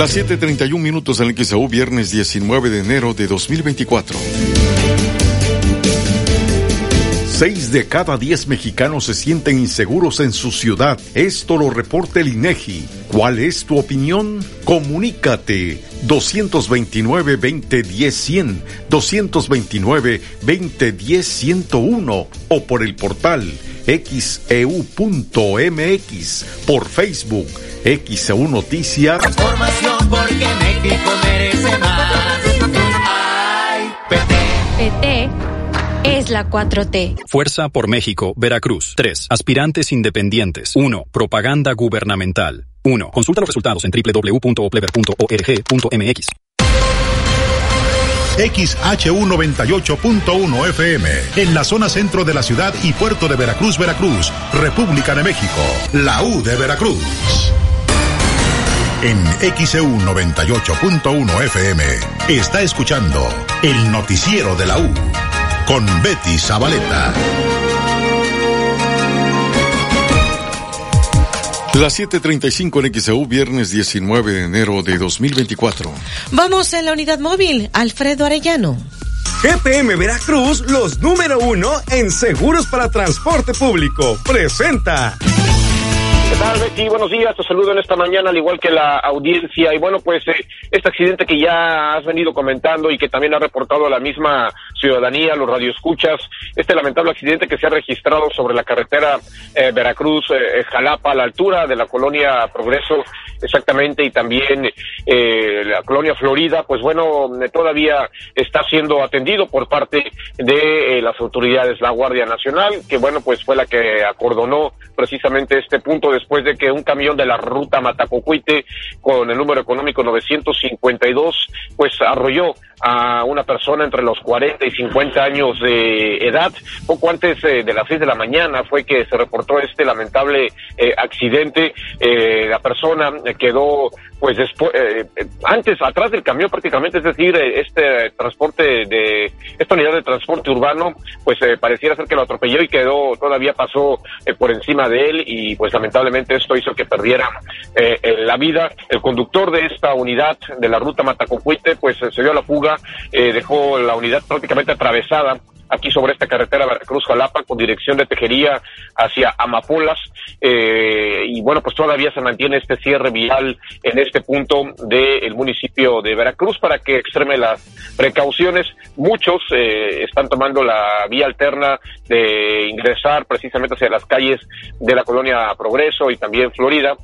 Las 7.31 minutos en el XAU, viernes 19 de enero de 2024. Seis de cada diez mexicanos se sienten inseguros en su ciudad. Esto lo reporta el INEGI. ¿Cuál es tu opinión? Comunícate 229-2010-100, 229-2010-101 o por el portal xeu.mx, por Facebook XEU Noticias. Transformación porque México merece más. Ay, PT. PT es la 4T. Fuerza por México, Veracruz. 3. Aspirantes independientes. 1. Propaganda gubernamental. 1. Consulta los resultados en www.oplever.org.mx. XHU 98.1 FM, en la zona centro de la ciudad y puerto de Veracruz, Veracruz, República de México, la U de Veracruz. En XEU 98.1 FM está escuchando el noticiero de la U con Betty Zabaleta. Las 7:35 en XEU, viernes 19 de enero de 2024. Vamos en la unidad móvil, Alfredo Arellano. GPM Veracruz, los número uno en seguros para transporte público. Presenta. ¿Qué tal, Betty? Buenos días, te saludo en esta mañana, al igual que la audiencia. Y bueno, pues eh, este accidente que ya has venido comentando y que también ha reportado la misma ciudadanía, los radioescuchas, este lamentable accidente que se ha registrado sobre la carretera eh, Veracruz-Jalapa, a la altura de la colonia Progreso, exactamente, y también eh, la colonia Florida, pues bueno, todavía está siendo atendido por parte de eh, las autoridades, la Guardia Nacional, que bueno, pues fue la que acordonó precisamente este punto después de que un camión de la ruta Matacocuite con el número económico 952 pues arrolló a una persona entre los 40 y 50 años de edad. Poco antes eh, de las 6 de la mañana fue que se reportó este lamentable eh, accidente. Eh, la persona quedó pues después, antes, atrás del camión prácticamente, es decir, este transporte de, esta unidad de transporte urbano, pues pareciera ser que lo atropelló y quedó, todavía pasó por encima de él y pues lamentablemente esto hizo que perdiera la vida. El conductor de esta unidad de la ruta Matacocuite pues se dio a la fuga eh, dejó la unidad prácticamente atravesada aquí sobre esta carretera Veracruz-Jalapa con dirección de Tejería hacia Amapolas. Eh, y bueno, pues todavía se mantiene este cierre vial en este punto del municipio de Veracruz para que extreme las precauciones. Muchos eh, están tomando la vía alterna de ingresar precisamente hacia las calles de la colonia Progreso y también Florida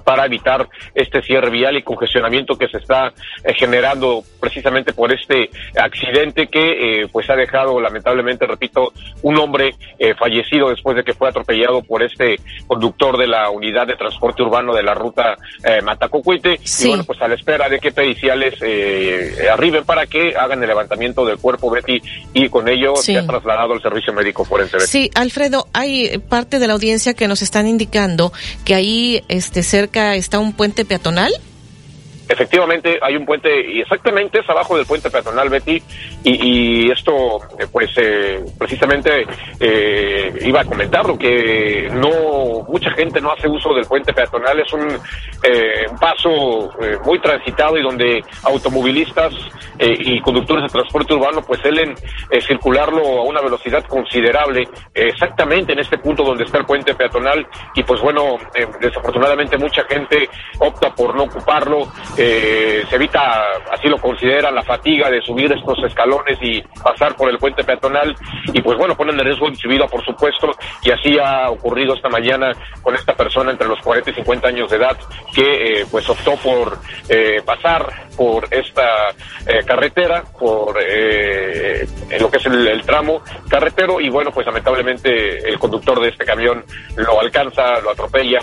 para evitar este cierre vial y congestionamiento que se está eh, generando precisamente por este accidente que eh, pues ha dejado lamentablemente repito un hombre eh, fallecido después de que fue atropellado por este conductor de la unidad de transporte urbano de la ruta Matacocuite y bueno pues a la espera de que periciales arriben para que hagan el levantamiento del cuerpo Betty y con ello se ha trasladado al servicio médico forense Sí, Alfredo, hay parte de la audiencia que nos están indicando que ahí este se cerca está un puente peatonal? Efectivamente, hay un puente y exactamente es abajo del puente peatonal Betty y, esto, eh, pues, eh, precisamente eh, iba a comentarlo que no mucha gente no hace uso del puente peatonal. Es un, paso muy transitado y donde automovilistas y conductores de transporte urbano pues suelen circularlo a una velocidad considerable exactamente en este punto donde está el puente peatonal. Y pues bueno desafortunadamente mucha gente opta por no ocuparlo eh, se evita, así lo consideran, la fatiga de subir estos escalones y pasar por el puente peatonal. Y pues bueno, ponen en riesgo su vida por supuesto y así ha ocurrido esta mañana con esta persona entre los 40 y 50 años de edad que eh, pues optó por eh, pasar por esta carretera, por lo que es el tramo carretero. Y bueno, pues lamentablemente el conductor de este camión lo alcanza, lo atropella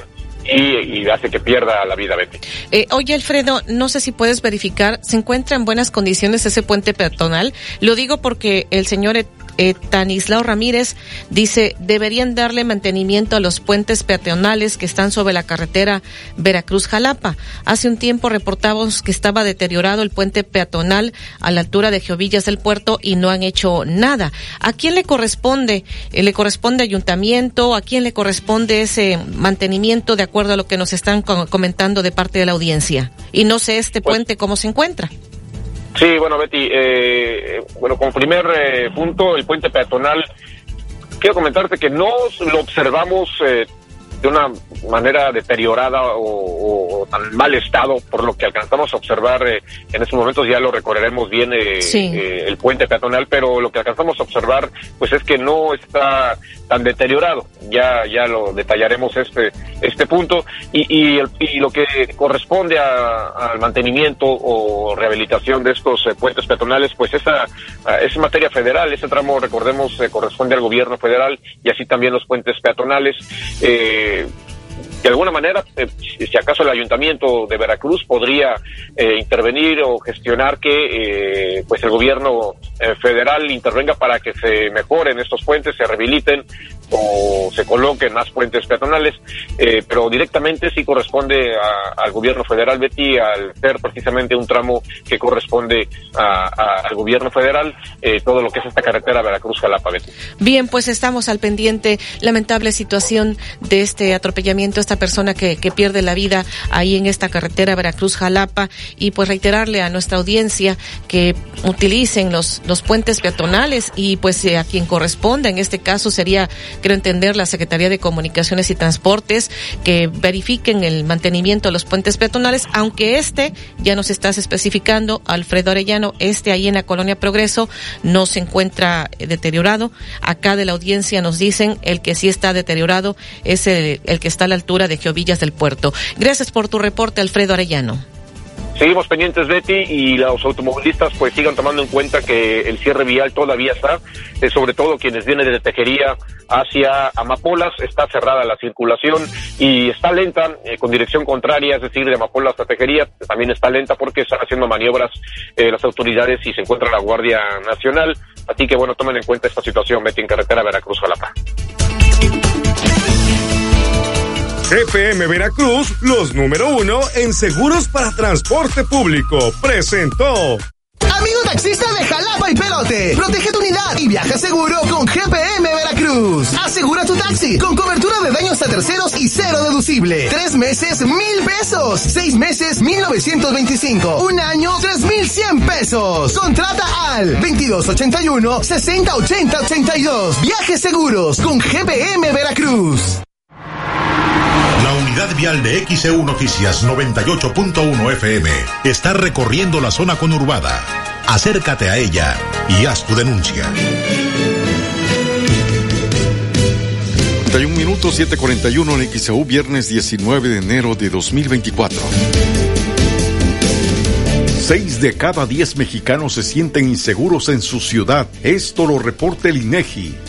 y, hace que pierda la vida Betty. Eh, oye Alfredo, no sé si puedes verificar, ¿se encuentra en buenas condiciones ese puente peatonal? Lo digo porque el señor Eh, Tanislao Ramírez dice, deberían darle mantenimiento a los puentes peatonales que están sobre la carretera Veracruz-Jalapa. Hace un tiempo reportamos que estaba deteriorado el puente peatonal a la altura de Geovillas del Puerto y no han hecho nada. ¿A quién le corresponde? Eh, ¿Le corresponde ayuntamiento? ¿A quién le corresponde ese mantenimiento de acuerdo a lo que nos están comentando de parte de la audiencia? Y no sé este pues puente cómo se encuentra. Sí, bueno, Betty, eh, bueno, como primer eh, punto, el puente peatonal, quiero comentarte que no lo observamos eh, de una manera deteriorada o, tan mal estado, por lo que alcanzamos a observar eh, en estos momentos, ya lo recorreremos bien eh, eh, el puente peatonal, pero lo que alcanzamos a observar, pues es que no está tan deteriorado. Ya, ya lo detallaremos este, este punto y, y, y lo que corresponde al mantenimiento o rehabilitación de estos puentes peatonales, pues esa es materia federal. Ese tramo, recordemos, corresponde al gobierno federal y así también los puentes peatonales. Eh, de alguna manera, eh, si acaso el ayuntamiento de Veracruz podría eh, intervenir o gestionar que eh, pues el gobierno federal intervenga para que se mejoren estos puentes, se rehabiliten o se coloquen más puentes peatonales, pero directamente sí corresponde al gobierno federal, Betty, al ser precisamente un tramo que corresponde al gobierno federal, todo lo que es esta carretera Veracruz-Jalapa, Betty. Bien, pues estamos al pendiente, lamentable situación de este atropellamiento esta persona que, que pierde la vida ahí en esta carretera Veracruz-Jalapa y pues reiterarle a nuestra audiencia que utilicen los, los puentes peatonales y pues eh, a quien corresponda, en este caso sería, creo entender, la Secretaría de Comunicaciones y Transportes, que verifiquen el mantenimiento de los puentes peatonales, aunque este, ya nos estás especificando, Alfredo Arellano, este ahí en la Colonia Progreso no se encuentra eh, deteriorado. Acá de la audiencia nos dicen el que sí está deteriorado es el, el que está a la altura de Geovillas del Puerto. Gracias por tu reporte, Alfredo Arellano. Seguimos pendientes, Betty, y los automovilistas pues sigan tomando en cuenta que el cierre vial todavía está, eh, sobre todo quienes vienen de Tejería hacia Amapolas, está cerrada la circulación y está lenta eh, con dirección contraria, es decir, de Amapolas a Tejería, también está lenta porque están haciendo maniobras eh, las autoridades y se encuentra la Guardia Nacional, así que bueno, tomen en cuenta esta situación, Betty, en carretera Veracruz-Jalapa. GPM Veracruz, los número uno en seguros para transporte público, presentó. Amigo taxista de Jalapa y Pelote, protege tu unidad y viaja seguro con GPM Veracruz. Asegura tu taxi con cobertura de daños a terceros y cero deducible. Tres meses, mil pesos. Seis meses, mil novecientos veinticinco. Un año, tres mil cien pesos. Contrata al 2281 6080 82. Viajes seguros con GPM Veracruz. La unidad vial de XEU Noticias 98.1 FM está recorriendo la zona conurbada. Acércate a ella y haz tu denuncia. 31 minutos 741 en XEU, viernes 19 de enero de 2024. Seis de cada diez mexicanos se sienten inseguros en su ciudad. Esto lo reporta el INEGI.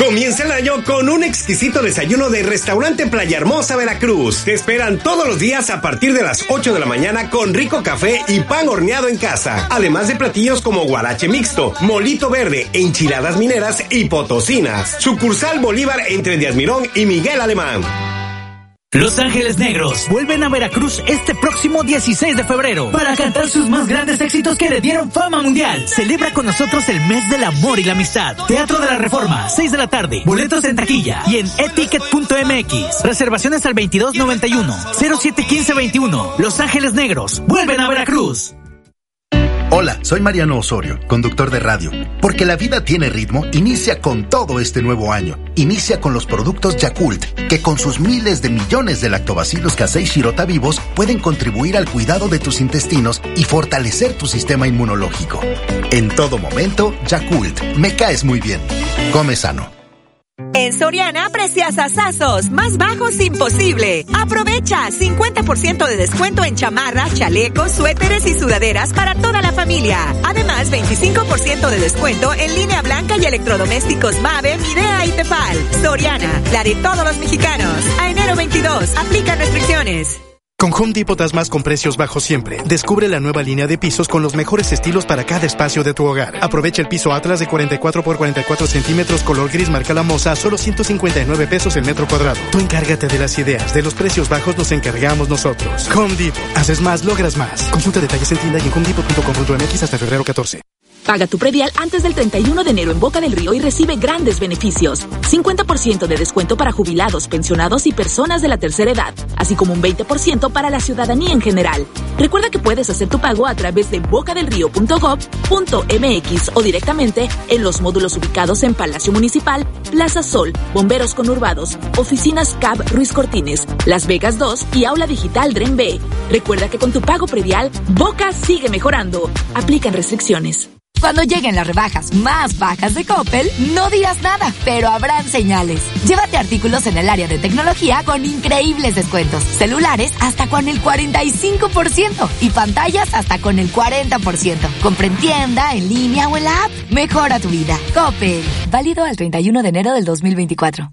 Comienza el año con un exquisito desayuno de Restaurante Playa Hermosa Veracruz. Te esperan todos los días a partir de las 8 de la mañana con rico café y pan horneado en casa. Además de platillos como guarache mixto, molito verde, enchiladas mineras y potosinas. Sucursal Bolívar entre Díaz Mirón y Miguel Alemán. Los Ángeles Negros vuelven a Veracruz este próximo 16 de febrero para cantar sus más grandes éxitos que le dieron fama mundial. Celebra con nosotros el mes del amor y la amistad. Teatro de la Reforma, 6 de la tarde. Boletos en taquilla y en eticket.mx. Reservaciones al 2291 071521. Los Ángeles Negros vuelven a Veracruz. Hola, soy Mariano Osorio, conductor de radio. Porque la vida tiene ritmo, inicia con todo este nuevo año. Inicia con los productos Yakult, que con sus miles de millones de lactobacilos casei shirota vivos pueden contribuir al cuidado de tus intestinos y fortalecer tu sistema inmunológico. En todo momento, Yakult, me caes muy bien. Come sano. En Soriana, precias asazos, más bajos imposible. Aprovecha 50% de descuento en chamarras, chalecos, suéteres y sudaderas para toda la familia. Además, 25% de descuento en línea blanca y electrodomésticos Mave, Midea y Tefal. Soriana, la de todos los mexicanos. A enero 22, aplica restricciones. Con Home Depot das más con precios bajos siempre. Descubre la nueva línea de pisos con los mejores estilos para cada espacio de tu hogar. Aprovecha el piso Atlas de 44 por 44 centímetros color gris marca la moza a solo 159 pesos el metro cuadrado. Tú encárgate de las ideas, de los precios bajos nos encargamos nosotros. Home Depot. Haces más, logras más. Consulta detalles en tienda y en homedepot.com.mx hasta febrero 14. Paga tu predial antes del 31 de enero en Boca del Río y recibe grandes beneficios. 50% de descuento para jubilados, pensionados y personas de la tercera edad, así como un 20% para la ciudadanía en general. Recuerda que puedes hacer tu pago a través de bocadelrío.gov.mx o directamente en los módulos ubicados en Palacio Municipal, Plaza Sol, Bomberos Conurbados, Oficinas CAB Ruiz Cortines, Las Vegas 2 y Aula Digital Dren B. Recuerda que con tu pago predial, Boca sigue mejorando. Aplican restricciones. Cuando lleguen las rebajas más bajas de Coppel, no digas nada, pero habrán señales. Llévate artículos en el área de tecnología con increíbles descuentos. Celulares hasta con el 45% y pantallas hasta con el 40%. Compra en tienda, en línea o en la app. Mejora tu vida. Coppel. Válido al 31 de enero del 2024.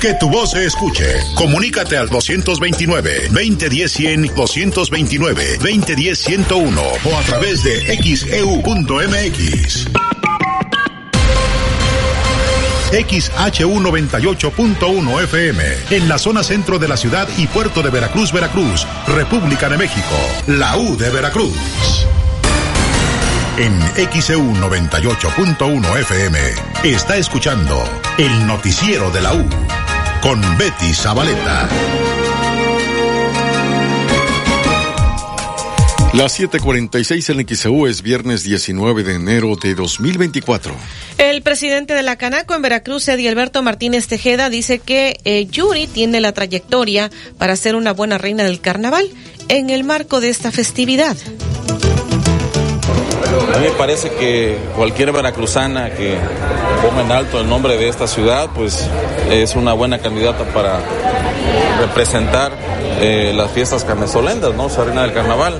Que tu voz se escuche. Comunícate al 229-2010-100, 229-2010-101 o a través de xeu.mx. XHU98.1 FM, en la zona centro de la ciudad y puerto de Veracruz, Veracruz, República de México, la U de Veracruz. En XEU 98.1 FM está escuchando el noticiero de la U con Betty Zabaleta. Las 7:46 en XEU es viernes 19 de enero de 2024. El presidente de la Canaco en Veracruz, Eddie Alberto Martínez Tejeda, dice que eh, Yuri tiene la trayectoria para ser una buena reina del carnaval en el marco de esta festividad. A mí me parece que cualquier veracruzana que ponga en alto el nombre de esta ciudad, pues es una buena candidata para representar eh, las fiestas carnesolendas, ¿no? Esa reina del carnaval.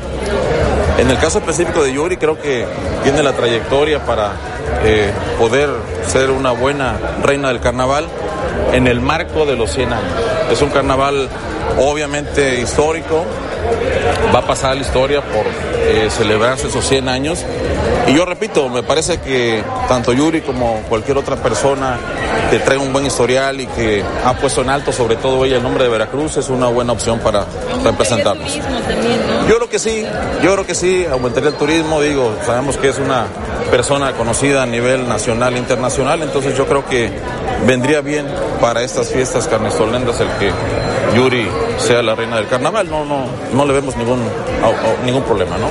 En el caso específico de Yuri, creo que tiene la trayectoria para eh, poder ser una buena reina del carnaval en el marco de los 100 años. Es un carnaval obviamente histórico, va a pasar a la historia por eh, celebrarse esos 100 años. Y yo repito, me parece que tanto Yuri como cualquier otra persona que trae un buen historial y que ha puesto en alto sobre todo ella el nombre de Veracruz es una buena opción para representarnos. Yo creo que sí, yo creo que sí, aumentaría el turismo, digo, sabemos que es una persona conocida a nivel nacional e internacional, entonces yo creo que vendría bien para estas fiestas carnestolendas el que Yuri sea la reina del carnaval, no, no, no le vemos ningún, ningún problema, ¿no?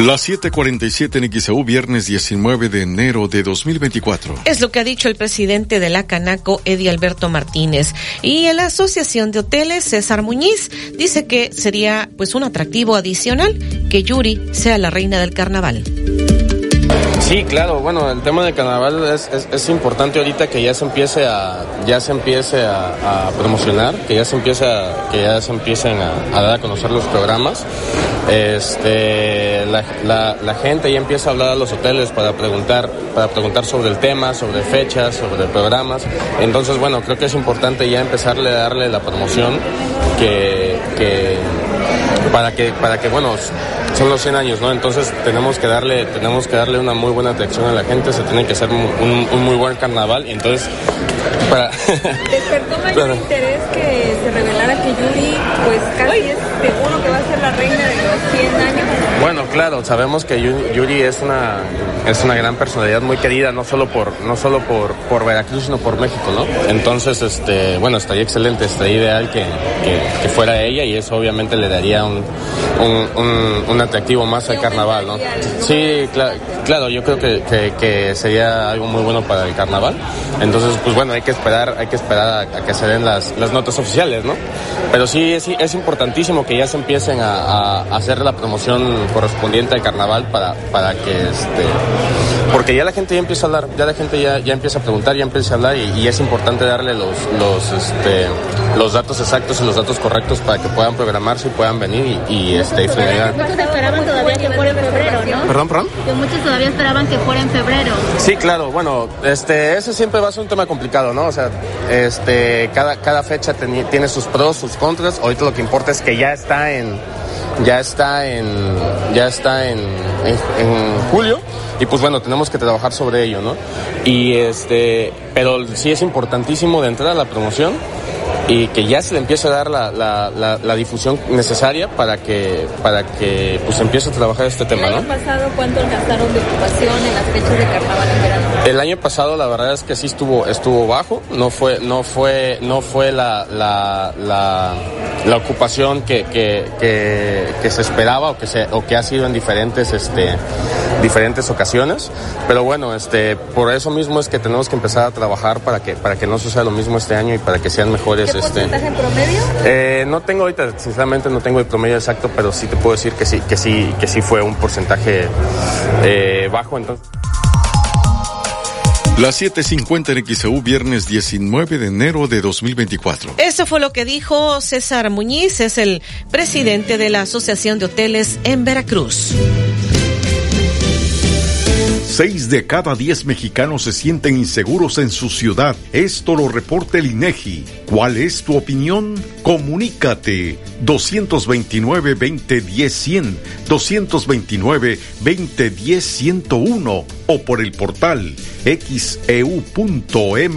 Las 7:47 en XEU, viernes 19 de enero de 2024. Es lo que ha dicho el presidente de la Canaco, Eddie Alberto Martínez. Y en la Asociación de Hoteles, César Muñiz, dice que sería pues un atractivo adicional que Yuri sea la reina del carnaval. Sí, claro, bueno, el tema del carnaval es, es, importante ahorita que ya se empiece a, ya se empiece a, a promocionar, que ya se empiece a, que ya se empiecen a, a, dar a conocer los programas. Este, la, la, la, gente ya empieza a hablar a los hoteles para preguntar, para preguntar sobre el tema, sobre fechas, sobre programas. Entonces, bueno, creo que es importante ya empezarle a darle la promoción que, que para que, para que, bueno, son los 100 años, ¿no? Entonces tenemos que darle, tenemos que darle una muy buena atención a la gente, se tiene que hacer un, un, muy buen carnaval y entonces Para... Despertó mayor interés que se revelara que Yuri, pues casi es seguro que va a ser la reina de los 100 años. Bueno, claro, sabemos que Yuri es una, es una gran personalidad muy querida, no solo por, no solo por, por Veracruz, sino por México, ¿no? Entonces, este, bueno, estaría excelente, estaría ideal que, que, fuera ella y eso obviamente le daría un, un, un, atractivo más al carnaval, ¿no? Sí, claro, yo creo que, que, sería algo muy bueno para el carnaval. Entonces, pues bueno, hay que hay que esperar a, que se den las, notas oficiales, ¿no? Pero sí es, importantísimo que ya se empiecen a, a hacer la promoción correspondiente al carnaval para, para que este porque ya la gente ya empieza a hablar, ya la gente ya, ya empieza a preguntar, ya empieza a hablar y, es importante darle los, los, este, los datos exactos y los datos correctos para que puedan programarse y puedan venir y, y este, Muchos esperaban todavía que fuera en febrero, ¿no? Perdón, perdón. Que muchos todavía esperaban que fuera en febrero. Sí, claro, bueno, este, ese siempre va a ser un tema complicado, ¿no? O sea, este, cada, cada fecha tiene sus pros, sus contras. Ahorita lo que importa es que ya está en ya está en, ya está en, en, julio y pues bueno, tenemos que trabajar sobre ello, ¿no? Y este, pero sí es importantísimo de entrar a la promoción y que ya se le empiece a dar la, la, la, difusión necesaria para que para que pues empiece a trabajar este tema, ¿El año pasado cuánto gastaron de ocupación en las fechas de carnaval en verano? El año pasado la verdad es que sí estuvo estuvo bajo, no fue no fue no fue la la, la, ocupación que, que, que, se esperaba o que se o que ha sido en diferentes este diferentes ocasiones, pero bueno, este por eso mismo es que tenemos que empezar a trabajar para que para que no suceda lo mismo este año y para que sean mejores ¿Qué este, porcentaje en promedio? Eh, no tengo ahorita, sinceramente no tengo el promedio exacto, pero sí te puedo decir que sí, que sí, que sí fue un porcentaje eh, bajo. Entonces. Las 7.50 en XEU, viernes 19 de enero de 2024. Eso fue lo que dijo César Muñiz, es el presidente de la Asociación de Hoteles en Veracruz. Seis de cada diez mexicanos se sienten inseguros en su ciudad. Esto lo reporta el INEGI. ¿Cuál es tu opinión? Comunícate 229-2010-100, 229-2010-101 o por el portal xeu.mx, e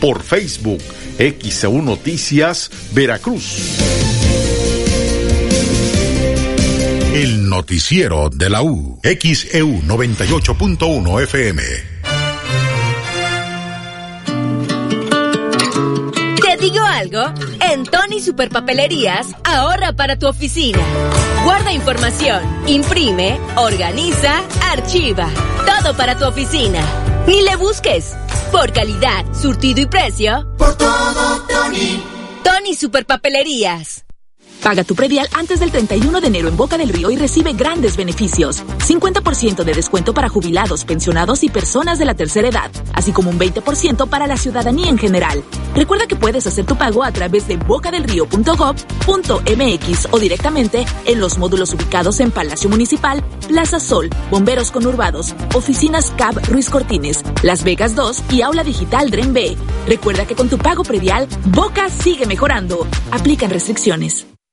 por Facebook, XEU Noticias, Veracruz. El noticiero de la U. XEU 98.1 FM. ¿Te digo algo? En Tony Superpapelerías, ahorra para tu oficina. Guarda información, imprime, organiza, archiva. Todo para tu oficina. Ni le busques. Por calidad, surtido y precio. Por todo, Tony. Tony Superpapelerías. Paga tu predial antes del 31 de enero en Boca del Río y recibe grandes beneficios. 50% de descuento para jubilados, pensionados y personas de la tercera edad, así como un 20% para la ciudadanía en general. Recuerda que puedes hacer tu pago a través de bocadelrío.gov.mx o directamente en los módulos ubicados en Palacio Municipal, Plaza Sol, Bomberos Conurbados, Oficinas CAB Ruiz Cortines, Las Vegas 2 y Aula Digital Dren B. Recuerda que con tu pago predial, Boca sigue mejorando. Aplican restricciones.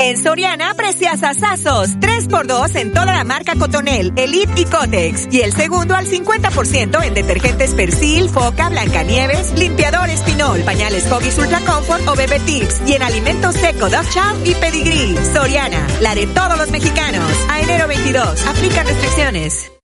En Soriana, precias asazos. 3x2 en toda la marca Cotonel, Elite y Cotex. Y el segundo al 50% en detergentes Persil, Foca, Blancanieves, limpiadores Pinol, pañales Hoggies Ultra Comfort o Bebe Tips. Y en alimentos seco, Dove Chow y Pedigree. Soriana, la de todos los mexicanos. A enero 22. Aplica restricciones.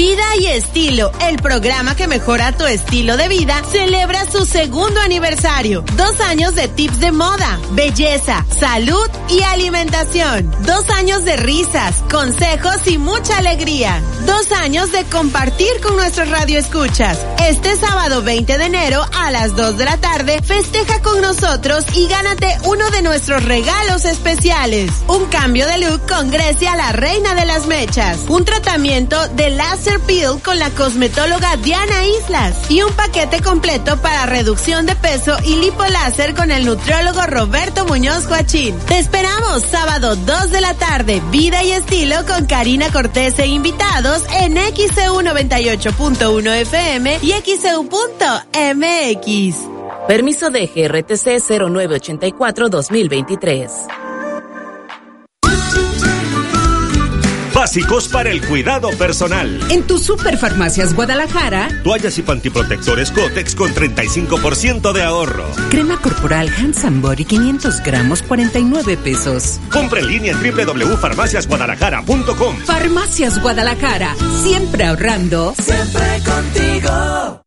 Vida y Estilo, el programa que mejora tu estilo de vida, celebra su segundo aniversario. Dos años de tips de moda, belleza, salud y alimentación. Dos años de risas, consejos y mucha alegría. Dos años de compartir con nuestros radioescuchas. Este sábado 20 de enero a las 2 de la tarde, festeja con nosotros y gánate uno de nuestros regalos especiales. Un cambio de look con Grecia, la reina de las mechas. Un tratamiento de las Con la cosmetóloga Diana Islas y un paquete completo para reducción de peso y lipoláser con el nutriólogo Roberto Muñoz Joachín. Te esperamos sábado 2 de la tarde, vida y estilo con Karina Cortés e invitados en XEU 98.1 FM y XEU.mx. Permiso de GRTC 0984-2023. Básicos para el cuidado personal. En tu Superfarmacias Guadalajara, toallas y pantiprotectores Cotex con 35% de ahorro. Crema corporal Handsome Body 500 gramos 49 pesos. Compra en línea en www.farmaciasguadalajara.com. Farmacias Guadalajara, siempre ahorrando. Siempre contigo.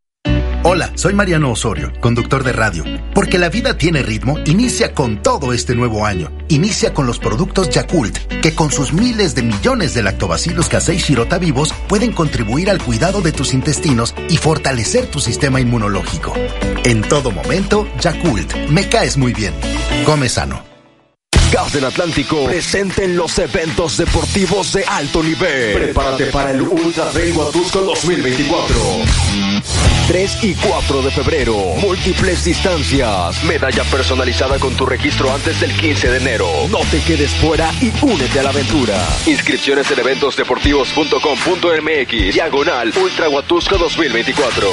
Hola, soy Mariano Osorio, conductor de radio. Porque la vida tiene ritmo, inicia con todo este nuevo año. Inicia con los productos Yakult, que con sus miles de millones de lactobacilos casei shirota vivos pueden contribuir al cuidado de tus intestinos y fortalecer tu sistema inmunológico. En todo momento, Yakult, me caes muy bien. Come sano. Gas del Atlántico presente en los eventos deportivos de alto nivel. Prepárate para el Ultra Trail Huatusco 2024. 3 y 4 de febrero. Múltiples distancias. Medalla personalizada con tu registro antes del 15 de enero. No te quedes fuera y únete a la aventura. Inscripciones en eventosdeportivos.com.mx. Diagonal Ultra Huatusco 2024.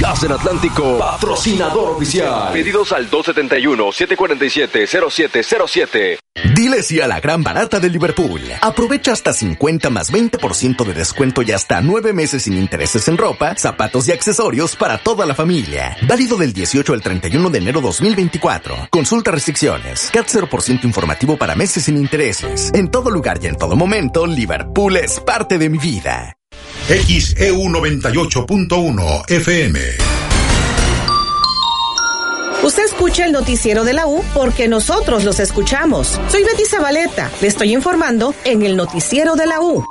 Gas del Atlántico. Patrocinador oficial. Pedidos al 271-747-0707. Dile sí a la gran barata de Liverpool. Aprovecha hasta 50 más 20% de descuento y hasta 9 meses sin intereses en ropa, zapatos y accesorios para toda la familia. Válido del 18 al 31 de enero 2024. Consulta restricciones. CAT 0% informativo para meses sin intereses. En todo lugar y en todo momento, Liverpool es parte de mi vida. XEU 98.1 FM. Escucha el noticiero de la U porque nosotros los escuchamos. Soy Betty Zabaleta. Le estoy informando en el noticiero de la U.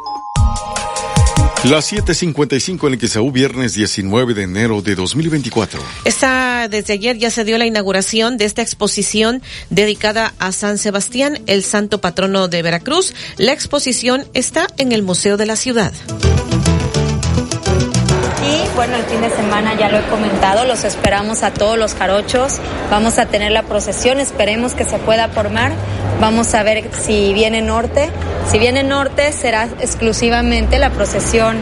Las 7:55 en el XAU, viernes 19 de enero de 2024. Esta, desde ayer ya se dio la inauguración de esta exposición dedicada a San Sebastián, el santo patrono de Veracruz. La exposición está en el Museo de la Ciudad. Y bueno, el fin de semana ya lo he comentado, los esperamos a todos los jarochos. Vamos a tener la procesión, esperemos que se pueda formar. Vamos a ver si viene norte. Si viene norte será exclusivamente la procesión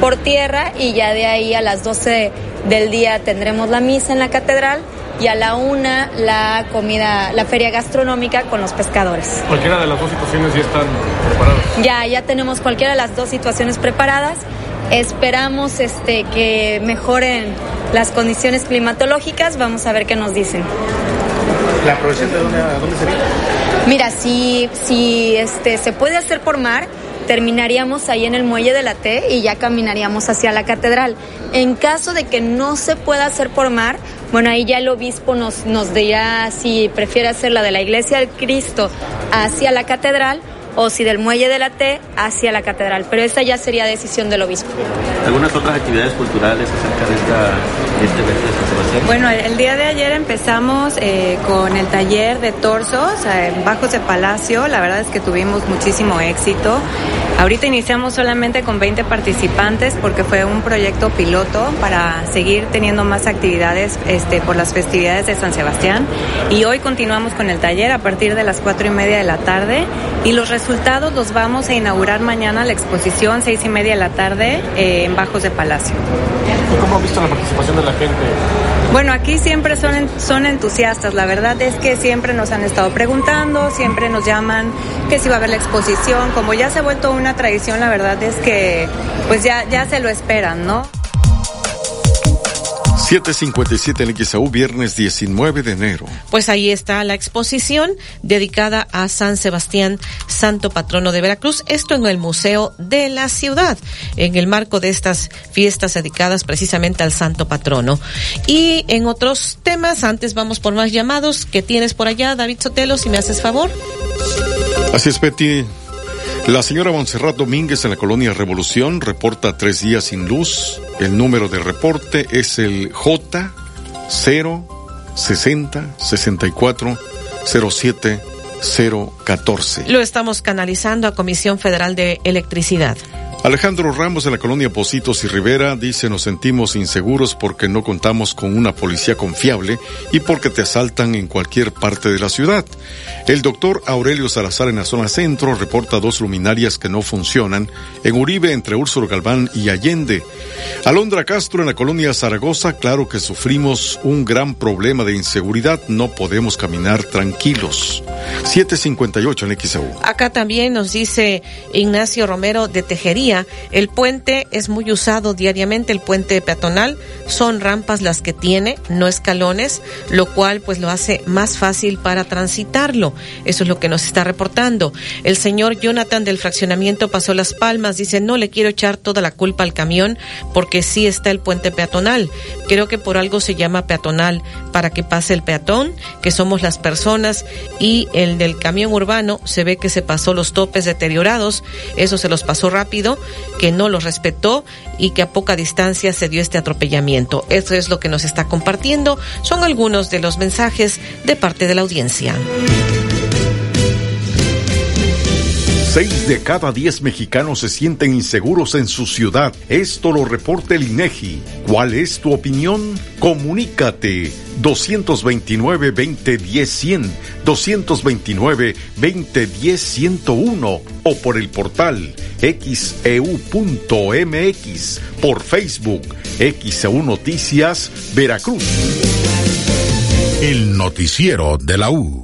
por tierra y ya de ahí a las 12 del día tendremos la misa en la catedral y a la una la comida, la feria gastronómica con los pescadores. Cualquiera de las dos situaciones ya están preparadas. Ya, ya tenemos cualquiera de las dos situaciones preparadas. Esperamos este, que mejoren las condiciones climatológicas. Vamos a ver qué nos dicen. ¿La procesión de dónde, dónde sería? Mira, si, si este, se puede hacer por mar, terminaríamos ahí en el muelle de la T y ya caminaríamos hacia la catedral. En caso de que no se pueda hacer por mar, bueno, ahí ya el obispo nos, nos dirá si prefiere hacer la de la iglesia del Cristo hacia la catedral o si del muelle de la T hacia la catedral. Pero esa ya sería decisión del obispo. ¿Algunas otras actividades culturales acerca de, esta, este evento de San Sebastián? Bueno, el día de ayer empezamos eh, con el taller de torsos eh, bajos de Palacio. La verdad es que tuvimos muchísimo éxito. Ahorita iniciamos solamente con 20 participantes porque fue un proyecto piloto para seguir teniendo más actividades este, por las festividades de San Sebastián. Y hoy continuamos con el taller a partir de las cuatro y media de la tarde. Y los resultados los vamos a inaugurar mañana la exposición, seis y media de la tarde, eh, en Bajos de Palacio. ¿Y cómo ha visto la participación de la Bueno, aquí siempre son, son entusiastas. La verdad es que siempre nos han estado preguntando, siempre nos llaman que si va a haber la exposición. Como ya se ha vuelto una tradición, la verdad es que pues ya, ya se lo esperan, ¿no? 757 en XAU, viernes 19 de enero. Pues ahí está la exposición dedicada a San Sebastián, santo patrono de Veracruz. Esto en el Museo de la Ciudad, en el marco de estas fiestas dedicadas precisamente al santo patrono. Y en otros temas, antes vamos por más llamados que tienes por allá, David Sotelo, si me haces favor. Así es, Betty. La señora Montserrat Domínguez en la colonia Revolución reporta tres días sin luz. El número de reporte es el J 0 60 64 07 014. Lo estamos canalizando a Comisión Federal de Electricidad. Alejandro Ramos de la colonia Positos y Rivera dice nos sentimos inseguros porque no contamos con una policía confiable y porque te asaltan en cualquier parte de la ciudad. El doctor Aurelio Salazar en la zona centro reporta dos luminarias que no funcionan en Uribe entre Úrsulo Galván y Allende. Alondra Castro en la colonia Zaragoza, claro que sufrimos un gran problema de inseguridad, no podemos caminar tranquilos. 758 en XEU. Acá también nos dice Ignacio Romero de Tejería, el puente es muy usado diariamente, el puente peatonal, son rampas las que tiene, no escalones, lo cual pues lo hace más fácil para transitarlo. Eso es lo que nos está reportando. El señor Jonathan del fraccionamiento pasó las palmas, dice, no le quiero echar toda la culpa al camión porque sí está el puente peatonal. Creo que por algo se llama peatonal, para que pase el peatón, que somos las personas, y el del camión urbano se ve que se pasó los topes deteriorados, eso se los pasó rápido, que no los respetó y que a poca distancia se dio este atropellamiento. Eso es lo que nos está compartiendo. Son algunos de los mensajes de parte de la audiencia. Seis de cada diez mexicanos se sienten inseguros en su ciudad. Esto lo reporta el INEGI. ¿Cuál es tu opinión? Comunícate 229-2010-100, 229-2010-101 o por el portal xeu.mx, e por Facebook, XEU Noticias, Veracruz. El noticiero de la U.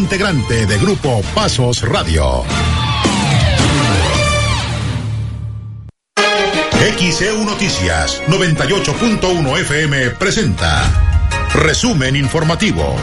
integrante de Grupo Pasos Radio. XEU Noticias 98.1 FM presenta Resumen Informativo.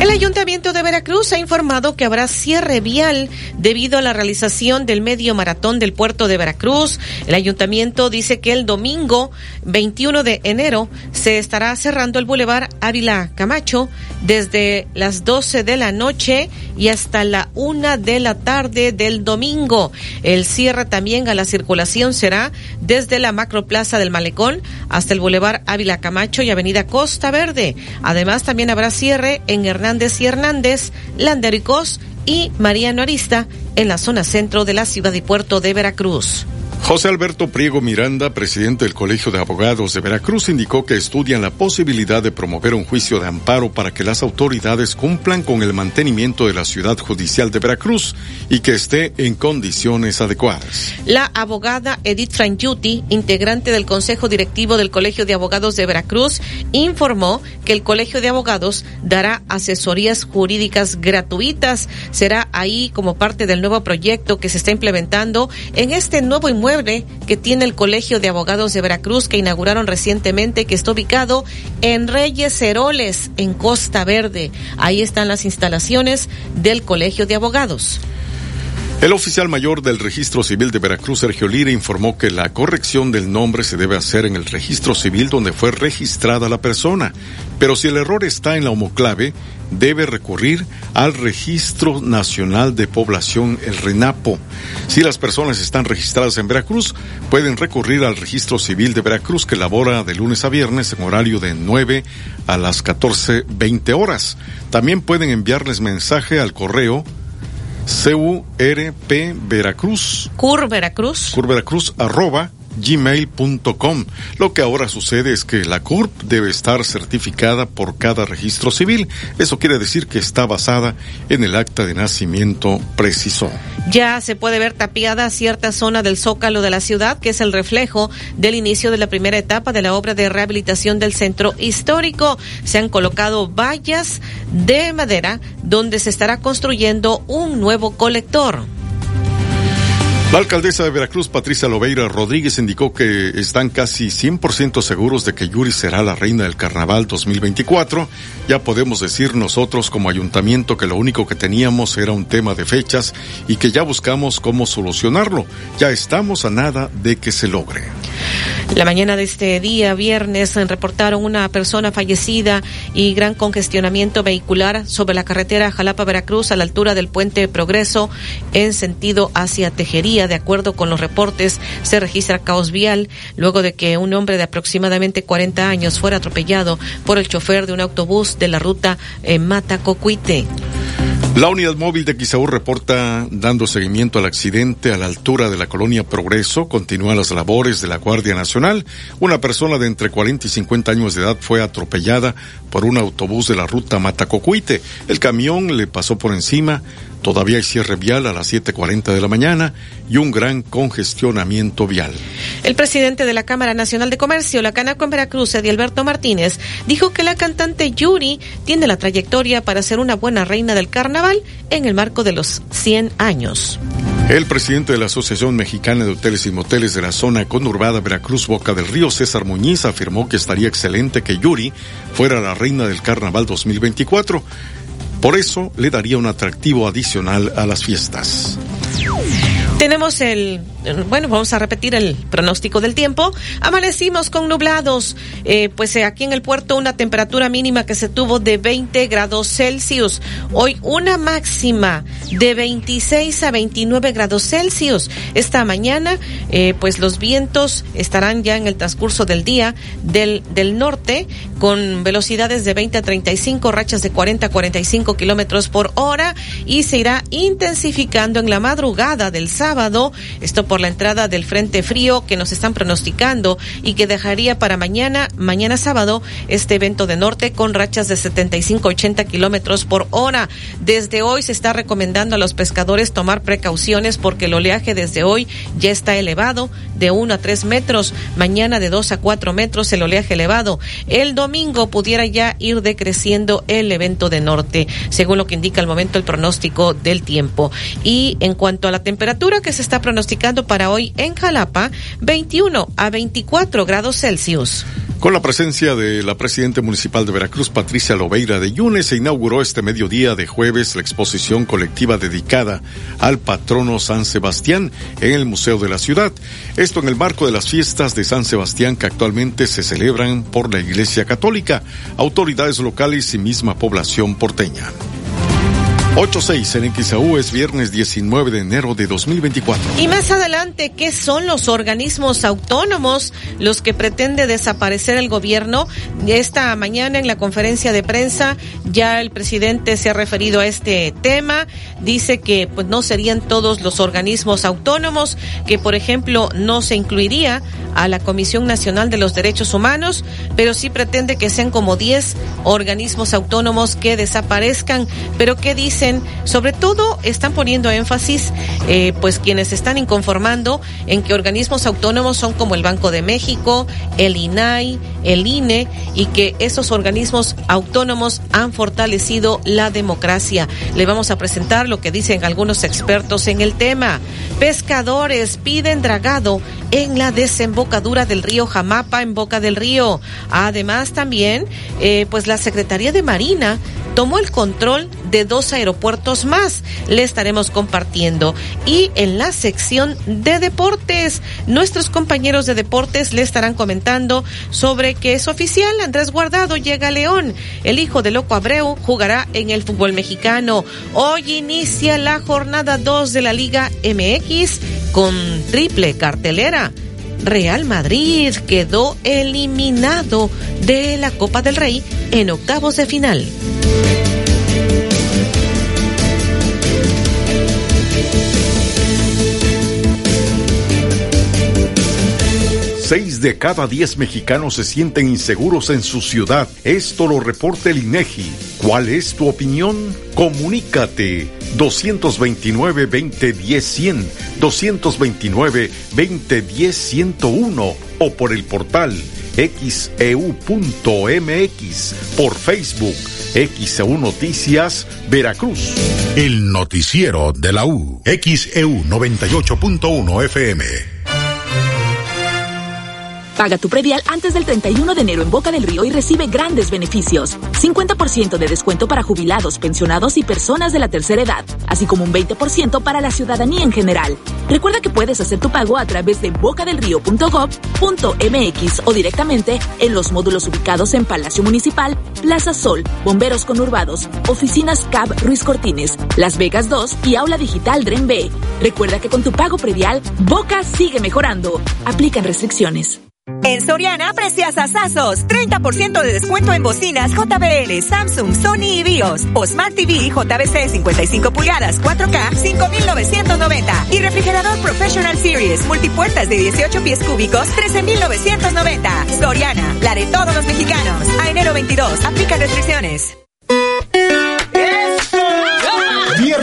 El Ayuntamiento de Veracruz ha informado que habrá cierre vial debido a la realización del medio maratón del puerto de Veracruz. El ayuntamiento dice que el domingo 21 de enero se estará cerrando el bulevar Ávila Camacho desde las 12 de la noche y hasta la una de la tarde del domingo. El cierre también a la circulación será desde la macroplaza del Malecón hasta el bulevar Ávila Camacho y avenida Costa Verde. Además también habrá cierre en Hernández y Hernández, Landericos y Mariano Arista en la zona centro de la ciudad y puerto de Veracruz. José Alberto Priego Miranda, presidente del Colegio de Abogados de Veracruz, indicó que estudian la posibilidad de promover un juicio de amparo para que las autoridades cumplan con el mantenimiento de la ciudad judicial de Veracruz y que esté en condiciones adecuadas. La abogada Edith Frangiuti, integrante del Consejo Directivo del Colegio de Abogados de Veracruz, informó que el Colegio de Abogados dará asesorías jurídicas gratuitas. Será ahí como parte del nuevo proyecto que se está implementando en este nuevo inmueble que tiene el Colegio de Abogados de Veracruz que inauguraron recientemente, que está ubicado en Reyes Heroles, en Costa Verde. Ahí están las instalaciones del Colegio de Abogados. El oficial mayor del Registro Civil de Veracruz, Sergio Lira, informó que la corrección del nombre se debe hacer en el registro civil donde fue registrada la persona, pero si el error está en la homoclave, debe recurrir al Registro Nacional de Población, el RENAPO. Si las personas están registradas en Veracruz, pueden recurrir al Registro Civil de Veracruz que labora de lunes a viernes en horario de 9 a las 14.20 horas. También pueden enviarles mensaje al correo CURP Veracruz. Cur Veracruz. Cur Veracruz arroba gmail.com. Lo que ahora sucede es que la CURP debe estar certificada por cada registro civil. Eso quiere decir que está basada en el acta de nacimiento preciso. Ya se puede ver tapiada cierta zona del zócalo de la ciudad, que es el reflejo del inicio de la primera etapa de la obra de rehabilitación del centro histórico. Se han colocado vallas de madera donde se estará construyendo un nuevo colector. La alcaldesa de Veracruz, Patricia Lobeira Rodríguez, indicó que están casi 100% seguros de que Yuri será la reina del carnaval 2024. Ya podemos decir nosotros como ayuntamiento que lo único que teníamos era un tema de fechas y que ya buscamos cómo solucionarlo. Ya estamos a nada de que se logre. La mañana de este día, viernes, reportaron una persona fallecida y gran congestionamiento vehicular sobre la carretera Jalapa-Veracruz a la altura del puente Progreso en sentido hacia Tejería. De acuerdo con los reportes, se registra caos vial luego de que un hombre de aproximadamente 40 años fuera atropellado por el chofer de un autobús de la ruta eh, Mata-Cocuite. La unidad móvil de Quisaú reporta dando seguimiento al accidente a la altura de la colonia Progreso. Continúan las labores de la Guardia Nacional. Una persona de entre 40 y 50 años de edad fue atropellada por un autobús de la ruta Matacocuite. El camión le pasó por encima. Todavía hay cierre vial a las 7.40 de la mañana y un gran congestionamiento vial. El presidente de la Cámara Nacional de Comercio, la Canaco en Veracruz, Alberto Martínez, dijo que la cantante Yuri tiene la trayectoria para ser una buena reina del carnaval en el marco de los 100 años. El presidente de la Asociación Mexicana de Hoteles y Moteles de la zona conurbada Veracruz Boca del Río, César Muñiz, afirmó que estaría excelente que Yuri fuera la reina del Carnaval 2024. Por eso le daría un atractivo adicional a las fiestas. Tenemos el, bueno, vamos a repetir el pronóstico del tiempo. Amanecimos con nublados, eh, pues eh, aquí en el puerto una temperatura mínima que se tuvo de 20 grados Celsius. Hoy una máxima de 26 a 29 grados Celsius. Esta mañana, eh, pues los vientos estarán ya en el transcurso del día del, del norte con velocidades de 20 a 35, rachas de 40 a 45 kilómetros por hora y se irá intensificando en la madrugada del sábado esto por la entrada del frente frío que nos están pronosticando y que dejaría para mañana, mañana sábado, este evento de norte con rachas de 75-80 kilómetros por hora. Desde hoy se está recomendando a los pescadores tomar precauciones porque el oleaje desde hoy ya está elevado de 1 a 3 metros, mañana de 2 a 4 metros el oleaje elevado. El domingo pudiera ya ir decreciendo el evento de norte, según lo que indica al momento el pronóstico del tiempo. Y en cuanto a la temperatura, que se está pronosticando para hoy en Jalapa, 21 a 24 grados Celsius. Con la presencia de la presidenta municipal de Veracruz, Patricia Lobeira de Yunes, se inauguró este mediodía de jueves la exposición colectiva dedicada al patrono San Sebastián en el Museo de la Ciudad. Esto en el marco de las fiestas de San Sebastián que actualmente se celebran por la Iglesia Católica, autoridades locales y misma población porteña. 8-6 en XAU es viernes 19 de enero de 2024. Y más adelante, ¿qué son los organismos autónomos los que pretende desaparecer el gobierno? Esta mañana en la conferencia de prensa ya el presidente se ha referido a este tema. Dice que pues no serían todos los organismos autónomos, que por ejemplo no se incluiría a la Comisión Nacional de los Derechos Humanos, pero sí pretende que sean como 10 organismos autónomos que desaparezcan. Pero ¿qué dice? Sobre todo están poniendo énfasis, eh, pues quienes están inconformando en que organismos autónomos son como el Banco de México, el INAI, el INE, y que esos organismos autónomos han fortalecido la democracia. Le vamos a presentar lo que dicen algunos expertos en el tema. Pescadores piden dragado en la desembocadura del río Jamapa en Boca del Río. Además también, eh, pues la Secretaría de Marina tomó el control de dos aeropuertos más. Le estaremos compartiendo. Y en la sección de deportes, nuestros compañeros de deportes le estarán comentando sobre que es oficial. Andrés Guardado llega a León. El hijo de Loco Abreu jugará en el fútbol mexicano. Hoy inicia la jornada 2 de la Liga MX con triple cartelera. Real Madrid quedó eliminado de la Copa del Rey en octavos de final. Seis de cada diez mexicanos se sienten inseguros en su ciudad. Esto lo reporta el INEGI. ¿Cuál es tu opinión? Comunícate 229-2010-100, 229-2010-101 o por el portal xeu.mx, por Facebook XEU Noticias, Veracruz. El noticiero de la U. XEU 98.1 FM. Paga tu predial antes del 31 de enero en Boca del Río y recibe grandes beneficios. 50% de descuento para jubilados, pensionados y personas de la tercera edad, así como un 20% para la ciudadanía en general. Recuerda que puedes hacer tu pago a través de bocadelrío.gov.mx o directamente en los módulos ubicados en Palacio Municipal, Plaza Sol, Bomberos Conurbados, Oficinas CAB Ruiz Cortines, Las Vegas 2 y Aula Digital Dren B. Recuerda que con tu pago predial, Boca sigue mejorando. Aplican restricciones. En Soriana, precias asazos. 30% de descuento en bocinas JBL, Samsung, Sony y BIOS. O Smart TV JBC 55 pulgadas 4K 5,990. Y refrigerador Professional Series, multipuertas de 18 pies cúbicos 13,990. Soriana, la de todos los mexicanos. A enero 22, aplica restricciones.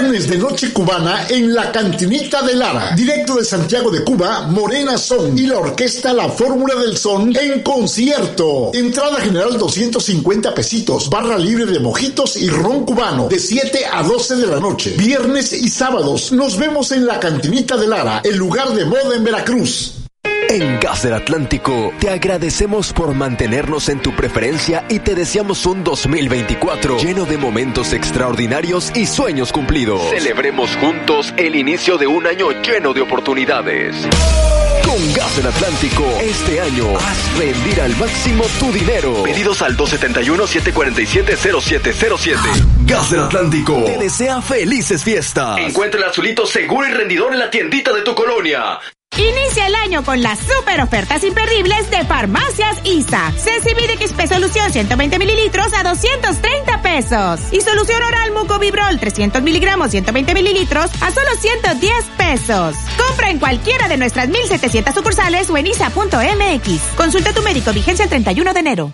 Viernes de Noche Cubana en la Cantinita de Lara. Directo de Santiago de Cuba, Morena Son y la orquesta La Fórmula del Son en concierto. Entrada general 250 pesitos, barra libre de mojitos y ron cubano de 7 a 12 de la noche. Viernes y sábados nos vemos en la Cantinita de Lara, el lugar de moda en Veracruz. En Gas del Atlántico te agradecemos por mantenernos en tu preferencia y te deseamos un 2024 lleno de momentos extraordinarios y sueños cumplidos. Celebremos juntos el inicio de un año lleno de oportunidades. Con Gas del Atlántico, este año haz rendir al máximo tu dinero. Pedidos al 271-747-0707. Gas del Atlántico te desea felices fiestas. Encuentra el azulito seguro y rendidor en la tiendita de tu colonia. Inicia el año con las super ofertas imperdibles de Farmacias ISA. Sensibilix Solución 120 mililitros a 230 pesos. Y solución oral Mucovibrol 300 miligramos 120 mililitros a solo 110 pesos. Compra en cualquiera de nuestras 1700 sucursales o en isa.mx. Consulta a tu médico vigencia el 31 de enero.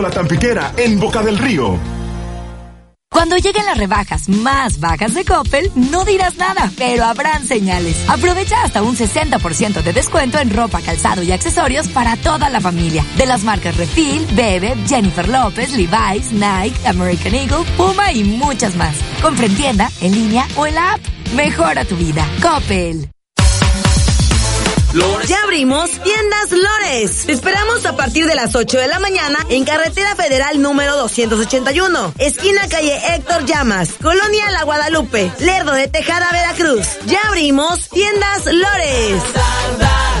La Tampiquera, en Boca del Río. Cuando lleguen las rebajas más bajas de Coppel, no dirás nada, pero habrán señales. Aprovecha hasta un 60% de descuento en ropa, calzado y accesorios para toda la familia. De las marcas Refil, Bebe, Jennifer López, Levi's, Nike, American Eagle, Puma y muchas más. Compra en tienda, en línea o en la app. Mejora tu vida. Coppel. Ya abrimos Tiendas Lores. Te esperamos a partir de las 8 de la mañana en Carretera Federal número 281, esquina calle Héctor Llamas, Colonia La Guadalupe, Lerdo de Tejada, Veracruz. Ya abrimos Tiendas Lores.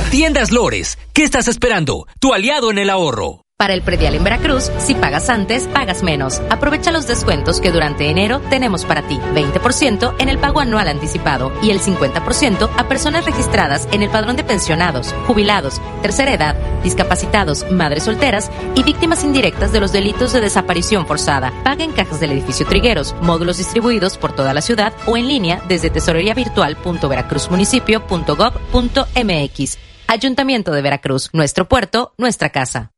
Tiendas Lores, ¿qué estás esperando? Tu aliado en el ahorro. Para el predial en Veracruz, si pagas antes, pagas menos. Aprovecha los descuentos que durante enero tenemos para ti. 20% en el pago anual anticipado y el 50% a personas registradas en el padrón de pensionados, jubilados, tercera edad, discapacitados, madres solteras y víctimas indirectas de los delitos de desaparición forzada. Paga en cajas del edificio Trigueros, módulos distribuidos por toda la ciudad o en línea desde tesoreriavirtual.veracruzmunicipio.gov.mx. Ayuntamiento de Veracruz, nuestro puerto, nuestra casa.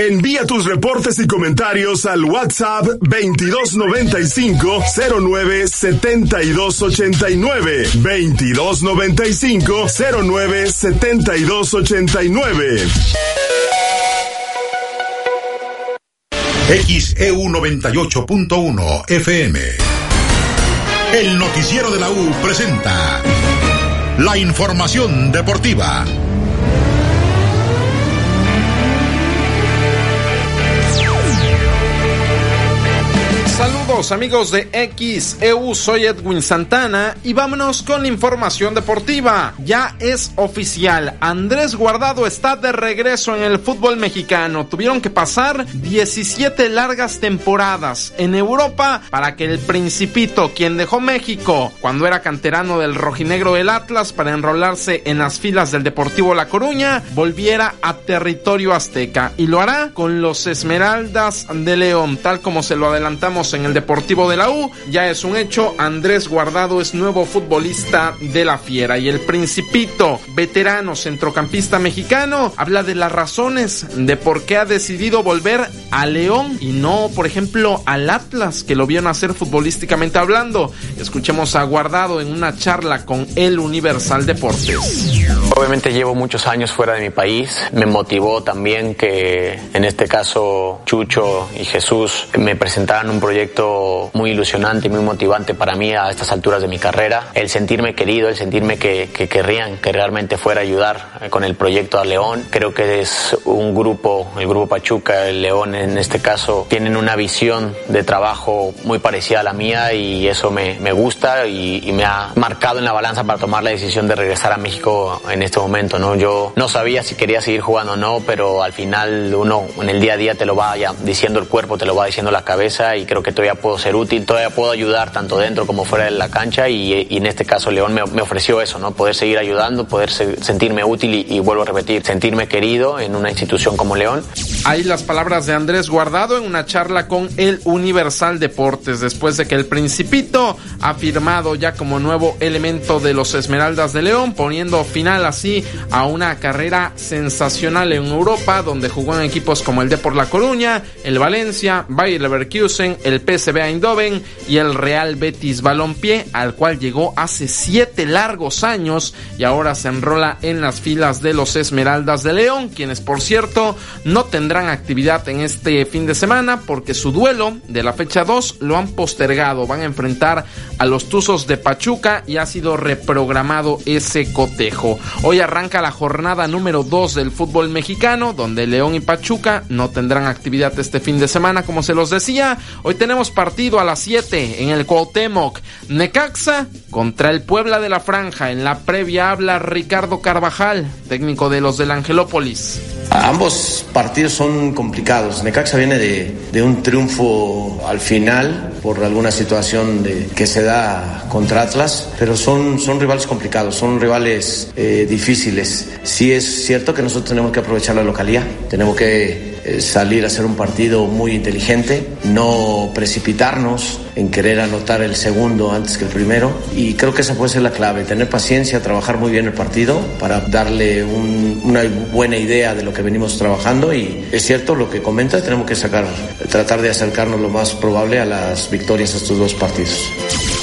Envía tus reportes y comentarios al WhatsApp 2295 09 7289 2295 09 7289 XEU 98.1 FM. El noticiero de la U presenta la información deportiva. Amigos de XEU, soy Edwin Santana y vámonos con la información deportiva. Ya es oficial, Andrés Guardado está de regreso en el fútbol mexicano. Tuvieron que pasar 17 largas temporadas en Europa para que el Principito, quien dejó México cuando era canterano del rojinegro del Atlas para enrolarse en las filas del Deportivo La Coruña, volviera a territorio azteca y lo hará con los Esmeraldas de León, tal como se lo adelantamos en el Deportivo de la U. Ya es un hecho, Andrés Guardado es nuevo futbolista de la Fiera y el Principito, veterano centrocampista mexicano, habla de las razones de por qué ha decidido volver a León y no, por ejemplo, al Atlas, que lo vio nacer futbolísticamente hablando. Escuchemos a Guardado en una charla con el Universal Deportes. Obviamente llevo muchos años fuera de mi país. Me motivó también que en este caso Chucho y Jesús me presentaran un proyecto muy ilusionante y muy motivante para mí a estas alturas de mi carrera. El sentirme querido, el sentirme que, que querrían que realmente fuera a ayudar con el proyecto a León. Creo que es un grupo, el grupo Pachuca, el León en este caso, tienen una visión de trabajo muy parecida a la mía y eso me, me gusta y, y me ha marcado en la balanza para tomar la decisión de regresar a México en este momento, ¿no? Yo no sabía si quería seguir jugando o no, pero al final uno en el día a día te lo va ya diciendo el cuerpo, te lo va diciendo la cabeza y creo que todavía puedo ser útil, todavía puedo ayudar tanto dentro como fuera de la cancha y, en este caso León me, ofreció eso, ¿no? Poder seguir ayudando, poder se, sentirme útil y, y, vuelvo a repetir, sentirme querido en una institución como León. Ahí las palabras de Andrés Guardado en una charla con el Universal Deportes después de que el Principito ha firmado ya como nuevo elemento de los Esmeraldas de León, poniendo final así a una carrera sensacional en Europa, donde jugó en equipos como el Depor La Coruña, el Valencia, Bayer Leverkusen, el PSV Eindhoven y el Real Betis Balompié, al cual llegó hace siete largos años y ahora se enrola en las filas de los Esmeraldas de León, quienes por cierto no tendrán actividad en este fin de semana porque su duelo de la fecha 2 lo han postergado, van a enfrentar a los Tuzos de Pachuca y ha sido reprogramado ese cotejo. Hoy arranca la jornada número 2 del fútbol mexicano, donde León y Pachuca no tendrán actividad este fin de semana, como se los decía. Hoy tenemos partido a las 7 en el Cuauhtémoc. Necaxa contra el Puebla de la Franja. En la previa habla Ricardo Carvajal, técnico de los del Angelópolis. Ambos partidos son complicados. Necaxa viene de, de, un triunfo al final por alguna situación que se da contra Atlas, pero son, son rivales complicados, son rivales eh, difíciles. Sí es cierto que nosotros tenemos que aprovechar la localidad, tenemos que salir a hacer un partido muy inteligente, no precipitarnos en querer anotar el segundo antes que el primero y creo que esa puede ser la clave, tener paciencia, trabajar muy bien el partido para darle un, una buena idea de lo que venimos trabajando y es cierto lo que comenta, tenemos que sacar, tratar de acercarnos lo más probable a las victorias de estos dos partidos.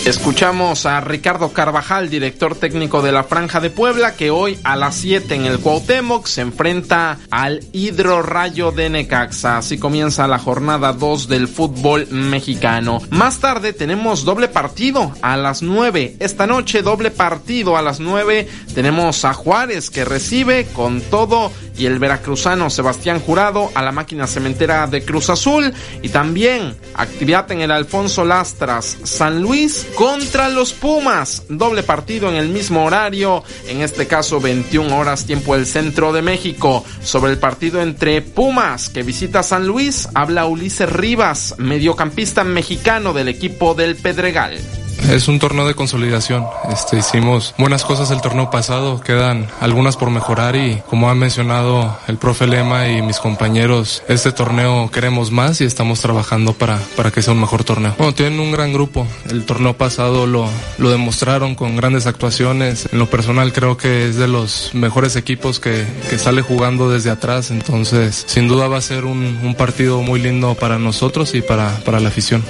Escuchamos a Ricardo Carvajal, director técnico de la Franja de Puebla, que hoy a las 7 en el Cuauhtémoc se enfrenta al Hidro Rayo de Necaxa. Así comienza la jornada 2 del fútbol mexicano. Más tarde tenemos doble partido a las 9. Esta noche doble partido a las 9. Tenemos a Juárez que recibe con todo y el veracruzano Sebastián Jurado a la máquina cementera de Cruz Azul y también actividad en el Alfonso Lastras San Luis contra los Pumas. Doble partido en el mismo horario, en este caso 21 horas tiempo del centro de México. Sobre el partido entre Pumas que visita San Luis, habla Ulises Rivas, mediocampista mexicano del equipo del Pedregal. Es un torneo de consolidación. Este, hicimos buenas cosas el torneo pasado, quedan algunas por mejorar y como ha mencionado el profe Lema y mis compañeros, este torneo queremos más y estamos trabajando para, para que sea un mejor torneo. Bueno, tienen un gran grupo. El torneo pasado lo, lo demostraron con grandes actuaciones. En lo personal creo que es de los mejores equipos que, que sale jugando desde atrás. Entonces, sin duda va a ser un, un partido muy lindo para nosotros y para, para la afición.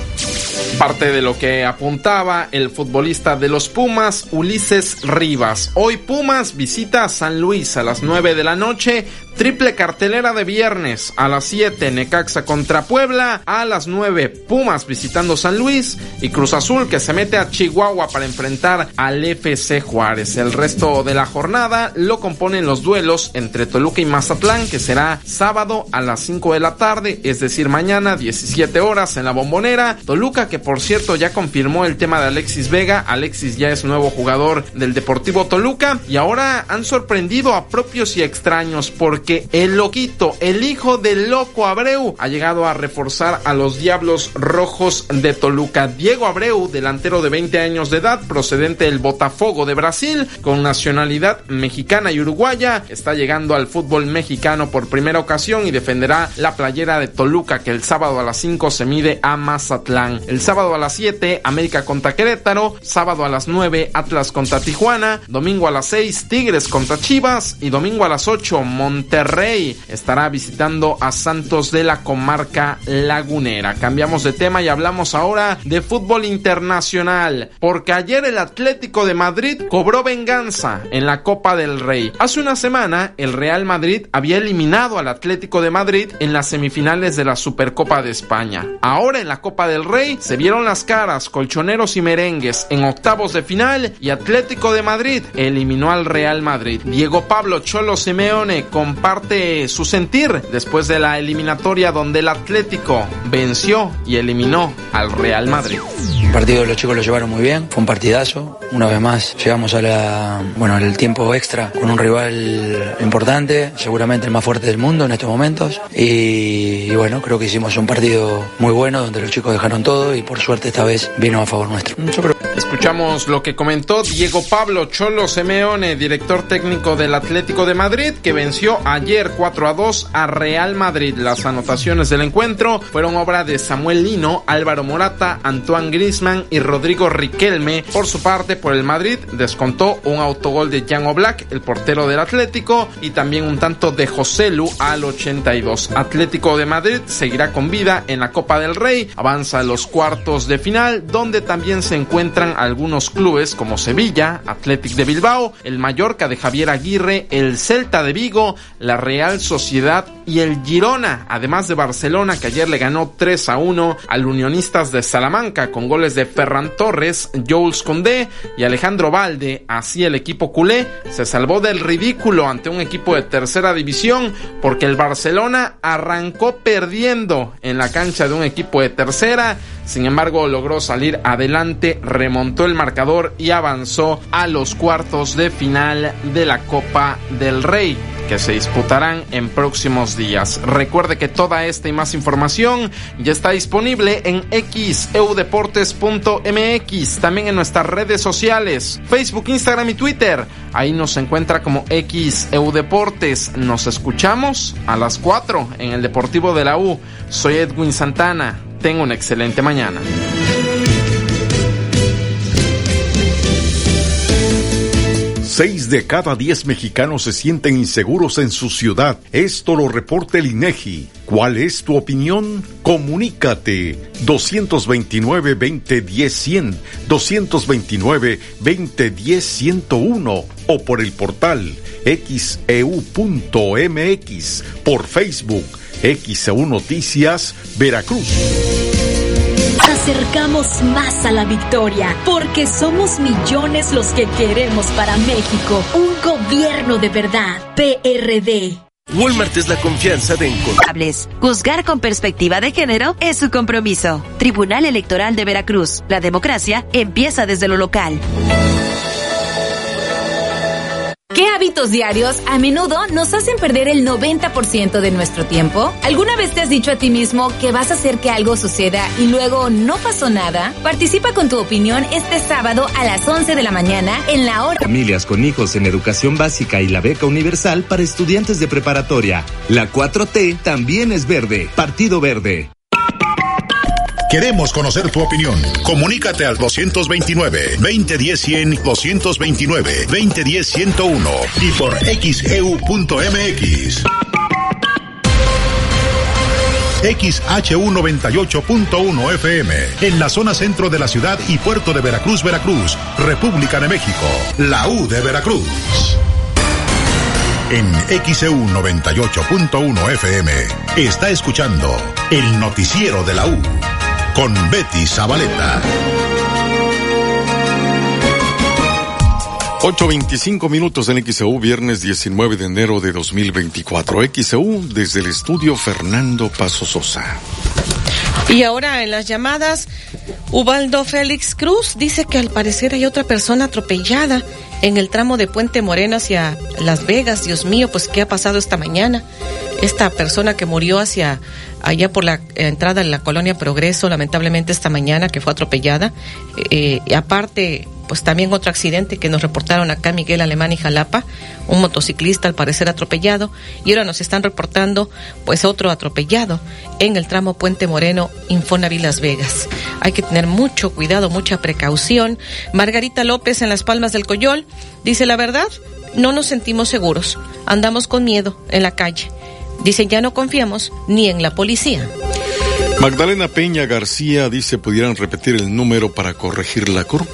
Parte de lo que apuntaba el futbolista de los Pumas, Ulises Rivas. Hoy Pumas visita a San Luis a las 9 de la noche, Triple cartelera de viernes a las 7 Necaxa contra Puebla, a las 9 Pumas visitando San Luis y Cruz Azul que se mete a Chihuahua para enfrentar al FC Juárez. El resto de la jornada lo componen los duelos entre Toluca y Mazatlán que será sábado a las 5 de la tarde, es decir, mañana 17 horas en la bombonera. Toluca que por cierto ya confirmó el tema de Alexis Vega. Alexis ya es nuevo jugador del Deportivo Toluca y ahora han sorprendido a propios y extraños porque el loquito, el hijo del loco Abreu, ha llegado a reforzar a los Diablos Rojos de Toluca. Diego Abreu, delantero de 20 años de edad, procedente del Botafogo de Brasil, con nacionalidad mexicana y uruguaya, está llegando al fútbol mexicano por primera ocasión y defenderá la playera de Toluca que el sábado a las 5 se mide a Mazatlán. El sábado a las 7, América contra Querétaro, sábado a las 9, Atlas contra Tijuana, domingo a las 6, Tigres contra Chivas y domingo a las 8, Monterrey estará visitando a Santos de la comarca lagunera. Cambiamos de tema y hablamos ahora de fútbol internacional, porque ayer el Atlético de Madrid cobró venganza en la Copa del Rey. Hace una semana el Real Madrid había eliminado al Atlético de Madrid en las semifinales de la Supercopa de España. Ahora en la Copa del Rey se vieron las caras colchoneros y merengues en octavos de final y Atlético de Madrid eliminó al Real Madrid. Diego Pablo Cholo Simeone comparte su sentir después de la eliminatoria donde el Atlético venció y eliminó al Real Madrid. El partido los chicos lo llevaron muy bien, fue un partidazo. Una vez más llegamos a la, bueno, el tiempo extra con un rival importante, seguramente el más fuerte del mundo en estos momentos. Y, y bueno, creo que hicimos un partido muy bueno donde los chicos dejaron todo y por suerte esta vez vino a favor nuestro. Escuchamos lo que comentó Diego Pablo Cholo Simeone, director técnico del Atlético de Madrid, que venció ayer 4 a 2 a Real Madrid. Las anotaciones del encuentro fueron obra de Samuel Lino, Álvaro Morata, Antoine Griezmann y Rodrigo Riquelme. Por su parte, por el Madrid, descontó un autogol de Jan Oblak, el portero del Atlético, y también un tanto de José Lu al 82. Atlético de Madrid seguirá con vida en la Copa del Rey, avanza a los cuartos de final, donde también se encuentran algunos clubes como Sevilla, Athletic de Bilbao, el Mallorca de Javier Aguirre, el Celta de Vigo, la Real Sociedad y el Girona, además de Barcelona que ayer le ganó 3 a 1 al Unionistas de Salamanca con goles de Ferran Torres, Jules Condé y Alejandro Valde. Así el equipo culé se salvó del ridículo ante un equipo de tercera división porque el Barcelona arrancó perdiendo en la cancha de un equipo de tercera sin embargo, logró salir adelante, remontó el marcador y avanzó a los cuartos de final de la Copa del Rey que se disputarán en próximos días. Recuerde que toda esta y más información ya está disponible en xeudeportes.mx, también en nuestras redes sociales, Facebook, Instagram y Twitter. Ahí nos encuentra como xeudeportes. Nos escuchamos a las 4 en el Deportivo de la U. Soy Edwin Santana. Tengo una excelente mañana. Seis de cada diez mexicanos se sienten inseguros en su ciudad. Esto lo reporta el INEGI. ¿Cuál es tu opinión? Comunícate 229-2010-100, 229-2010-101 o por el portal xeu.mx, por Facebook XEU Noticias, Veracruz. Acercamos más a la victoria, porque somos millones los que queremos para México un gobierno de verdad. PRD. Walmart es la confianza de encontrar. Juzgar con perspectiva de género es su compromiso. Tribunal Electoral de Veracruz. La democracia empieza desde lo local. ¿Qué hábitos diarios a menudo nos hacen perder el 90% de nuestro tiempo? ¿Alguna vez te has dicho a ti mismo que vas a hacer que algo suceda y luego no pasó nada? Participa con tu opinión este sábado a las 11 de la mañana en la hora. Familias con hijos en educación básica y la beca universal para estudiantes de preparatoria. La 4T también es verde. Partido Verde. Queremos conocer tu opinión. Comunícate al 229-2010-100, 229-2010-101 y por xeu.mx. XHU98.1 FM, en la zona centro de la ciudad y puerto de Veracruz, Veracruz, República de México, la U de Veracruz. En XEU 98.1 FM está escuchando el noticiero de la U con Betty Zabaleta. 8.25 minutos en XEU, viernes 19 de enero de 2024. XEU desde el estudio Fernando Paso Sosa. Y ahora en las llamadas, Ubaldo Félix Cruz dice que al parecer hay otra persona atropellada en el tramo de Puente Moreno hacia Las Vegas. Dios mío, pues ¿qué ha pasado esta mañana? Esta persona que murió hacia allá por la entrada en la colonia Progreso, lamentablemente esta mañana que fue atropellada. Eh, y aparte, pues también otro accidente que nos reportaron acá Miguel Alemán y Jalapa, un motociclista al parecer atropellado y ahora nos están reportando pues otro atropellado en el tramo Puente Moreno Infonavit Las Vegas. Hay que tener mucho cuidado, mucha precaución. Margarita López en Las Palmas del Coyol dice la verdad, no nos sentimos seguros, andamos con miedo en la calle. Dice ya no confiamos ni en la policía. Magdalena Peña García dice pudieran repetir el número para corregir la curva.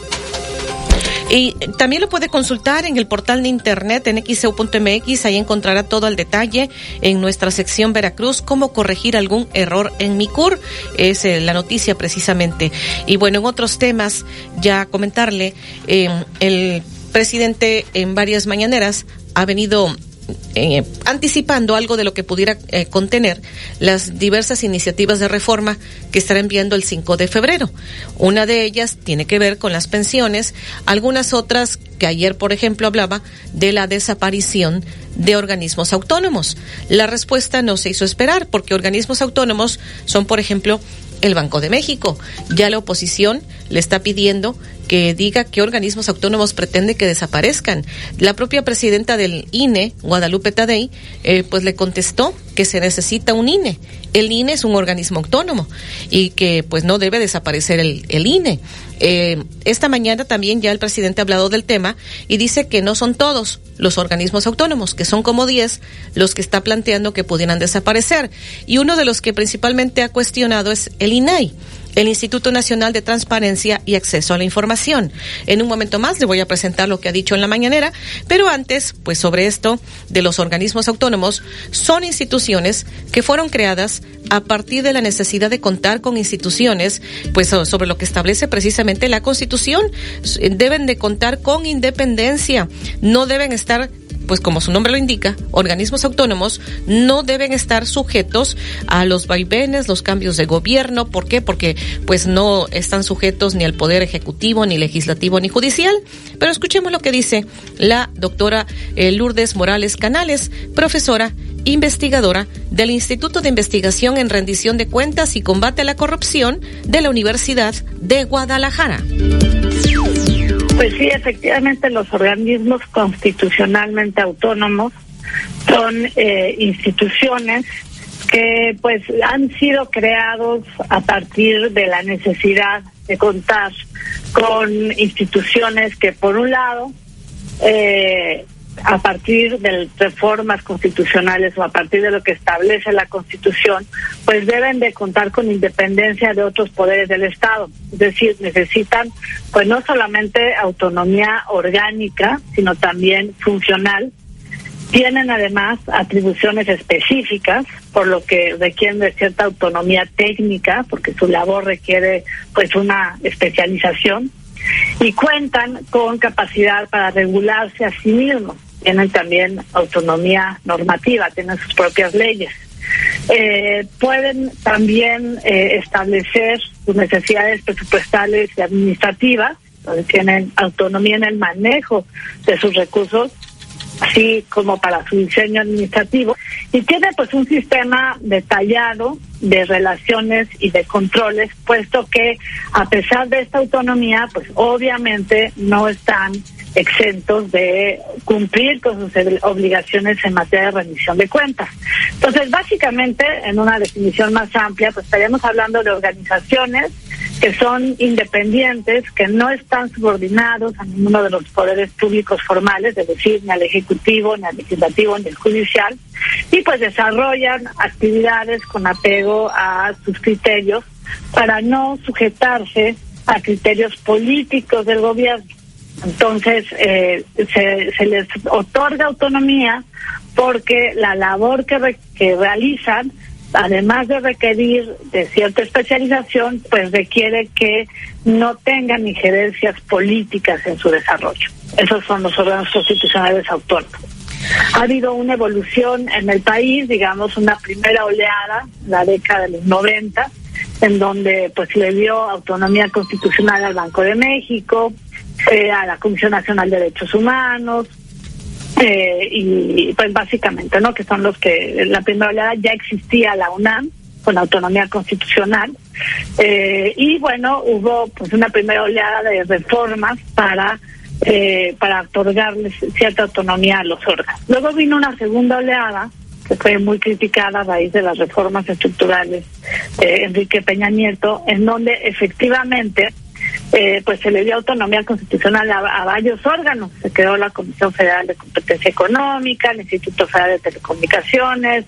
Y también lo puede consultar en el portal de internet en xeu.mx, ahí encontrará todo el detalle en nuestra sección Veracruz, cómo corregir algún error en mi CUR, es eh, la noticia precisamente. Y bueno, en otros temas, ya comentarle, eh, el presidente en varias mañaneras ha venido eh, anticipando algo de lo que pudiera eh, contener las diversas iniciativas de reforma que estará enviando el 5 de febrero. Una de ellas tiene que ver con las pensiones, algunas otras que ayer, por ejemplo, hablaba de la desaparición de organismos autónomos. La respuesta no se hizo esperar porque organismos autónomos son, por ejemplo, el Banco de México. Ya la oposición le está pidiendo que diga qué organismos autónomos pretende que desaparezcan. La propia presidenta del INE, Guadalupe Tadei, eh, pues le contestó que se necesita un INE. El INE es un organismo autónomo y que pues no debe desaparecer el, el INE. Eh, esta mañana también ya el presidente ha hablado del tema y dice que no son todos los organismos autónomos, que son como 10 los que está planteando que pudieran desaparecer. Y uno de los que principalmente ha cuestionado es el INAI el Instituto Nacional de Transparencia y Acceso a la Información. En un momento más le voy a presentar lo que ha dicho en la mañanera, pero antes, pues sobre esto de los organismos autónomos, son instituciones que fueron creadas a partir de la necesidad de contar con instituciones, pues sobre lo que establece precisamente la Constitución, deben de contar con independencia, no deben estar pues como su nombre lo indica, organismos autónomos no deben estar sujetos a los vaivenes, los cambios de gobierno. ¿Por qué? Porque pues no están sujetos ni al poder ejecutivo, ni legislativo, ni judicial. Pero escuchemos lo que dice la doctora eh, Lourdes Morales Canales, profesora investigadora del Instituto de Investigación en Rendición de Cuentas y Combate a la Corrupción de la Universidad de Guadalajara. Pues sí, efectivamente los organismos constitucionalmente autónomos son eh, instituciones que pues han sido creados a partir de la necesidad de contar con instituciones que por un lado eh, a partir de reformas constitucionales o a partir de lo que establece la Constitución, pues deben de contar con independencia de otros poderes del Estado. Es decir, necesitan pues no solamente autonomía orgánica, sino también funcional. Tienen además atribuciones específicas, por lo que requieren de cierta autonomía técnica, porque su labor requiere pues una especialización y cuentan con capacidad para regularse a sí mismos. Tienen también autonomía normativa, tienen sus propias leyes. Eh, pueden también eh, establecer sus necesidades presupuestales y administrativas, tienen autonomía en el manejo de sus recursos así como para su diseño administrativo y tiene pues un sistema detallado de relaciones y de controles puesto que a pesar de esta autonomía pues obviamente no están exentos de cumplir con sus obligaciones en materia de rendición de cuentas. Entonces, básicamente, en una definición más amplia, pues estaríamos hablando de organizaciones que son independientes, que no están subordinados a ninguno de los poderes públicos formales, es decir, ni al Ejecutivo, ni al Legislativo, ni al Judicial, y pues desarrollan actividades con apego a sus criterios para no sujetarse a criterios políticos del gobierno. Entonces, eh, se, les otorga autonomía porque la labor que, que realizan, además de requerir de cierta especialización, pues requiere que no tengan injerencias políticas en su desarrollo. Esos son los órganos constitucionales autónomos. Ha habido una evolución en el país, digamos, una primera oleada, la década de los 90, en donde pues le dio autonomía constitucional al Banco de México, eh, a la Comisión Nacional de Derechos Humanos, eh, y pues básicamente, ¿no? Que son los que la primera oleada ya existía la UNAM con autonomía constitucional eh, y bueno hubo pues una primera oleada de reformas para eh, para otorgarles cierta autonomía a los órganos. Luego vino una segunda oleada que fue muy criticada a raíz de las reformas estructurales de Enrique Peña Nieto, en donde efectivamente eh, pues se le dio autonomía constitucional a, varios órganos. Se creó la Comisión Federal de Competencia Económica, el Instituto Federal de Telecomunicaciones,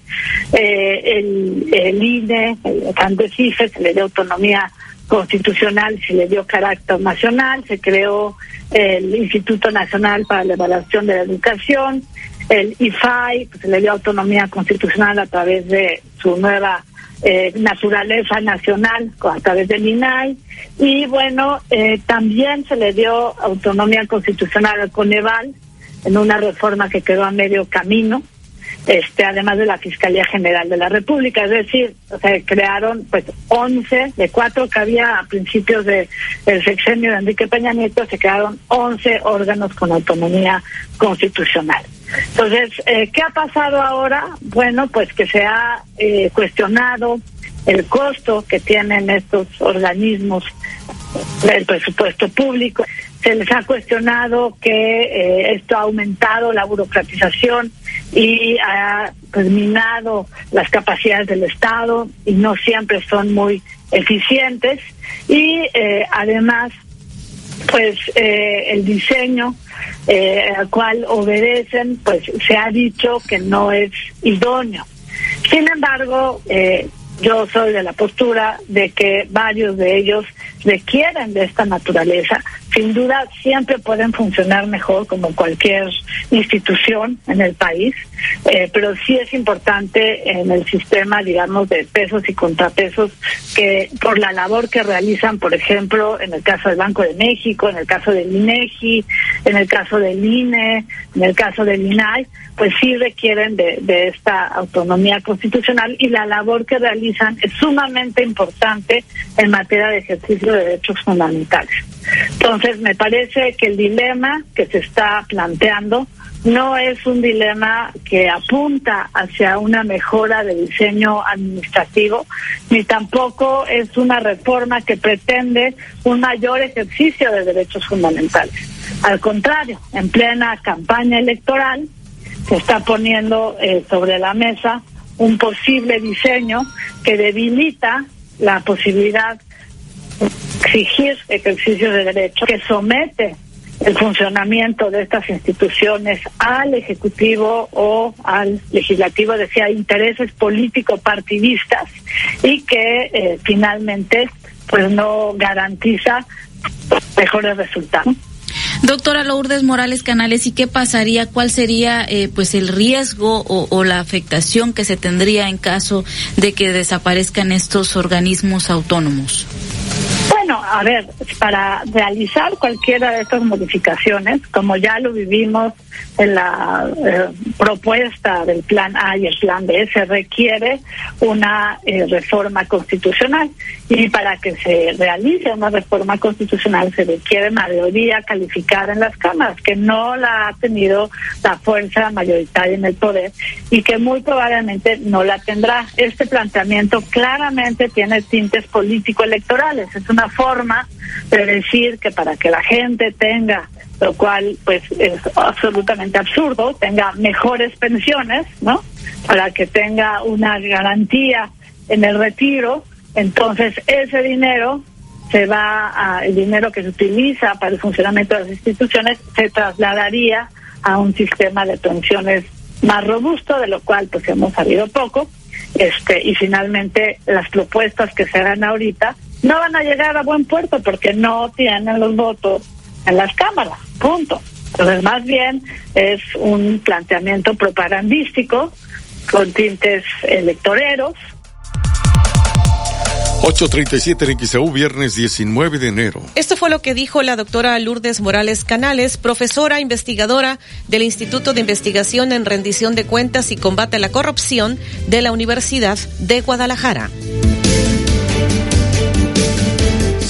eh, el, el, INE, el CANDECIFE, se le dio autonomía constitucional, se le dio carácter nacional, se creó el Instituto Nacional para la Evaluación de la Educación, el IFAI, pues se le dio autonomía constitucional a través de su nueva eh, naturaleza nacional a través del INAI y bueno, eh, también se le dio autonomía constitucional al Coneval en una reforma que quedó a medio camino, este además de la Fiscalía General de la República, es decir, se crearon pues 11 de cuatro que había a principios de el sexenio de Enrique Peña Nieto, se crearon 11 órganos con autonomía constitucional. Entonces, eh, ¿qué ha pasado ahora? Bueno, pues que se ha eh, cuestionado el costo que tienen estos organismos del presupuesto público. Se les ha cuestionado que eh, esto ha aumentado la burocratización y ha terminado las capacidades del Estado y no siempre son muy eficientes. Y además, pues el diseño eh, al cual obedecen, pues se ha dicho que no es idóneo. Sin embargo, eh, yo soy de la postura de que varios de ellos requieren de esta naturaleza. Sin duda, siempre pueden funcionar mejor como cualquier institución en el país, eh, pero sí es importante en el sistema, digamos, de pesos y contrapesos, que por la labor que realizan, por ejemplo, en el caso del Banco de México, en el caso del INEGI, en el caso del INE, en el caso del INAI, pues sí requieren de, de esta autonomía constitucional y la labor que realizan es sumamente importante en materia de ejercicio de derechos fundamentales. Entonces, me parece que el dilema que se está planteando no es un dilema que apunta hacia una mejora de diseño administrativo, ni tampoco es una reforma que pretende un mayor ejercicio de derechos fundamentales. Al contrario, en plena campaña electoral se está poniendo eh, sobre la mesa un posible diseño que debilita la posibilidad de exigir ejercicios de derecho, que somete el funcionamiento de estas instituciones al Ejecutivo o al Legislativo, decía, intereses político-partidistas y que eh, finalmente pues no garantiza mejores resultados. Doctora Lourdes Morales Canales, ¿y qué pasaría? ¿Cuál sería eh, pues el riesgo o, o, la afectación que se tendría en caso de que desaparezcan estos organismos autónomos? Bueno, a ver, para realizar cualquiera de estas modificaciones, como ya lo vivimos en la eh, propuesta del plan A y el plan B, se requiere una eh, reforma constitucional. Y para que se realice una reforma constitucional se requiere mayoría calificada en las cámaras, que no la ha tenido la fuerza mayoritaria en el poder y que muy probablemente no la tendrá. Este planteamiento claramente tiene tintes político-electorales. Es una forma de decir que para que la gente tenga lo cual pues es absolutamente absurdo, tenga mejores pensiones, ¿no? Para que tenga una garantía en el retiro, entonces ese dinero se va a, el dinero que se utiliza para el funcionamiento de las instituciones se trasladaría a un sistema de pensiones más robusto, de lo cual pues hemos sabido poco, este y finalmente las propuestas que se hagan ahorita no van a llegar a buen puerto porque no tienen los votos en las cámaras, punto. Entonces, más bien es un planteamiento propagandístico con tintes electoreros. 8.37 en XAU, viernes 19 de enero. Esto fue lo que dijo la doctora Lourdes Morales Canales, profesora investigadora del Instituto de Investigación en Rendición de Cuentas y Combate a la Corrupción de la Universidad de Guadalajara.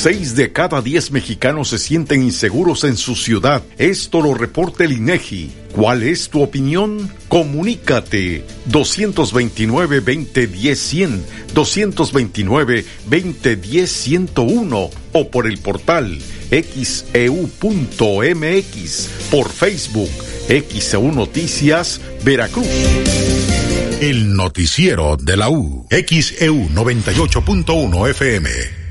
Seis de cada diez mexicanos se sienten inseguros en su ciudad. Esto lo reporta el INEGI. ¿Cuál es tu opinión? Comunícate 229-2010-100, 229-2010-101 o por el portal xeu.mx, por Facebook, XEU Noticias, Veracruz. El noticiero de la U, XEU 98.1 FM.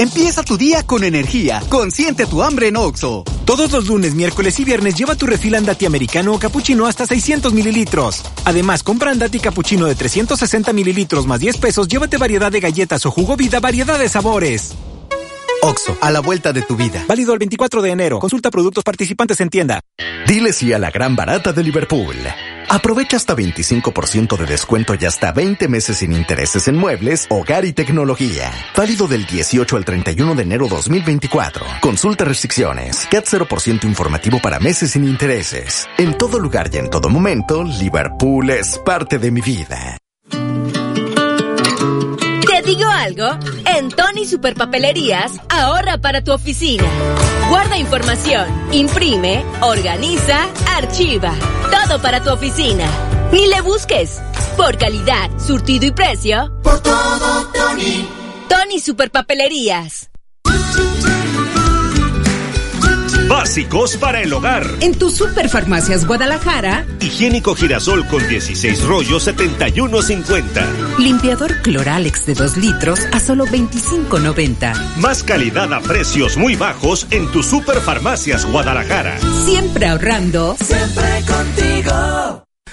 Empieza tu día con energía. Consiente tu hambre en Oxo. Todos los lunes, miércoles y viernes lleva tu refil andati americano o capuchino hasta 600 mililitros. Además, compra andati capuchino de 360 mililitros más 10 pesos, llévate variedad de galletas o jugo vida, variedad de sabores. Oxo, a la vuelta de tu vida. Válido el 24 de enero. Consulta productos participantes en tienda. Dile sí a la gran barata de Liverpool. Aprovecha hasta 25% de descuento y hasta 20 meses sin intereses en muebles, hogar y tecnología. Válido del 18 al 31 de enero 2024. Consulta restricciones. CAT 0% informativo para meses sin intereses. En todo lugar y en todo momento, Liverpool es parte de mi vida. ¿Te digo algo? En Tony Superpapelerías, ahorra para tu oficina. Guarda información, imprime, organiza, archiva. Todo para tu oficina. Ni le busques. Por calidad, surtido y precio. Por todo, Tony. Tony Superpapelerías. Básicos para el hogar. En tu Superfarmacias Guadalajara. Higiénico girasol con 16 rollos 71.50. Limpiador Cloralex de 2 litros a solo 25.90. Más calidad a precios muy bajos en tu Superfarmacias Guadalajara. Siempre ahorrando. Siempre contigo.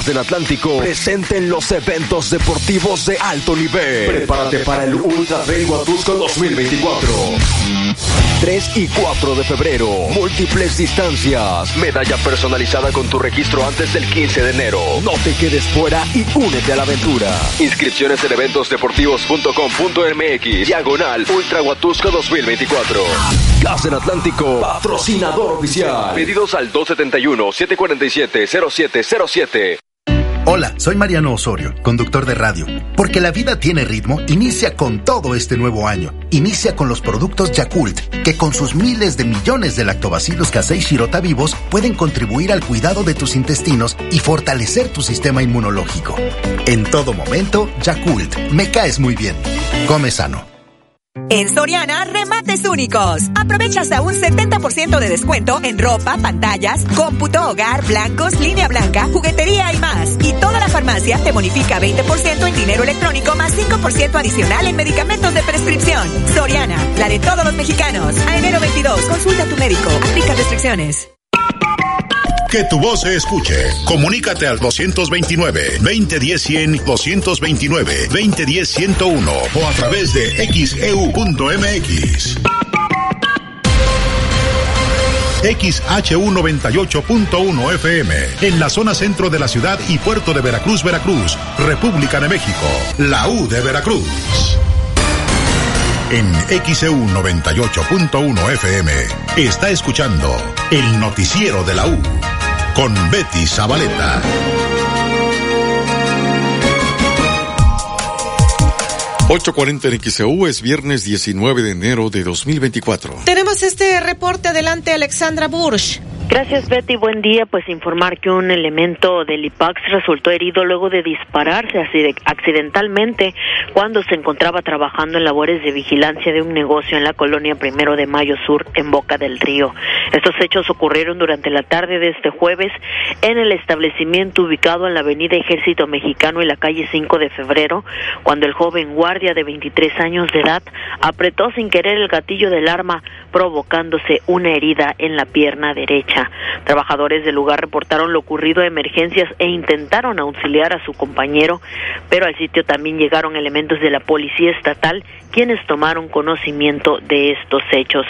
Gas del Atlántico presente en los eventos deportivos de alto nivel. Prepárate para el Ultra Trail Huatusco 2024. 3 y 4 de febrero. Múltiples distancias. Medalla personalizada con tu registro antes del 15 de enero. No te quedes fuera y únete a la aventura. Inscripciones en eventosdeportivos.com.mx. Diagonal Ultra Huatusco 2024. Gas del Atlántico. Patrocinador oficial. Pedidos al 271-747-0707. Hola, soy Mariano Osorio, conductor de radio. Porque la vida tiene ritmo, inicia con todo este nuevo año. Inicia con los productos Yakult, que con sus miles de millones de lactobacilos casei shirota vivos pueden contribuir al cuidado de tus intestinos y fortalecer tu sistema inmunológico. En todo momento, Yakult, me caes muy bien. Come sano. En Soriana, remates únicos. Aprovecha hasta un 70% de descuento en ropa, pantallas, cómputo, hogar, blancos, línea blanca, juguetería y más. Y toda la farmacia te bonifica 20% en dinero electrónico más 5% adicional en medicamentos de prescripción. Soriana, la de todos los mexicanos. A enero 22, consulta a tu médico. Aplica restricciones. Que tu voz se escuche. Comunícate al 229-2010-100, 229-2010-101 o a través de xeu.mx. XHU 98.1 FM, en la zona centro de la ciudad y puerto de Veracruz, Veracruz, República de México, la U de Veracruz. En XEU 98.1 FM está escuchando el noticiero de la U con Betty Zabaleta. ...8.40 en XEU es viernes 19 de enero de 2024. Tenemos este reporte adelante, Alexandra Bursch. Gracias, Betty. Buen día. Pues informar que un elemento del IPAX resultó herido luego de dispararse accidentalmente cuando se encontraba trabajando en labores de vigilancia de un negocio en la colonia Primero de Mayo Sur, en Boca del Río. Estos hechos ocurrieron durante la tarde de este jueves en el establecimiento ubicado en la Avenida Ejército Mexicano y la calle 5 de Febrero, cuando el joven guardia de 23 años de edad apretó sin querer el gatillo del arma, provocándose una herida en la pierna derecha. Trabajadores del lugar reportaron lo ocurrido a emergencias e intentaron auxiliar a su compañero, pero al sitio también llegaron elementos de la policía estatal quienes tomaron conocimiento de estos hechos.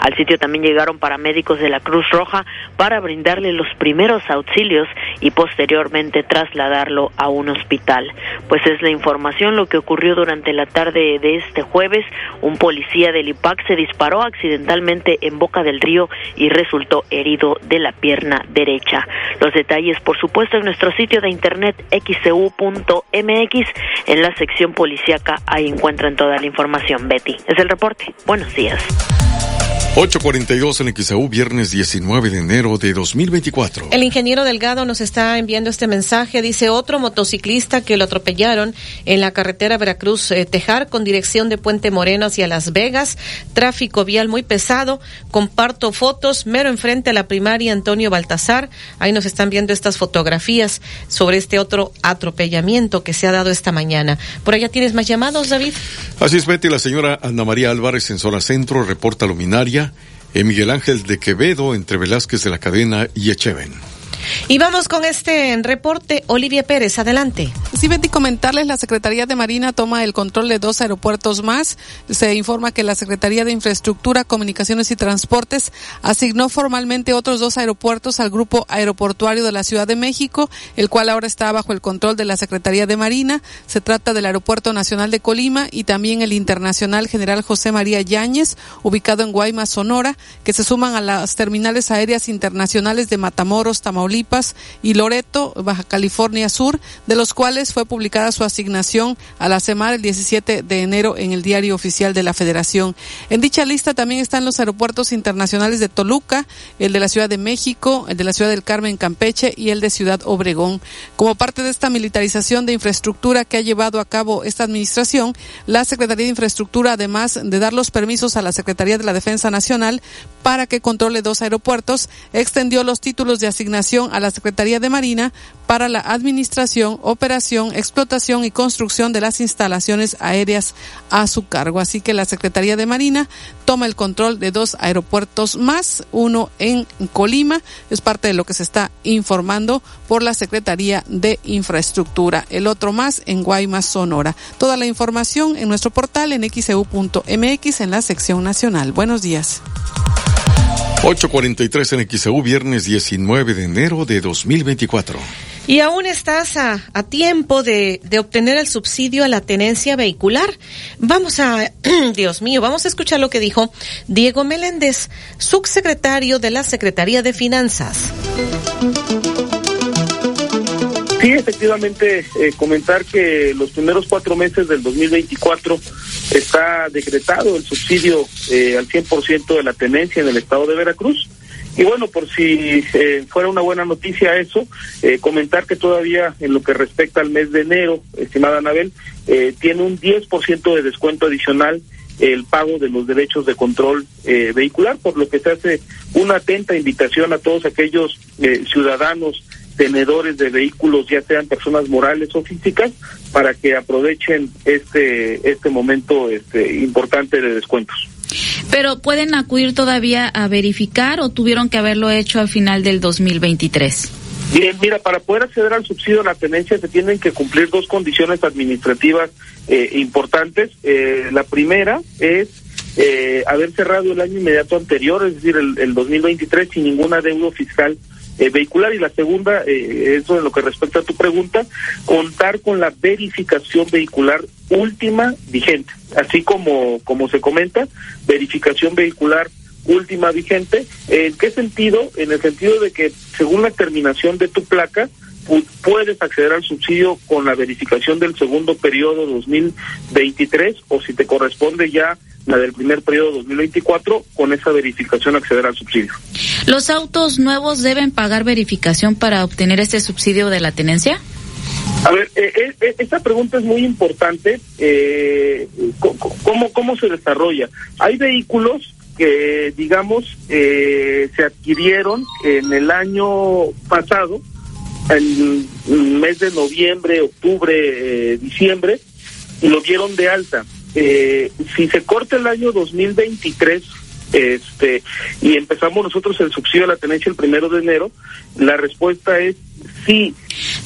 Al sitio también llegaron paramédicos de la Cruz Roja para brindarle los primeros auxilios y posteriormente trasladarlo a un hospital. Pues es la información lo que ocurrió durante la tarde de este jueves. Un policía del IPAC se disparó accidentalmente en Boca del Río y resultó herido de la pierna derecha. Los detalles, por supuesto, en nuestro sitio de internet xcu.mx en la sección policíaca. Ahí encuentran toda la información información, Betty. Es el reporte. Buenos días. 842 en XAU, viernes 19 de enero de 2024. El ingeniero Delgado nos está enviando este mensaje. Dice otro motociclista que lo atropellaron en la carretera Veracruz-Tejar con dirección de Puente Moreno hacia Las Vegas. Tráfico vial muy pesado. Comparto fotos mero enfrente a la primaria Antonio Baltasar. Ahí nos están viendo estas fotografías sobre este otro atropellamiento que se ha dado esta mañana. Por allá tienes más llamados, David. Así es, Betty. La señora Ana María Álvarez en zona centro reporta luminaria Miguel Ángel de Quevedo entre Velázquez de la Cadena y Echeven. Y vamos con este reporte. Olivia Pérez, adelante. Sí, Betty, comentarles, la Secretaría de Marina toma el control de dos aeropuertos más. Se informa que la Secretaría de Infraestructura, Comunicaciones y Transportes asignó formalmente otros dos aeropuertos al Grupo Aeroportuario de la Ciudad de México, el cual ahora está bajo el control de la Secretaría de Marina. Se trata del Aeropuerto Nacional de Colima y también el Internacional General José María Yáñez, ubicado en Guaymas, Sonora, que se suman a las terminales aéreas internacionales de Matamoros, Tamaulipas, y Loreto, Baja California Sur, de los cuales fue publicada su asignación a la semana el 17 de enero en el Diario Oficial de la Federación. En dicha lista también están los aeropuertos internacionales de Toluca, el de la Ciudad de México, el de la Ciudad del Carmen Campeche y el de Ciudad Obregón. Como parte de esta militarización de infraestructura que ha llevado a cabo esta administración, la Secretaría de Infraestructura, además de dar los permisos a la Secretaría de la Defensa Nacional para que controle dos aeropuertos, extendió los títulos de asignación a la Secretaría de Marina para la administración, operación, explotación y construcción de las instalaciones aéreas a su cargo. Así que la Secretaría de Marina toma el control de dos aeropuertos más, uno en Colima, es parte de lo que se está informando por la Secretaría de Infraestructura, el otro más en Guaymas, Sonora. Toda la información en nuestro portal en xeu.mx en la sección nacional. Buenos días. 843 en XEU, viernes 19 de enero de 2024. Y aún estás a, a tiempo de, de, obtener el subsidio a la tenencia vehicular. Vamos a, Dios mío, vamos a escuchar lo que dijo Diego Meléndez, subsecretario de la Secretaría de Finanzas. Sí, efectivamente, eh, comentar que los primeros cuatro meses del 2024 está decretado el subsidio eh, al 100% de la tenencia en el estado de Veracruz. Y bueno, por si eh, fuera una buena noticia eso, eh, comentar que todavía en lo que respecta al mes de enero, estimada Anabel, eh, tiene un 10% de descuento adicional el pago de los derechos de control eh, vehicular, por lo que se hace una atenta invitación a todos aquellos ciudadanos tenedores de vehículos, ya sean personas morales o físicas, para que aprovechen este este momento este importante de descuentos. Pero pueden acudir todavía a verificar o tuvieron que haberlo hecho al final del 2023. Bien, mira, para poder acceder al subsidio a la tenencia se tienen que cumplir dos condiciones administrativas eh, importantes. Eh, la primera es eh, haber cerrado el año inmediato anterior, es decir, el, el 2023, sin ningún adeudo fiscal eh, vehicular y la segunda, eh, eso en lo que respecta a tu pregunta, contar con la verificación vehicular última vigente, así como como se comenta, verificación vehicular última vigente. ¿En qué sentido? En el sentido de que según la terminación de tu placa, puedes acceder al subsidio con la verificación del segundo periodo 2023 o si te corresponde ya la del primer periodo 2024, con esa verificación acceder al subsidio. ¿Los autos nuevos deben pagar verificación para obtener este subsidio de la tenencia? A ver, eh, eh, esta pregunta es muy importante. Eh, ¿cómo, ¿Cómo se desarrolla? Hay vehículos que, digamos, se adquirieron en el año pasado, en el mes de noviembre, octubre, diciembre, y lo dieron de alta. si se corta el año 2023, este y empezamos nosotros el subsidio a la tenencia el primero de enero, la respuesta es sí.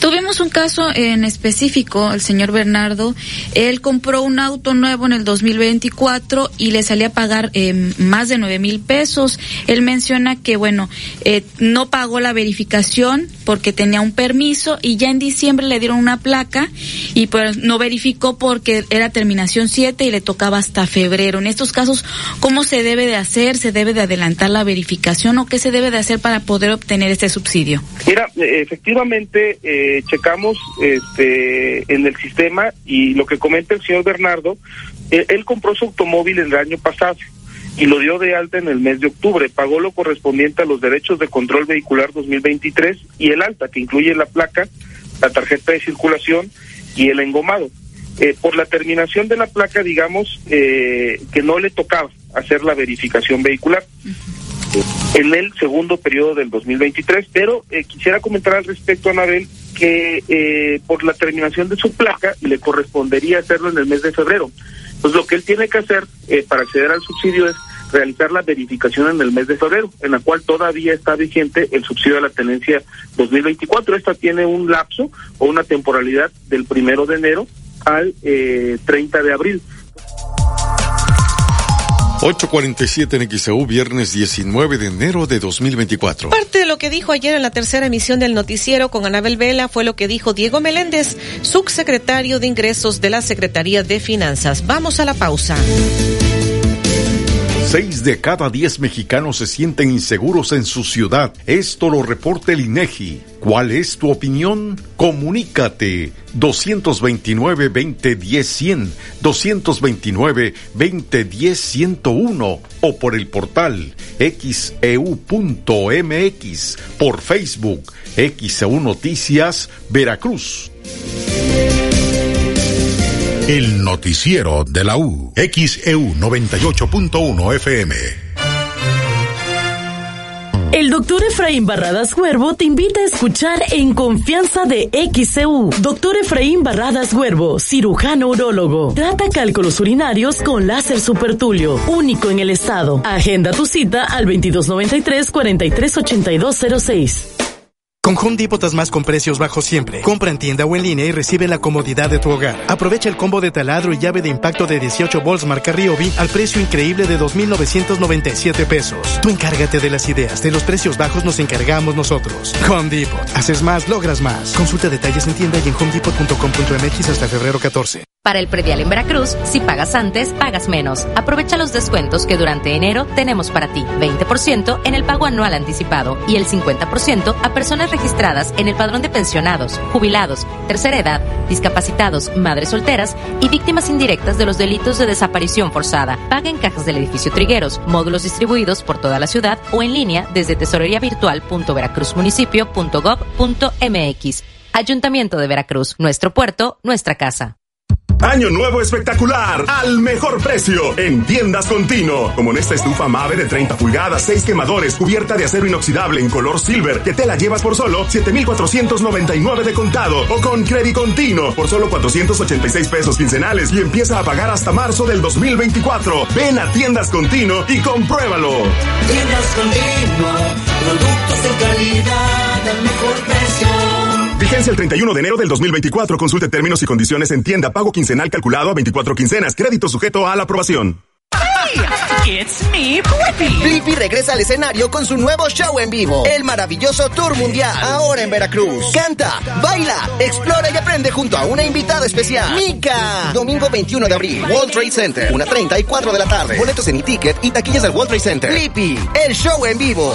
Tuvimos un caso en específico, el señor Bernardo, él compró un auto nuevo en el 2024 y le salía a pagar eh, más de nueve mil pesos. Él menciona que, bueno, eh, no pagó la verificación porque tenía un permiso y ya en diciembre le dieron una placa y pues no verificó porque era terminación 7 y le tocaba hasta febrero. En estos casos, ¿cómo se debe de hacer? ¿Se debe de adelantar la verificación o qué se debe de hacer para poder obtener este subsidio? Mira, efectivamente, eh, checamos este, en el sistema y lo que comenta el señor Bernardo, eh, él compró su automóvil el año pasado y lo dio de alta en el mes de octubre. Pagó lo correspondiente a los derechos de control vehicular 2023 y el alta, que incluye la placa, la tarjeta de circulación y el engomado. Eh, por la terminación de la placa, digamos eh, que no le tocaba hacer la verificación vehicular en el segundo periodo del 2023, pero eh, quisiera comentar al respecto, Anabel, que por la terminación de su placa le correspondería hacerlo en el mes de febrero. Pues lo que él tiene que hacer para acceder al subsidio es realizar la verificación en el mes de febrero, en la cual todavía está vigente el subsidio de la tenencia 2024. Esta tiene un lapso o una temporalidad del primero de enero al eh, 30 de abril. 847 en XEU, viernes 19 de enero de 2024. Parte de lo que dijo ayer en la tercera emisión del noticiero con Anabel Vela fue lo que dijo Diego Meléndez, subsecretario de Ingresos de la Secretaría de Finanzas. Vamos a la pausa. Seis de cada diez mexicanos se sienten inseguros en su ciudad. Esto lo reporta el INEGI. ¿Cuál es tu opinión? Comunícate 229-2010-100, 229-2010-101 o por el portal xeu.mx, e por Facebook, XEU Noticias, Veracruz. El noticiero de la U. XEU 98.1 FM. El doctor Efraín Barradas Huervo te invita a escuchar En Confianza de XEU. Doctor Efraín Barradas Huervo, cirujano urólogo. Trata cálculos urinarios con láser supertulio, único en el estado. Agenda tu cita al 2293 438206. Con Home Depot más con precios bajos siempre. Compra en tienda o en línea y recibe la comodidad de tu hogar. Aprovecha el combo de taladro y llave de impacto de 18 volts marca Ryobi al precio increíble de 2.997 pesos. Tú encárgate de las ideas, de los precios bajos nos encargamos nosotros. Home Depot. Haces más, logras más. Consulta detalles en tienda y en homedepot.com.mx hasta febrero 14. Para el predial en Veracruz, si pagas antes, pagas menos. Aprovecha los descuentos que durante enero tenemos para ti. 20% en el pago anual anticipado y el 50% a personas registradas en el padrón de pensionados, jubilados, tercera edad, discapacitados, madres solteras y víctimas indirectas de los delitos de desaparición forzada. Paga en cajas del edificio Trigueros, módulos distribuidos por toda la ciudad o en línea desde tesoreriavirtual.veracruzmunicipio.gov.mx. Ayuntamiento de Veracruz, nuestro puerto, nuestra casa. Año nuevo espectacular al mejor precio en tiendas Contino. Como en esta estufa Mave de 30 pulgadas, 6 quemadores, cubierta de acero inoxidable en color silver, que te la llevas por solo 7,499 de contado o con Credit Contino por solo 486 pesos quincenales y empieza a pagar hasta marzo del 2024. Ven a tiendas Contino y compruébalo. Tiendas Contino, productos de calidad al mejor precio. Vigencia el 31 de enero del 2024. Consulte términos y condiciones en tienda. Pago quincenal calculado a 24 quincenas. Crédito sujeto a la aprobación. Hey, it's me, Blippi. Blippi regresa al escenario con su nuevo show en vivo, el maravilloso Tour Mundial, ahora en Veracruz. Canta, baila, explora y aprende junto a una invitada especial, Mika. Domingo 21 de abril, World Trade Center, 1.30 y 4 de la tarde. Boletos en e-ticket y taquillas del World Trade Center. Blippi, el show en vivo.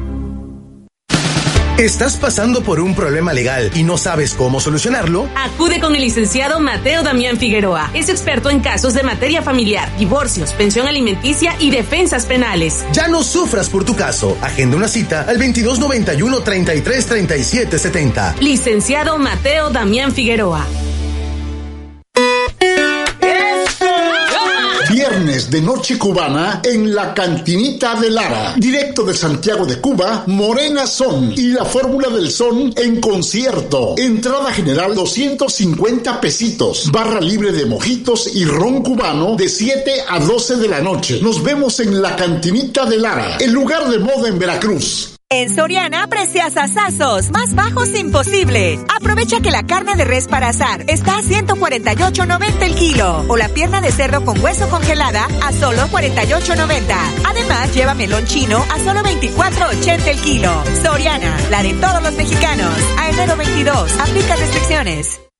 ¿Estás pasando por un problema legal y no sabes cómo solucionarlo? Acude con el licenciado Mateo Damián Figueroa. Es experto en casos de materia familiar, divorcios, pensión alimenticia y defensas penales. Ya no sufras por tu caso. Agenda una cita al 2291 33 37 70. Licenciado Mateo Damián Figueroa. De Noche Cubana en la Cantinita de Lara. Directo de Santiago de Cuba, Morena Son y la Fórmula del Son en concierto. Entrada general 250 pesitos. Barra libre de mojitos y ron cubano de 7 a 12 de la noche. Nos vemos en la Cantinita de Lara, el lugar de moda en Veracruz. En Soriana precias asazos, más bajos imposible. Aprovecha que la carne de res para asar está a 148.90 el kilo o la pierna de cerdo con hueso congelada a solo 48.90. Además, lleva melón chino a solo 24.80 el kilo. Soriana, la de todos los mexicanos. A enero 22, aplica restricciones.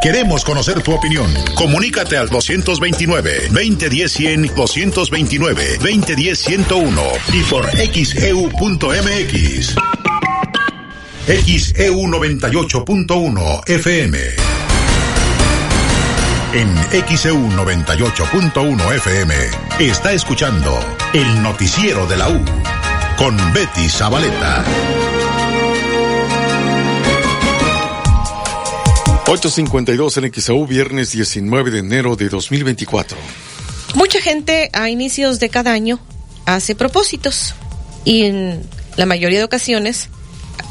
Queremos conocer tu opinión. Comunícate al 229-2010-100, 229-2010-101 y por xeu.mx. XEU 98.1 FM. En XEU 98.1 FM está escuchando el noticiero de la U con Betty Zabaleta. 852 en XAU, viernes 19 de enero de 2024. Mucha gente a inicios de cada año hace propósitos y en la mayoría de ocasiones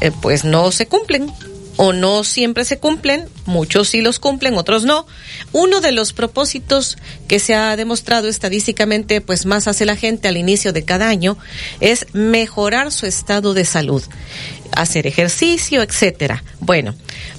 eh, pues no se cumplen o no siempre se cumplen, muchos sí los cumplen, otros no. Uno de los propósitos que se ha demostrado estadísticamente pues más hace la gente al inicio de cada año es mejorar su estado de salud, hacer ejercicio, etcétera. Bueno,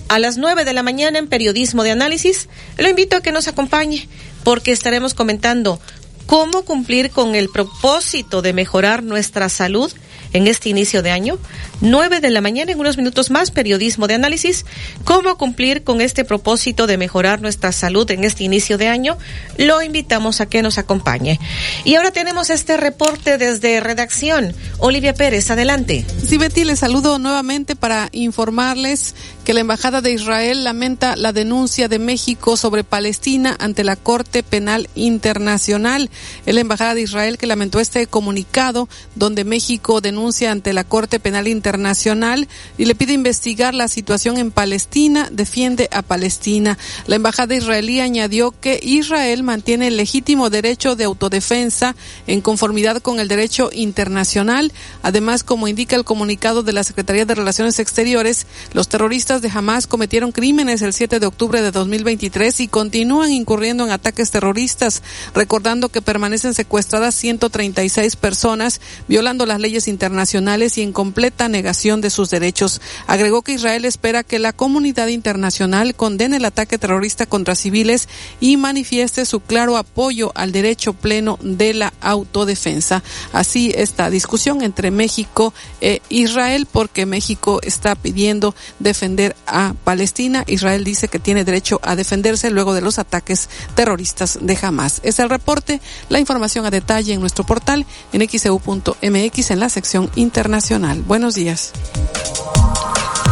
a las nueve de la mañana en Periodismo de Análisis, lo invito a que nos acompañe porque estaremos comentando cómo cumplir con el propósito de mejorar nuestra salud en este inicio de año. 9 de la mañana, en unos minutos más, periodismo de análisis. ¿Cómo cumplir con este propósito de mejorar nuestra salud en este inicio de año? Lo invitamos a que nos acompañe. Y ahora tenemos este reporte desde redacción. Olivia Pérez, adelante. Sí, Betty, les saludo nuevamente para informarles que la Embajada de Israel lamenta la denuncia de México sobre Palestina ante la Corte Penal Internacional. Es la Embajada de Israel que lamentó este comunicado donde México denuncia ante la Corte Penal Internacional y le pide investigar la situación en Palestina, defiende a Palestina. La Embajada israelí añadió que Israel mantiene el legítimo derecho de autodefensa en conformidad con el derecho internacional. Además, como indica el comunicado de la Secretaría de Relaciones Exteriores, los terroristas de Hamas cometieron crímenes el 7 de octubre de 2023 y continúan incurriendo en ataques terroristas, recordando que permanecen secuestradas 136 personas, violando las leyes internacionales y en completa negación de sus derechos. Agregó que Israel espera que la comunidad internacional condene el ataque terrorista contra civiles y manifieste su claro apoyo al derecho pleno de la autodefensa. Así esta discusión entre México e Israel porque México está pidiendo defender a Palestina. Israel dice que tiene derecho a defenderse luego de los ataques terroristas de Hamas. Es el reporte, la información a detalle en nuestro portal en xeu.mx en la sección internacional. Buenos días.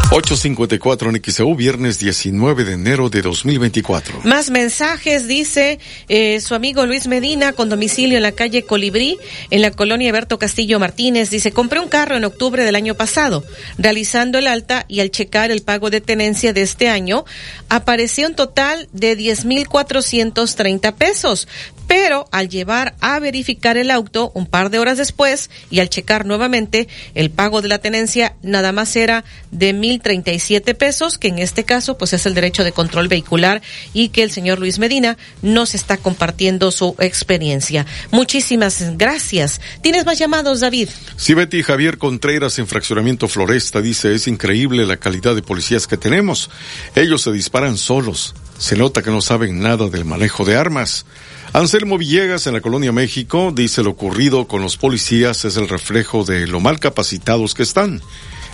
854 en XEU, viernes 19 de enero de 2024. Más mensajes, dice eh, su amigo Luis Medina, con domicilio en la calle Colibrí, en la colonia Berto Castillo Martínez. Dice, compré un carro en octubre del año pasado, realizando el alta y al checar el pago de tenencia de este año, apareció un total de 10,430 pesos. Pero al llevar a verificar el auto un par de horas después y al checar nuevamente, el pago de la tenencia nada más era de mil treinta y siete pesos, que en este caso pues es el derecho de control vehicular y que el señor Luis Medina nos está compartiendo su experiencia. Muchísimas gracias. ¿Tienes más llamados, David? Sí, Betty Javier Contreras en Fraccionamiento Floresta dice, es increíble la calidad de policías que tenemos. Ellos se disparan solos Se nota que no saben nada del manejo de armas. Anselmo Villegas en la Colonia México dice lo ocurrido con los policías es el reflejo de lo mal capacitados que están.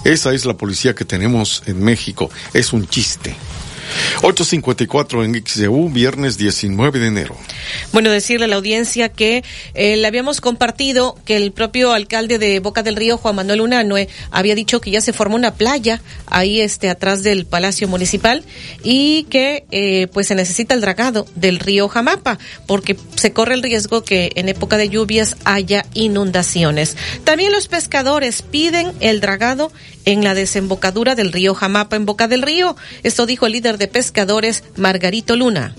Esa es la policía que tenemos en México. Es un chiste. 8.54 en XEU, viernes 19 de enero. Bueno, decirle a la audiencia que eh, le habíamos compartido que el propio alcalde de Boca del Río, Juan Manuel Unanue, había dicho que ya se formó una playa ahí este atrás del Palacio Municipal y que eh, pues se necesita el dragado del río Jamapa porque se corre el riesgo que en época de lluvias haya inundaciones. También los pescadores piden el dragado en la desembocadura del río Jamapa en Boca del Río. Esto dijo el líder de pescadores, Margarito Luna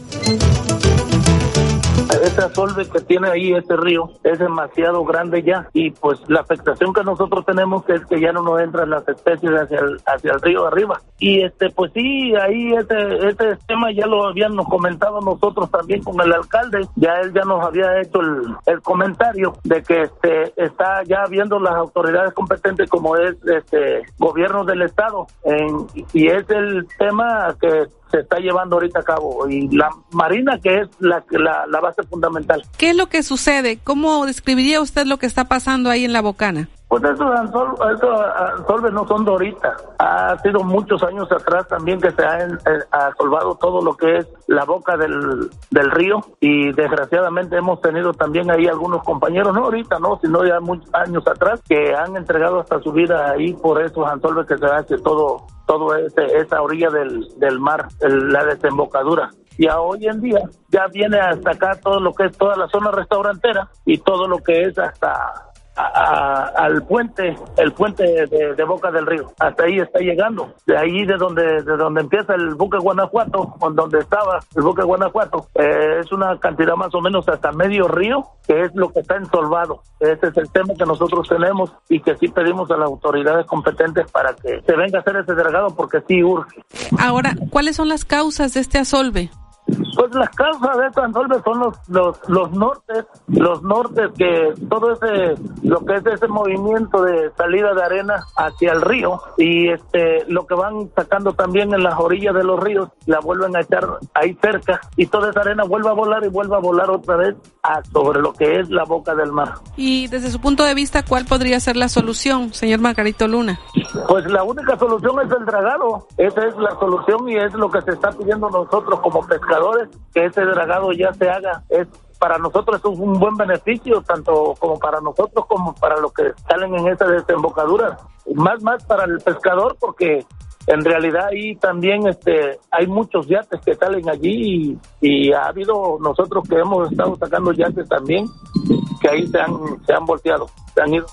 ese asolve que tiene ahí ese río es demasiado grande ya. Y pues la afectación que nosotros tenemos es que ya no nos entran las especies hacia el, hacia el río arriba. Y este pues sí ahí este este tema ya lo habíamos comentado nosotros también con el alcalde. Ya él ya nos había hecho el, el comentario de que este está ya viendo las autoridades competentes como es este gobierno del estado. En, y es el tema que se está llevando ahorita a cabo y la Marina que es la, la, la base fundamental. ¿Qué es lo que sucede? ¿Cómo describiría usted lo que está pasando ahí en la Bocana? Pues esos ansolves no son de ahorita. Ha sido muchos años atrás también que se ha asolvado todo lo que es la boca del, del río y desgraciadamente hemos tenido también ahí algunos compañeros, no ahorita, no, sino ya muchos años atrás, que han entregado hasta su vida ahí por esos ansolves que se hace todo todo ese, esa orilla del, del mar, la desembocadura. Y a hoy en día ya viene hasta acá todo lo que es toda la zona restaurantera y todo lo que es hasta al puente, el puente de, Boca del Río. Hasta ahí está llegando. De ahí de donde de donde empieza el buque Guanajuato, donde estaba el buque Guanajuato, eh, es una cantidad más o menos hasta medio río, que es lo que está ensolvado. Ese es el tema que nosotros tenemos y que sí pedimos a las autoridades competentes para que se venga a hacer ese dragado porque sí urge. Ahora, ¿cuáles son las causas de este asolve? Pues las causas de estos ansolves son los, los, los nortes, los nortes que todo ese, lo que es ese movimiento de salida de arena hacia el río y este, lo que van sacando también en las orillas de los ríos, la vuelven a echar ahí cerca y toda esa arena vuelve a volar y vuelve a volar otra vez a, sobre lo que es la boca del mar. Y desde su punto de vista, ¿cuál podría ser la solución, señor Margarito Luna? Pues la única solución es el dragado, esa es la solución y es lo que se está pidiendo nosotros como pescadores que ese dragado ya se haga. Es para nosotros es un buen beneficio, tanto como para nosotros como para los que salen en esa desembocadura. Más, más para el pescador, porque en realidad ahí también este hay muchos yates que salen allí y, y, ha habido nosotros que hemos estado sacando yates también que ahí se han, se han volteado, se han ido.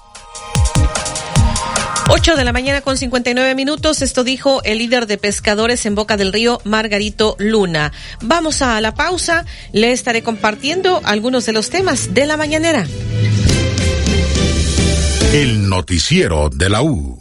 8 de la mañana con 59 minutos. Esto dijo el líder de pescadores en Boca del Río, Margarito Luna. Vamos a la pausa. Le estaré compartiendo algunos de los temas de la mañanera. El noticiero de la U.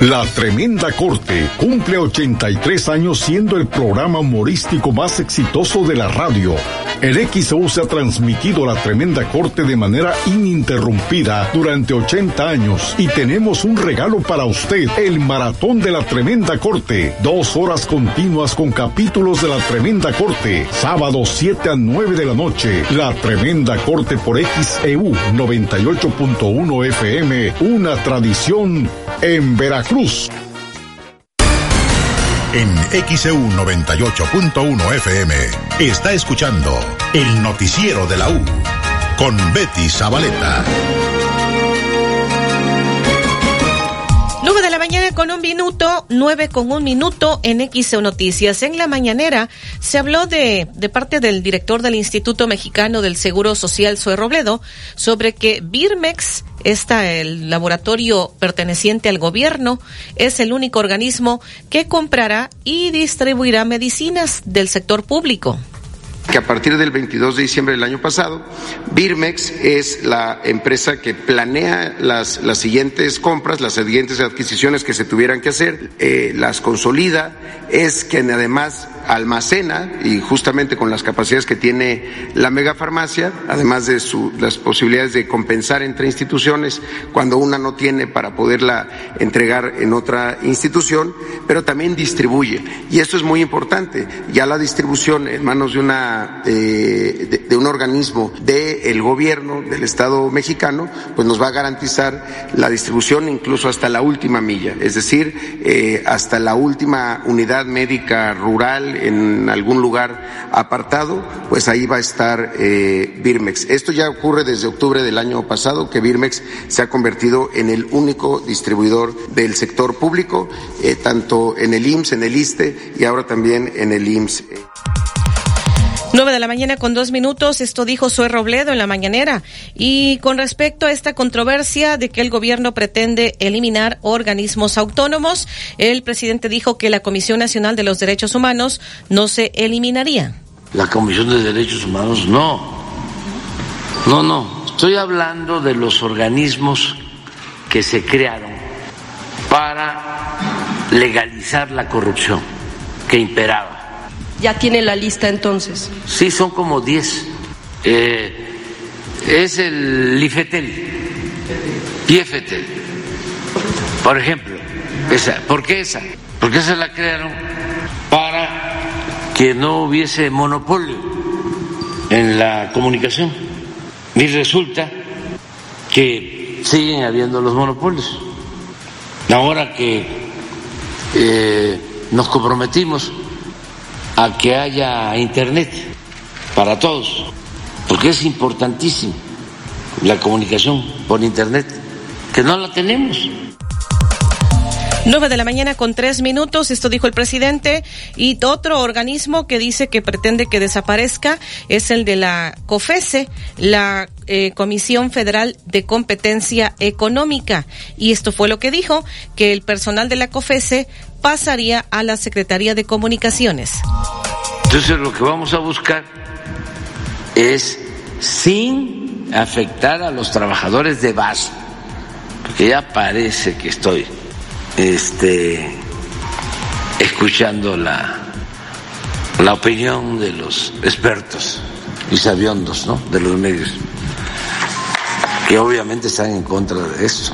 La Tremenda Corte cumple 83 años siendo el programa humorístico más exitoso de la radio. El XO se ha transmitido la Tremenda Corte de manera ininterrumpida durante 80 años y tenemos un regalo para usted, el Maratón de la Tremenda Corte. Dos horas continuas con capítulos de la Tremenda Corte, sábado 7 a 9 de la noche. La Tremenda Corte por XEU 98.1 FM, una tradición en Veracruz. En XEU 98.1 FM está escuchando el noticiero de la U con Betty Zabaleta. Nueve de la mañana con un minuto, nueve con un minuto en XEU Noticias. En la mañanera se habló de, de parte del director del Instituto Mexicano del Seguro Social, Zoe Robledo, sobre que Birmex Está el laboratorio perteneciente al gobierno, es el único organismo que comprará y distribuirá medicinas del sector público. Que a partir del 22 de diciembre del año pasado, Birmex es la empresa que planea las, las siguientes compras, las siguientes adquisiciones que se tuvieran que hacer, eh, las consolida, es quien además almacena y justamente con las capacidades que tiene la megafarmacia, además de su, las posibilidades de compensar entre instituciones cuando una no tiene para poderla entregar en otra institución, pero también distribuye. Y esto es muy importante. Ya la distribución en manos de una eh, de, un organismo del gobierno del Estado mexicano, pues nos va a garantizar la distribución incluso hasta la última milla, es decir, eh, hasta la última unidad médica rural en algún lugar apartado, pues ahí va a estar eh, Birmex. Esto ya ocurre desde octubre del año pasado, que Birmex se ha convertido en el único distribuidor del sector público, eh, tanto en el IMSS, en el ISTE y ahora también en el IMSS. 9 de la mañana con dos minutos, esto dijo Zoe Robledo en la mañanera. Y con respecto a esta controversia de que el gobierno pretende eliminar organismos autónomos, el presidente dijo que la Comisión Nacional de los Derechos Humanos no se eliminaría. La Comisión de Derechos Humanos no. No, no. Estoy hablando de los organismos que se crearon para legalizar la corrupción que imperaba ya tiene la lista entonces. Sí, son como 10. Eh, es el IFETEL, IFETEL, por ejemplo. Esa. ¿Por qué esa? Porque esa la crearon para que no hubiese monopolio en la comunicación. Y resulta que siguen habiendo los monopolios. Ahora que eh, nos comprometimos a que haya Internet para todos, porque es importantísimo la comunicación por Internet, que no la tenemos. 9 de la mañana con tres minutos, esto dijo el presidente. Y otro organismo que dice que pretende que desaparezca es el de la COFESE, la eh, Comisión Federal de Competencia Económica. Y esto fue lo que dijo, que el personal de la COFESE pasaría a la Secretaría de Comunicaciones. Entonces lo que vamos a buscar es sin afectar a los trabajadores de base, porque ya parece que estoy este, escuchando la, la opinión de los expertos y sabiondos ¿no? de los medios, que obviamente están en contra de esto.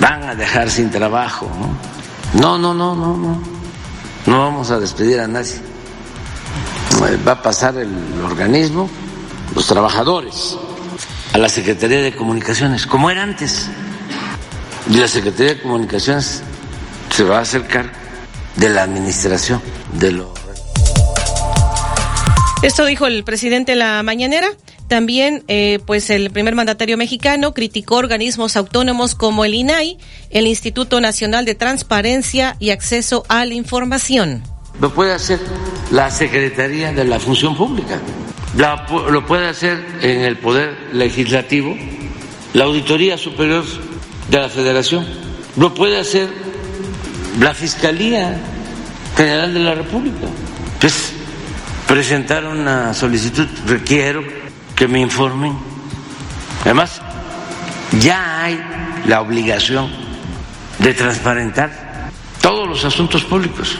Van a dejar sin trabajo, ¿no? No, no, no, no, no. No vamos a despedir a nadie. Va a pasar el organismo, los trabajadores, a la Secretaría de Comunicaciones, como era antes. Y la Secretaría de Comunicaciones se va a acercar de la administración de lo. Esto dijo el presidente la mañanera. También, eh, pues el primer mandatario mexicano criticó organismos autónomos como el INAI, el Instituto Nacional de Transparencia y Acceso a la Información. Lo puede hacer la Secretaría de la Función Pública, lo puede hacer en el Poder Legislativo, la Auditoría Superior de la Federación, lo puede hacer la Fiscalía General de la República. Pues presentar una solicitud, requiero que me informen. Además, ya hay la obligación de transparentar todos los asuntos públicos.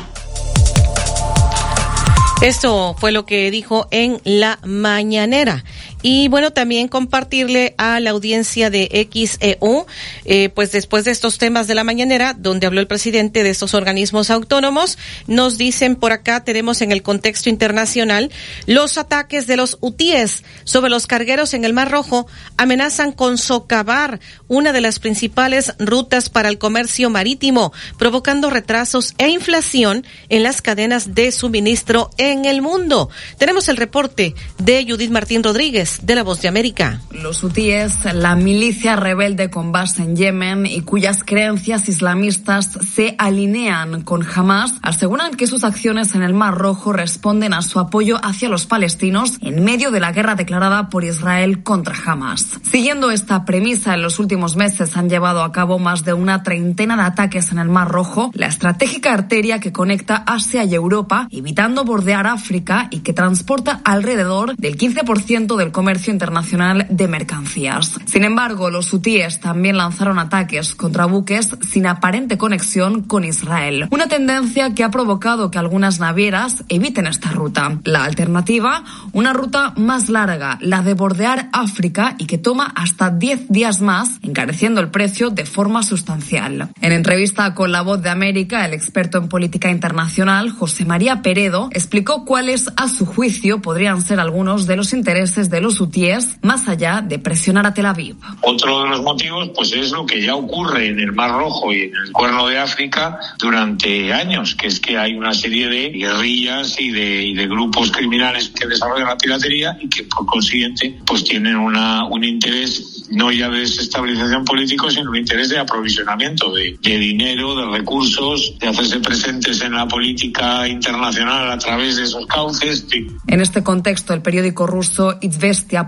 Esto fue lo que dijo en la mañanera. Y bueno, también compartirle a la audiencia de XEU, eh, pues después de estos temas de la mañanera, donde habló el presidente de estos organismos autónomos, nos dicen por acá, tenemos en el contexto internacional, los ataques de los UTIES sobre los cargueros en el Mar Rojo amenazan con socavar una de las principales rutas para el comercio marítimo, provocando retrasos e inflación en las cadenas de suministro en el mundo. Tenemos el reporte de Judith Martín Rodríguez De La Voz de América. Los hutíes, la milicia rebelde con base en Yemen y cuyas creencias islamistas se alinean con Hamas, aseguran que sus acciones en el Mar Rojo responden a su apoyo hacia los palestinos en medio de la guerra declarada por Israel contra Hamas. Siguiendo esta premisa, en los últimos meses han llevado a cabo más de una treintena de ataques en el Mar Rojo, la estratégica arteria que conecta Asia y Europa, evitando bordear África y que transporta alrededor del 15% del comercio internacional de mercancías. Sin embargo, los hutíes también lanzaron ataques contra buques sin aparente conexión con Israel, una tendencia que ha provocado que algunas navieras eviten esta ruta. La alternativa, una ruta más larga, la de bordear África y que toma hasta 10 días más, encareciendo el precio de forma sustancial. En entrevista con La Voz de América, el experto en política internacional, José María Peredo, explicó cuáles, a su juicio, podrían ser algunos de los intereses de los hutíes más allá de presionar a Tel Aviv. Otro de los motivos, pues es lo que ya ocurre en el Mar Rojo y en el Cuerno de África durante años, que es que hay una serie de guerrillas y de, y de grupos criminales que desarrollan la piratería y que por consiguiente pues tienen una, un interés no ya de desestabilización político, sino un interés de aprovisionamiento de, de dinero, de recursos, de hacerse presentes en la política internacional a través de esos cauces. En este contexto, el periódico ruso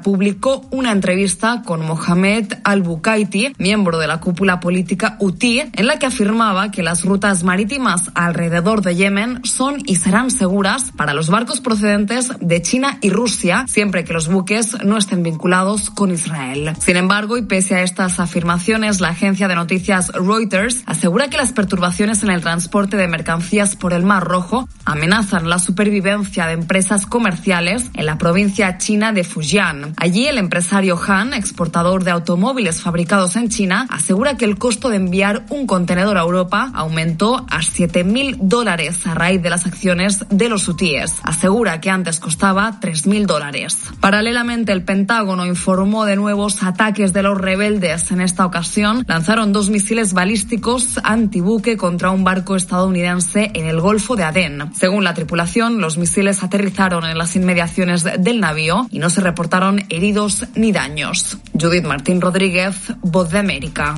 Publicó una entrevista con Mohamed Al-Bukaiti, miembro de la cúpula política UTI, en la que afirmaba que las rutas marítimas alrededor de Yemen son y serán seguras para los barcos procedentes de China y Rusia, siempre que los buques no estén vinculados con Israel. Sin embargo, y pese a estas afirmaciones, la agencia de noticias Reuters asegura que las perturbaciones en el transporte de mercancías por el Mar Rojo amenazan la supervivencia de empresas comerciales en la provincia china de Fujian. Allí, el empresario Han, exportador de automóviles fabricados en China, asegura que el costo de enviar un contenedor a Europa aumentó a 7 mil dólares a raíz de las acciones de los hutíes. Asegura que antes costaba 3 mil dólares. Paralelamente, el Pentágono informó de nuevos ataques de los rebeldes. En esta ocasión, lanzaron dos misiles balísticos antibuque contra un barco estadounidense en el Golfo de Adén. Según la tripulación, los misiles aterrizaron en las inmediaciones del navío y no se reportaron heridos ni daños. Judith Martín Rodríguez, Voz de América.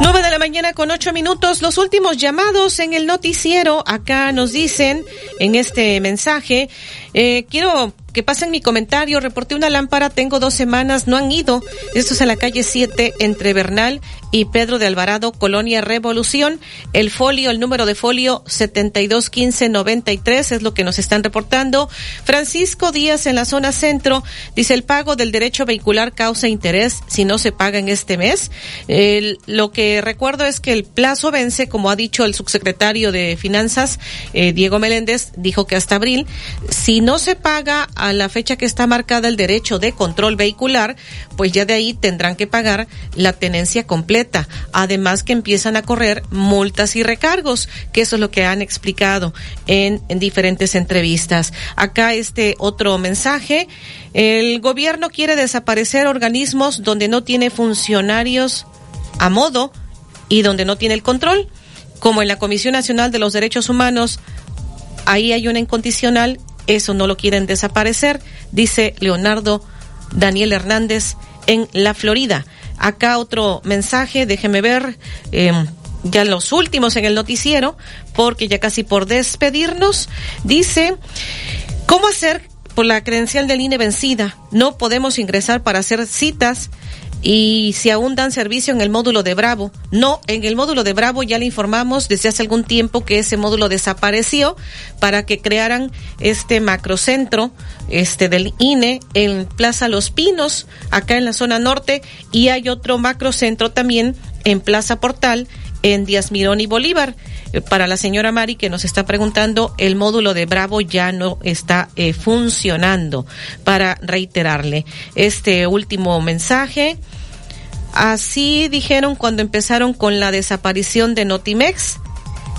9 de la mañana con ocho minutos. Los últimos llamados en el noticiero. Acá nos dicen en este mensaje. Eh, quiero que pasen mi comentario. Reporté una lámpara, tengo dos semanas, no han ido. Esto es en la calle 7 entre Bernal y Pedro de Alvarado, Colonia Revolución. El folio, el número de folio 721593 es lo que nos están reportando. Francisco Díaz en la zona centro dice el pago del derecho vehicular causa interés si no se paga en este mes. El, lo que recuerdo es que el plazo vence, como ha dicho el subsecretario de Finanzas, eh, Diego Meléndez, dijo que hasta abril. Si no se paga a la fecha que está marcada el derecho de control vehicular, pues ya de ahí tendrán que pagar la tenencia completa. Además que empiezan a correr multas y recargos, que eso es lo que han explicado en, en diferentes entrevistas. Acá este otro mensaje. El gobierno quiere desaparecer organismos donde no tiene funcionarios a modo y donde no tiene el control, como en la Comisión Nacional de los Derechos Humanos. Ahí hay una incondicional eso no lo quieren desaparecer, dice Leonardo Daniel Hernández en la Florida. Acá otro mensaje, déjeme ver, eh, ya los últimos en el noticiero, porque ya casi por despedirnos, dice, ¿cómo hacer por la credencial del INE vencida? No podemos ingresar para hacer citas y si aún dan servicio en el módulo de Bravo. No, en el módulo de Bravo ya le informamos desde hace algún tiempo que ese módulo desapareció para que crearan este macrocentro este del INE en Plaza Los Pinos, acá en la zona norte, y hay otro macrocentro también en Plaza Portal en Díaz Mirón y Bolívar. Eh, para la señora Mari que nos está preguntando, el módulo de Bravo ya no está eh, funcionando. Para reiterarle este último mensaje. Así dijeron cuando empezaron con la desaparición de Notimex.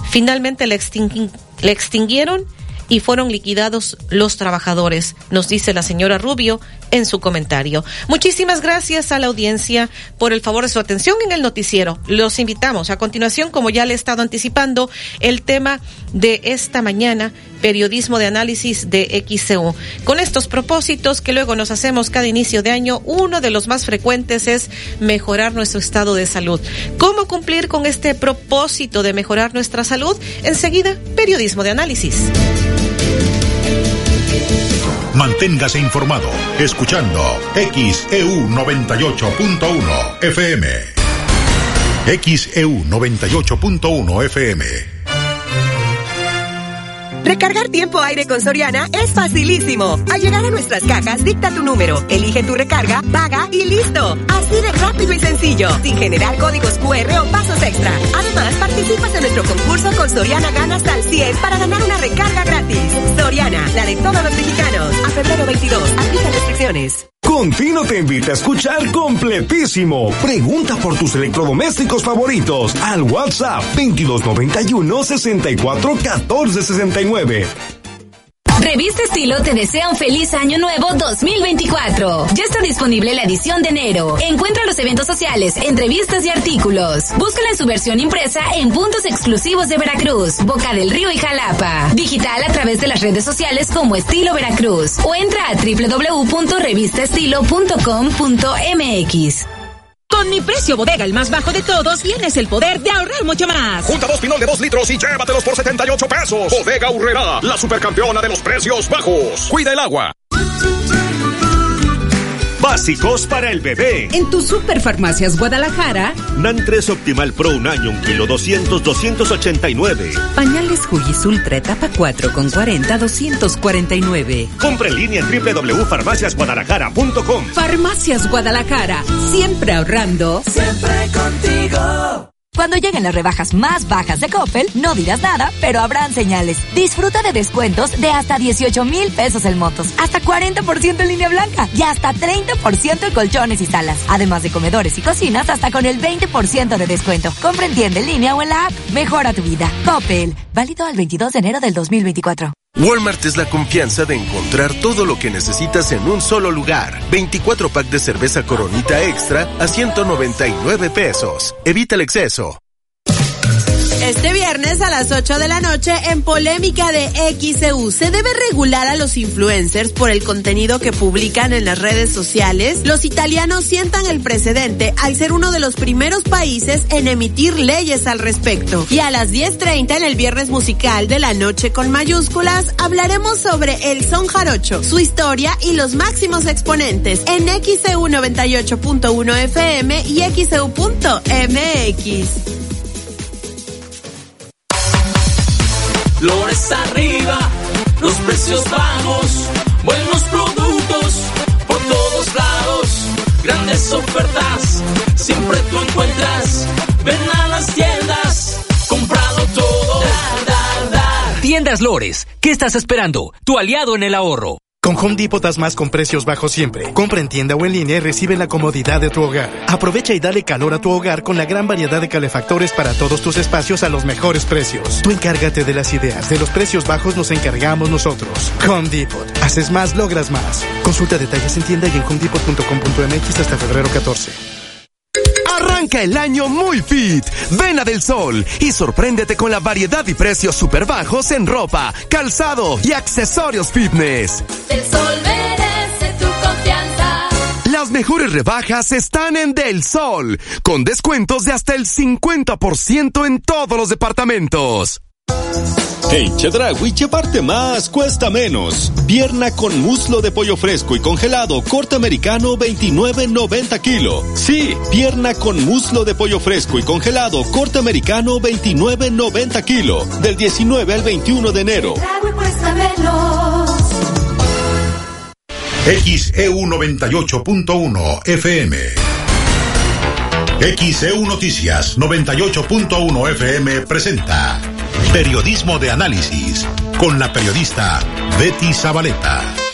Finalmente extingui la extinguieron y fueron liquidados los trabajadores, nos dice la señora Rubio en su comentario. Muchísimas gracias a la audiencia por el favor de su atención en el noticiero. Los invitamos a continuación, como ya le he estado anticipando, el tema de esta mañana, periodismo de análisis de XCU. Con estos propósitos que luego nos hacemos cada inicio de año, uno de los más frecuentes es mejorar nuestro estado de salud. ¿Cómo cumplir con este propósito de mejorar nuestra salud? Enseguida, periodismo de análisis. Manténgase informado escuchando XEU 98.1 FM. XEU 98.1 FM. Recargar tiempo aire con Soriana es facilísimo. Al llegar a nuestras cajas, dicta tu número, elige tu recarga, paga y listo. Así de rápido y sencillo, sin generar códigos QR o pasos extra. Además, participas en nuestro concurso con Soriana Gana hasta el 100 para ganar una recarga gratis. Soriana, la de todos los mexicanos. A febrero 22, aplica restricciones. Contino te invita a escuchar completísimo. Pregunta por tus electrodomésticos favoritos al WhatsApp 2291 64 14 69. Revista Estilo te desea un feliz año nuevo 2024. Ya está disponible la edición de enero. Encuentra los eventos sociales, entrevistas y artículos. Búscala en su versión impresa en puntos exclusivos de Veracruz, Boca del Río y Jalapa. Digital a través de las redes sociales como Estilo Veracruz o entra a www.revistaestilo.com.mx. Con mi precio bodega, el más bajo de todos, tienes el poder de ahorrar mucho más. Junta dos pinol de dos litros y llévatelos por 78 pesos. Bodega Urrera, la supercampeona de los precios bajos. Cuida el agua. Básicos para el bebé. En tu Superfarmacias Guadalajara. Nantres Optimal Pro un año, un kilo 200, 289. Pañales Juyis Ultra etapa 4 con 40, 249. Compra en línea en www.farmaciasguadalajara.com. Farmacias Guadalajara. Siempre ahorrando. Siempre contigo. Cuando lleguen las rebajas más bajas de Coppel, no dirás nada, pero habrán señales. Disfruta de descuentos de hasta 18 mil pesos en motos, hasta 40% en línea blanca y hasta 30% en colchones y salas. Además de comedores y cocinas, hasta con el 20% de descuento. Compra en en línea o en la app. Mejora tu vida. Coppel. Válido al 22 de enero del 2024. Walmart es la confianza de encontrar todo lo que necesitas en un solo lugar. 24 pack de cerveza Coronita Extra a 199 pesos. Evita el exceso. Este viernes a las 8 de la noche en polémica de XEU se debe regular a los influencers por el contenido que publican en las redes sociales. Los italianos sientan el precedente al ser uno de los primeros países en emitir leyes al respecto. Y a las 10.30 en el viernes musical de la noche con mayúsculas hablaremos sobre el son jarocho, su historia y los máximos exponentes en XEU 98.1 FM y XEU.mx. Flores arriba, los precios bajos, buenos productos por todos lados, grandes ofertas, siempre tú encuentras. Ven a las tiendas, comprado todo. Tiendas Lores, ¿qué estás esperando? Tu aliado en el ahorro. Con Home Depot das más con precios bajos siempre. Compra en tienda o en línea y recibe la comodidad de tu hogar. Aprovecha y dale calor a tu hogar con la gran variedad de calefactores para todos tus espacios a los mejores precios. Tú encárgate de las ideas, de los precios bajos nos encargamos nosotros. Home Depot. Haces más, logras más. Consulta detalles en tienda y en homedepot.com.mx hasta febrero 14. Arranca el año muy fit. Ven a Del Sol y sorpréndete con la variedad y precios super bajos en ropa, calzado y accesorios fitness. Del Sol merece tu confianza. Las mejores rebajas están en Del Sol, con descuentos de hasta el 50% en todos los departamentos. En Chedragui, llevarte más cuesta menos. Pierna con muslo de pollo fresco y congelado, corte americano 29.90 kilo. Sí, pierna con muslo de pollo fresco y congelado, corte americano 29.90 kilo. Del 19 al 21 de enero. cuesta menos. XEU 98.1 FM. XEU Noticias 98.1 FM presenta Periodismo de Análisis con la periodista Betty Zabaleta.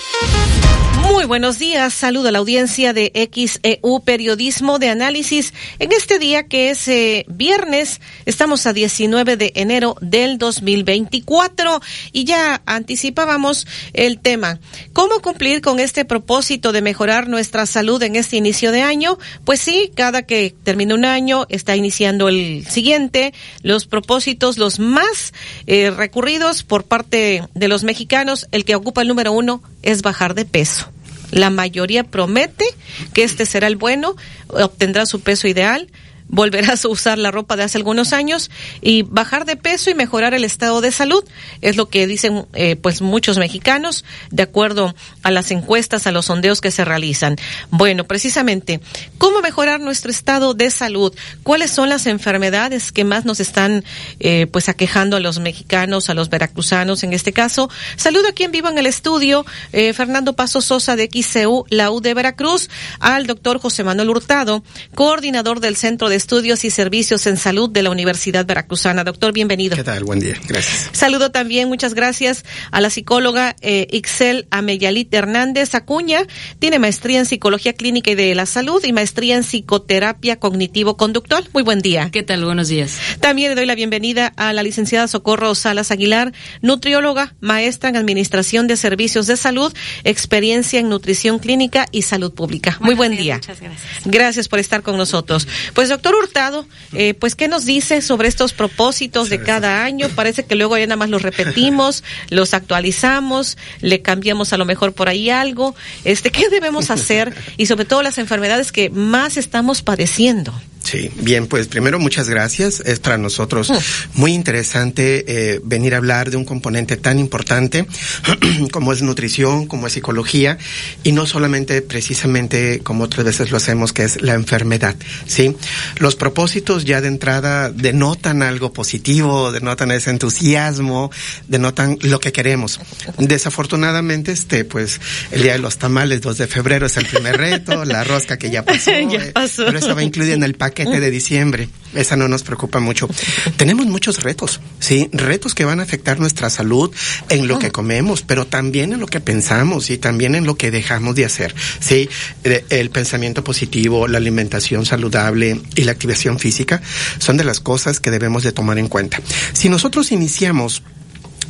Muy buenos días, saludo a la audiencia de XEU Periodismo de Análisis. En este día que es eh, viernes, estamos a 19 de enero del 2024 y ya anticipábamos el tema. ¿Cómo cumplir con este propósito de mejorar nuestra salud en este inicio de año? Pues sí, cada que termina un año está iniciando el siguiente. Los propósitos, los más eh, recurridos por parte de los mexicanos, el que ocupa el número uno es bajar de peso. La mayoría promete que este será el bueno, obtendrá su peso ideal, volverás a usar la ropa de hace algunos años y bajar de peso y mejorar el estado de salud. Es lo que dicen eh, pues muchos mexicanos de acuerdo a las encuestas a los sondeos que se realizan. Bueno precisamente cómo mejorar nuestro estado de salud cuáles son las enfermedades que más nos están eh, pues aquejando a los mexicanos a los veracruzanos en este caso saludo a quien viva en el estudio eh, Fernando Paso Sosa de XCU la U de Veracruz al doctor José Manuel Hurtado coordinador del centro de Estudios y Servicios en Salud de la Universidad Veracruzana. Doctor, bienvenido. ¿Qué tal? Buen día. Gracias. Saludo también, muchas gracias, a la psicóloga eh, Ixel Ameyalit Hernández Acuña. Tiene maestría en Psicología Clínica y de la Salud y maestría en Psicoterapia Cognitivo-Conductual. Muy buen día. ¿Qué tal? Buenos días. También le doy la bienvenida a la licenciada Socorro Salas Aguilar, nutrióloga, maestra en Administración de Servicios de Salud, experiencia en Nutrición Clínica y Salud Pública. Muy buen día. Muchas gracias. Gracias por estar con nosotros. Pues doctor Hurtado, eh, pues qué nos dice sobre estos propósitos de cada año. Parece que luego ya nada más los repetimos, los actualizamos, le cambiamos a lo mejor por ahí algo. Este, ¿qué debemos hacer? Y sobre todo las enfermedades que más estamos padeciendo. Sí, bien, pues primero muchas gracias. Es para nosotros muy interesante eh, venir a hablar de un componente tan importante como es nutrición, como es psicología, y no solamente precisamente como otras veces lo hacemos, que es la enfermedad. Sí, los propósitos ya de entrada denotan algo positivo, denotan ese entusiasmo, denotan lo que queremos. Desafortunadamente, este, pues el día de los tamales, 2 de febrero es el primer reto, la rosca que ya pasó, Ya eh, pasó. pero esa va incluida en el paquete de diciembre. Esa no nos preocupa mucho. Tenemos muchos retos, sí, retos que van a afectar nuestra salud en lo que comemos, pero también en lo que pensamos y también en lo que dejamos de hacer, sí. El pensamiento positivo, la alimentación saludable y la activación física son de las cosas que debemos de tomar en cuenta. Si nosotros iniciamos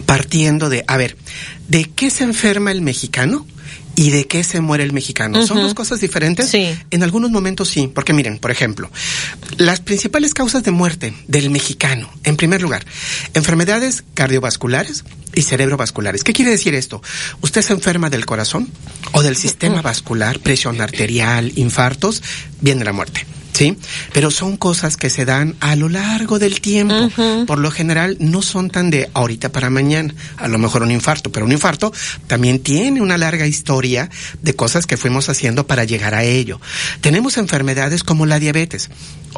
partiendo de, a ver, ¿de qué se enferma el mexicano? ¿Y de qué se muere el mexicano? ¿Son dos cosas diferentes? Sí. En algunos momentos sí, porque miren, por ejemplo, las principales causas de muerte del mexicano, en primer lugar, enfermedades cardiovasculares y cerebrovasculares. ¿Qué quiere decir esto? Usted se enferma del corazón o del sistema vascular, presión arterial, infartos, viene la muerte. ¿Sí? Pero son cosas que se dan a lo largo del tiempo. Por lo general no son tan de ahorita para mañana. A lo mejor un infarto, pero un infarto también tiene una larga historia de cosas que fuimos haciendo para llegar a ello. Tenemos enfermedades como la diabetes.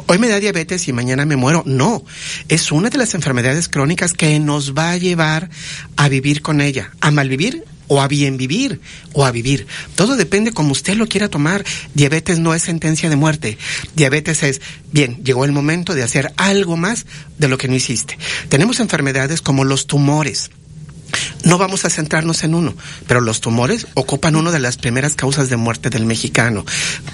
Hoy me da diabetes y mañana me muero. No, es una de las enfermedades crónicas que nos va a llevar a vivir con ella, a malvivir o a bien vivir o a vivir. Todo depende como usted lo quiera tomar. Diabetes no es sentencia de muerte. Diabetes es, bien, llegó el momento de hacer algo más de lo que no hiciste. Tenemos enfermedades como los tumores. No vamos a centrarnos en uno, pero los tumores ocupan una de las primeras causas de muerte del mexicano.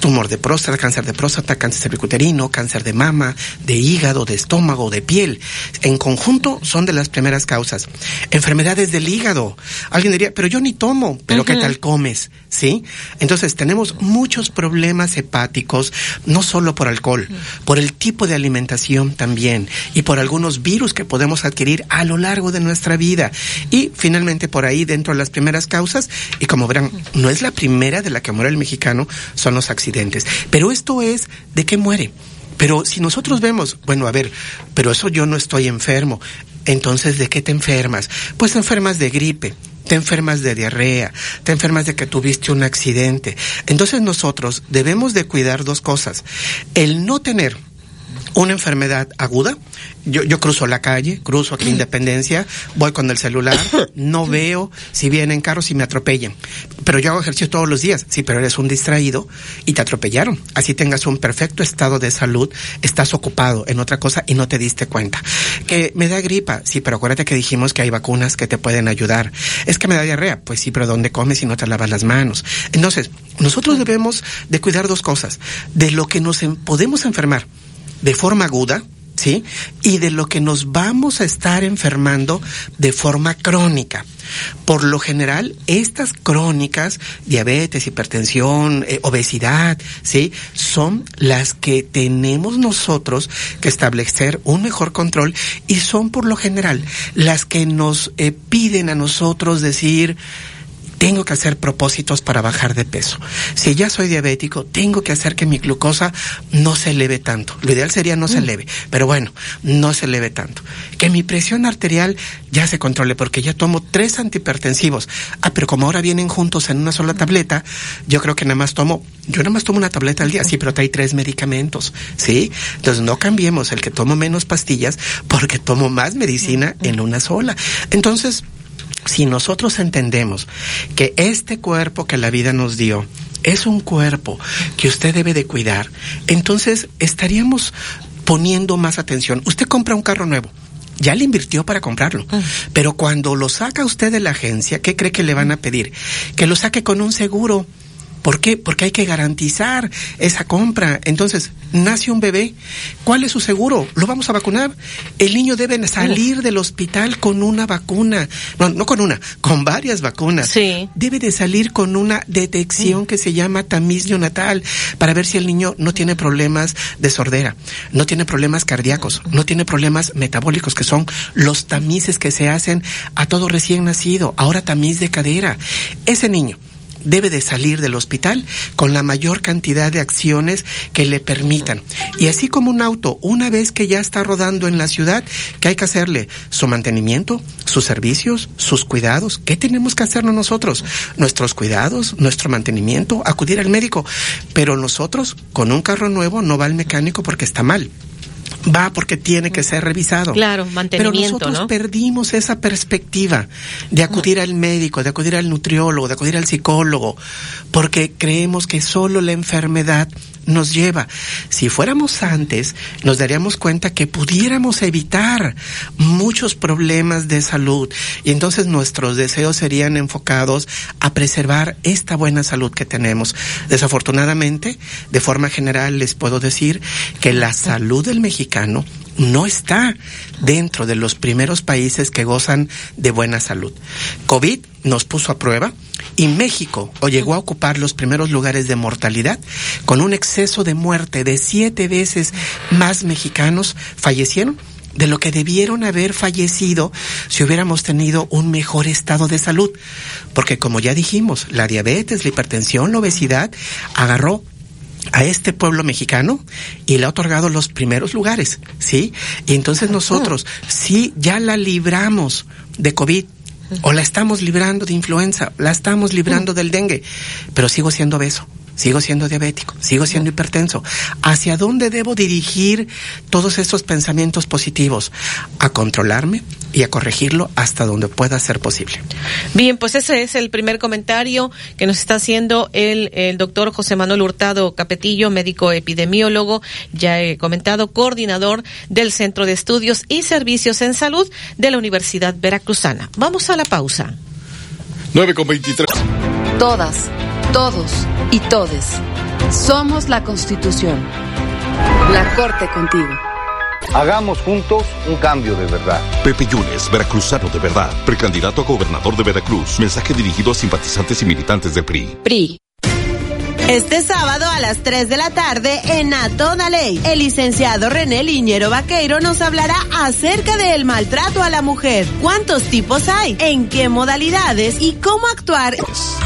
Tumor de próstata, cáncer de próstata, cáncer cervicuterino, cáncer de mama, de hígado, de estómago, de piel. En conjunto son de las primeras causas. Enfermedades del hígado. Alguien diría, pero yo ni tomo, pero ¿qué tal comes? ¿Sí? Entonces tenemos muchos problemas hepáticos, no solo por alcohol, por el tipo de alimentación también y por algunos virus que podemos adquirir a lo largo de nuestra vida. Y finalmente por ahí dentro de las primeras causas, y como verán, no es la primera de la que muere el mexicano, son los accidentes. Pero esto es de qué muere. Pero si nosotros vemos, bueno, a ver, pero eso yo no estoy enfermo. Entonces, ¿de qué te enfermas? Pues te enfermas de gripe, te enfermas de diarrea, te enfermas de que tuviste un accidente. Entonces nosotros debemos de cuidar dos cosas. El no tener una enfermedad aguda. Yo, yo cruzo la calle, cruzo aquí Independencia, voy con el celular, no veo si vienen carros y me atropellan. Pero yo hago ejercicio todos los días. Sí, pero eres un distraído y te atropellaron. Así tengas un perfecto estado de salud, estás ocupado en otra cosa y no te diste cuenta. Que me da gripa, sí, pero acuérdate que dijimos que hay vacunas que te pueden ayudar. Es que me da diarrea, pues sí, pero ¿dónde comes si no te lavas las manos? Entonces, nosotros debemos de cuidar dos cosas. De lo que nos podemos enfermar de forma aguda, ¿sí? Y de lo que nos vamos a estar enfermando de forma crónica. Por lo general, estas crónicas, diabetes, hipertensión, eh, obesidad, ¿sí? Son las que tenemos nosotros que establecer un mejor control y son por lo general las que nos eh, piden a nosotros decir, tengo que hacer propósitos para bajar de peso. Si ya soy diabético, tengo que hacer que mi glucosa no se eleve tanto. Lo ideal sería no se mm. eleve, pero bueno, no se eleve tanto. Que mi presión arterial ya se controle porque ya tomo tres antihipertensivos. Ah, pero como ahora vienen juntos en una sola tableta, yo creo que nada más tomo, yo nada más tomo una tableta al día, sí, pero trae tres medicamentos, ¿sí? Entonces no cambiemos el que tomo menos pastillas porque tomo más medicina en una sola. Entonces, si nosotros entendemos que este cuerpo que la vida nos dio es un cuerpo que usted debe de cuidar, entonces estaríamos poniendo más atención. Usted compra un carro nuevo. Ya le invirtió para comprarlo. Ah. Pero cuando lo saca usted de la agencia, ¿qué cree que le van a pedir? Que lo saque con un seguro ¿Por qué? Porque hay que garantizar esa compra. Entonces, nace un bebé. ¿Cuál es su seguro? Lo vamos a vacunar. El niño debe salir del hospital con una vacuna. No, no con una, con varias vacunas. Sí. Debe de salir con una detección que se llama tamiz neonatal para ver si el niño no tiene problemas de sordera, no tiene problemas cardíacos, no tiene problemas metabólicos, que son los tamices que se hacen a todo recién nacido. Ahora tamiz de cadera. Ese niño debe de salir del hospital con la mayor cantidad de acciones que le permitan. Y así como un auto, una vez que ya está rodando en la ciudad, ¿qué hay que hacerle? Su mantenimiento, sus servicios, sus cuidados. ¿Qué tenemos que hacernos nosotros? Nuestros cuidados, nuestro mantenimiento, acudir al médico. Pero nosotros, con un carro nuevo, no va al mecánico porque está mal va porque tiene que ser revisado. Claro, mantenimiento, Pero nosotros perdimos esa perspectiva de acudir al médico, de acudir al nutriólogo, de acudir al psicólogo, porque creemos que solo la enfermedad nos lleva. Si fuéramos antes, nos daríamos cuenta que pudiéramos evitar muchos problemas de salud y entonces nuestros deseos serían enfocados a preservar esta buena salud que tenemos. Desafortunadamente, de forma general les puedo decir que la salud del mexicano no está dentro de los primeros países que gozan de buena salud. COVID nos puso a prueba y México o llegó a ocupar los primeros lugares de mortalidad con un exceso de muerte de siete veces más mexicanos fallecieron de lo que debieron haber fallecido si hubiéramos tenido un mejor estado de salud. Porque como ya dijimos, la diabetes, la hipertensión, la obesidad agarró a este pueblo mexicano y le ha otorgado los primeros lugares, ¿sí? Y entonces nosotros, si ya la libramos de COVID, o la estamos librando de influenza, la estamos librando del dengue, pero sigo siendo obeso sigo siendo diabético, sigo siendo hipertenso. ¿Hacia dónde debo dirigir todos estos pensamientos positivos? A controlarme y a corregirlo hasta donde pueda ser posible. Bien, pues ese es el primer comentario que nos está haciendo el, el doctor José Manuel Hurtado Capetillo, médico epidemiólogo, ya he comentado, coordinador del Centro de Estudios y Servicios en Salud de la Universidad Veracruzana. Vamos a la pausa. 9 con 23. Todas todos y todes. Somos la Constitución. La Corte contigo. Hagamos juntos un cambio de verdad. Pepe Yunes, veracruzano de verdad, precandidato a gobernador de Veracruz. Mensaje dirigido a simpatizantes y militantes del PRI. PRI. Este sábado a las 3 de la tarde en A Ley, el licenciado René Liñero Vaqueiro nos hablará acerca del maltrato a la mujer. ¿Cuántos tipos hay? ¿En qué modalidades? ¿Y cómo actuar?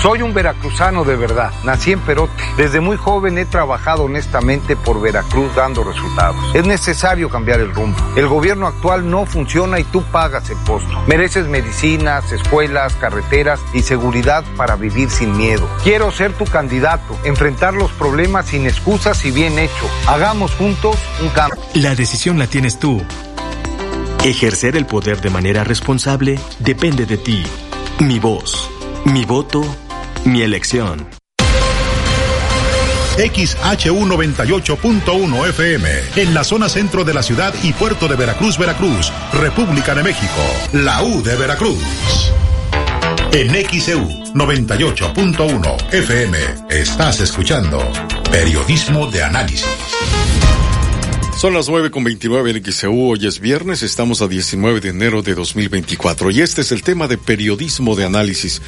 Soy un veracruzano de verdad. Nací en Perote. Desde muy joven he trabajado honestamente por Veracruz dando resultados. Es necesario cambiar el rumbo. El gobierno actual no funciona y tú pagas el costo. Mereces medicinas, escuelas, carreteras y seguridad para vivir sin miedo. Quiero ser tu candidato enfrentar los problemas sin excusas y bien hecho. Hagamos juntos un cambio. La decisión la tienes tú. Ejercer el poder de manera responsable depende de ti. Mi voz, mi voto, mi elección. XHU 98.1 FM, en la zona centro de la ciudad y puerto de Veracruz, Veracruz, República de México, la U de Veracruz. En XEU 98.1 FM estás escuchando Periodismo de Análisis. Son las nueve con veintinueve en XEU, hoy es viernes, estamos a 19 de enero de 2024 y este es el tema de periodismo de análisis.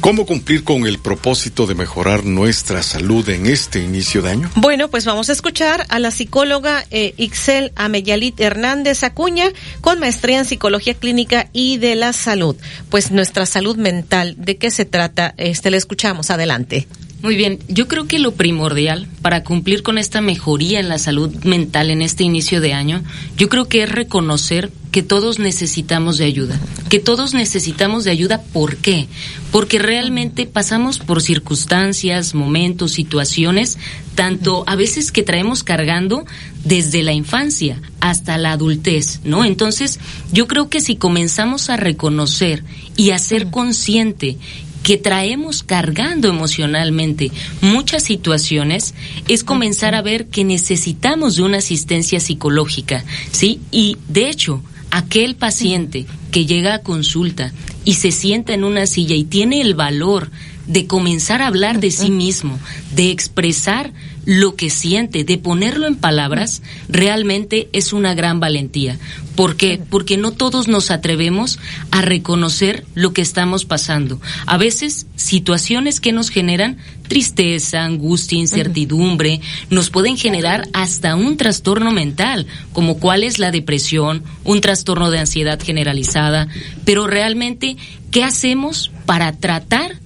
¿Cómo cumplir con el propósito de mejorar nuestra salud en este inicio de año? Bueno, pues vamos a escuchar a la psicóloga eh, Ixel Ameyalit Hernández Acuña con maestría en psicología clínica y de la salud. Pues nuestra salud mental, ¿de qué se trata? Este, le escuchamos, adelante. Muy bien, yo creo que lo primordial para cumplir con esta mejoría en la salud mental en este inicio de año, yo creo que es reconocer que todos necesitamos de ayuda, que todos necesitamos de ayuda, ¿por qué? Porque realmente pasamos por circunstancias, momentos, situaciones, tanto a veces que traemos cargando desde la infancia hasta la adultez, ¿no? Entonces, yo creo que si comenzamos a reconocer y a ser consciente que traemos cargando emocionalmente muchas situaciones es comenzar a ver que necesitamos de una asistencia psicológica, ¿sí? Y de hecho, aquel paciente que llega a consulta y se sienta en una silla y tiene el valor de comenzar a hablar de sí mismo, de expresar lo que siente, de ponerlo en palabras, realmente es una gran valentía. ¿Por qué? Porque no todos nos atrevemos a reconocer lo que estamos pasando. A veces, situaciones que nos generan tristeza, angustia, incertidumbre, nos pueden generar hasta un trastorno mental, como cuál es la depresión, un trastorno de ansiedad generalizada. Pero realmente, ¿qué hacemos para tratar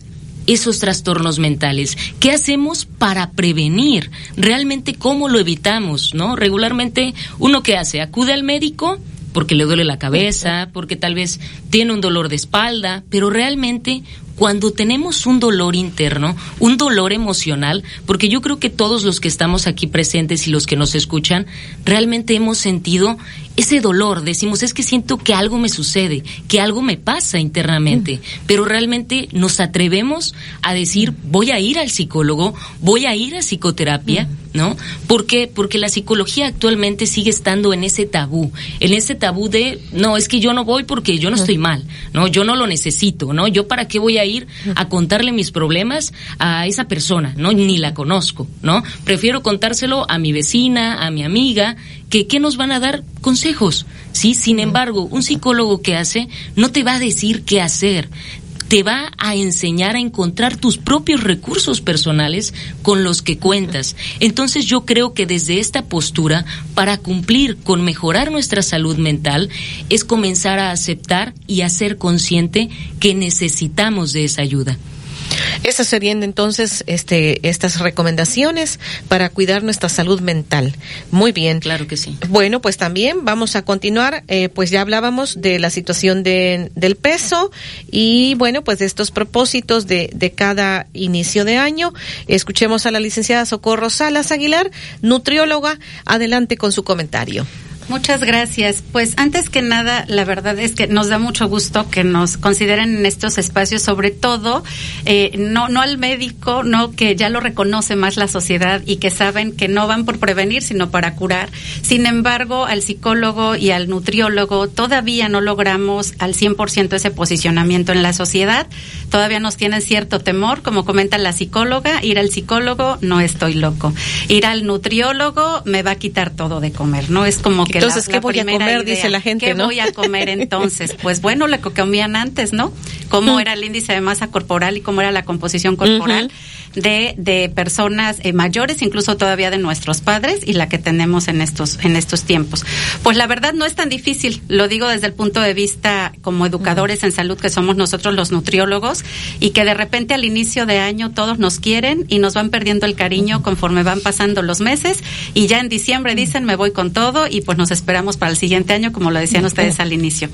esos trastornos mentales? ¿Qué hacemos para prevenir? Realmente, ¿cómo lo evitamos? ¿No? Regularmente, uno que hace, acude al médico porque le duele la cabeza, porque tal vez tiene un dolor de espalda, pero realmente cuando tenemos un dolor interno, un dolor emocional, porque yo creo que todos los que estamos aquí presentes y los que nos escuchan, realmente hemos sentido ese dolor, decimos, es que siento que algo me sucede, que algo me pasa internamente, pero realmente nos atrevemos a decir, voy a ir al psicólogo, voy a ir a psicoterapia, ¿no? ¿Por qué? Porque la psicología actualmente sigue estando en ese tabú, en ese tabú de, no, es que yo no voy porque yo no estoy mal, ¿no? Yo no lo necesito, ¿no? Yo para qué voy a ir a contarle mis problemas a esa persona, ¿no? Ni la conozco, ¿no? Prefiero contárselo a mi vecina, a mi amiga, que qué nos van a dar consejos, ¿sí? Sin embargo, un psicólogo que hace no te va a decir qué hacer, te va a enseñar a encontrar tus propios recursos personales con los que cuentas. Entonces yo creo que desde esta postura, para cumplir con mejorar nuestra salud mental, es comenzar a aceptar y a ser consciente que necesitamos de esa ayuda. Esas serían entonces este, estas recomendaciones para cuidar nuestra salud mental. Muy bien. Claro que sí. Bueno, pues también vamos a continuar. Eh, pues ya hablábamos de la situación de, del peso y bueno, pues de estos propósitos de, de cada inicio de año. Escuchemos a la licenciada Socorro Salas Aguilar, nutrióloga. Adelante con su comentario. Muchas gracias. Pues antes que nada, la verdad es que nos da mucho gusto que nos consideren en estos espacios, sobre todo eh, no no al médico, no que ya lo reconoce más la sociedad y que saben que no van por prevenir, sino para curar. Sin embargo, al psicólogo y al nutriólogo todavía no logramos al 100% ese posicionamiento en la sociedad. Todavía nos tienen cierto temor, como comenta la psicóloga, ir al psicólogo no estoy loco. Ir al nutriólogo me va a quitar todo de comer, ¿no? Es como que entonces, ¿qué voy a comer? Dice la gente, ¿Qué ¿no? voy a comer entonces? Pues bueno, lo que comían antes, ¿no? Cómo era el índice de masa corporal y cómo era la composición corporal de, de personas eh, mayores, incluso todavía de nuestros padres y la que tenemos en estos, en estos tiempos. Pues la verdad no es tan difícil, lo digo desde el punto de vista como educadores en salud que somos nosotros los nutriólogos y que de repente al inicio de año todos nos quieren y nos van perdiendo el cariño conforme van pasando los meses y ya en diciembre dicen me voy con todo y pues nos esperamos para el siguiente año como lo decían ustedes al inicio.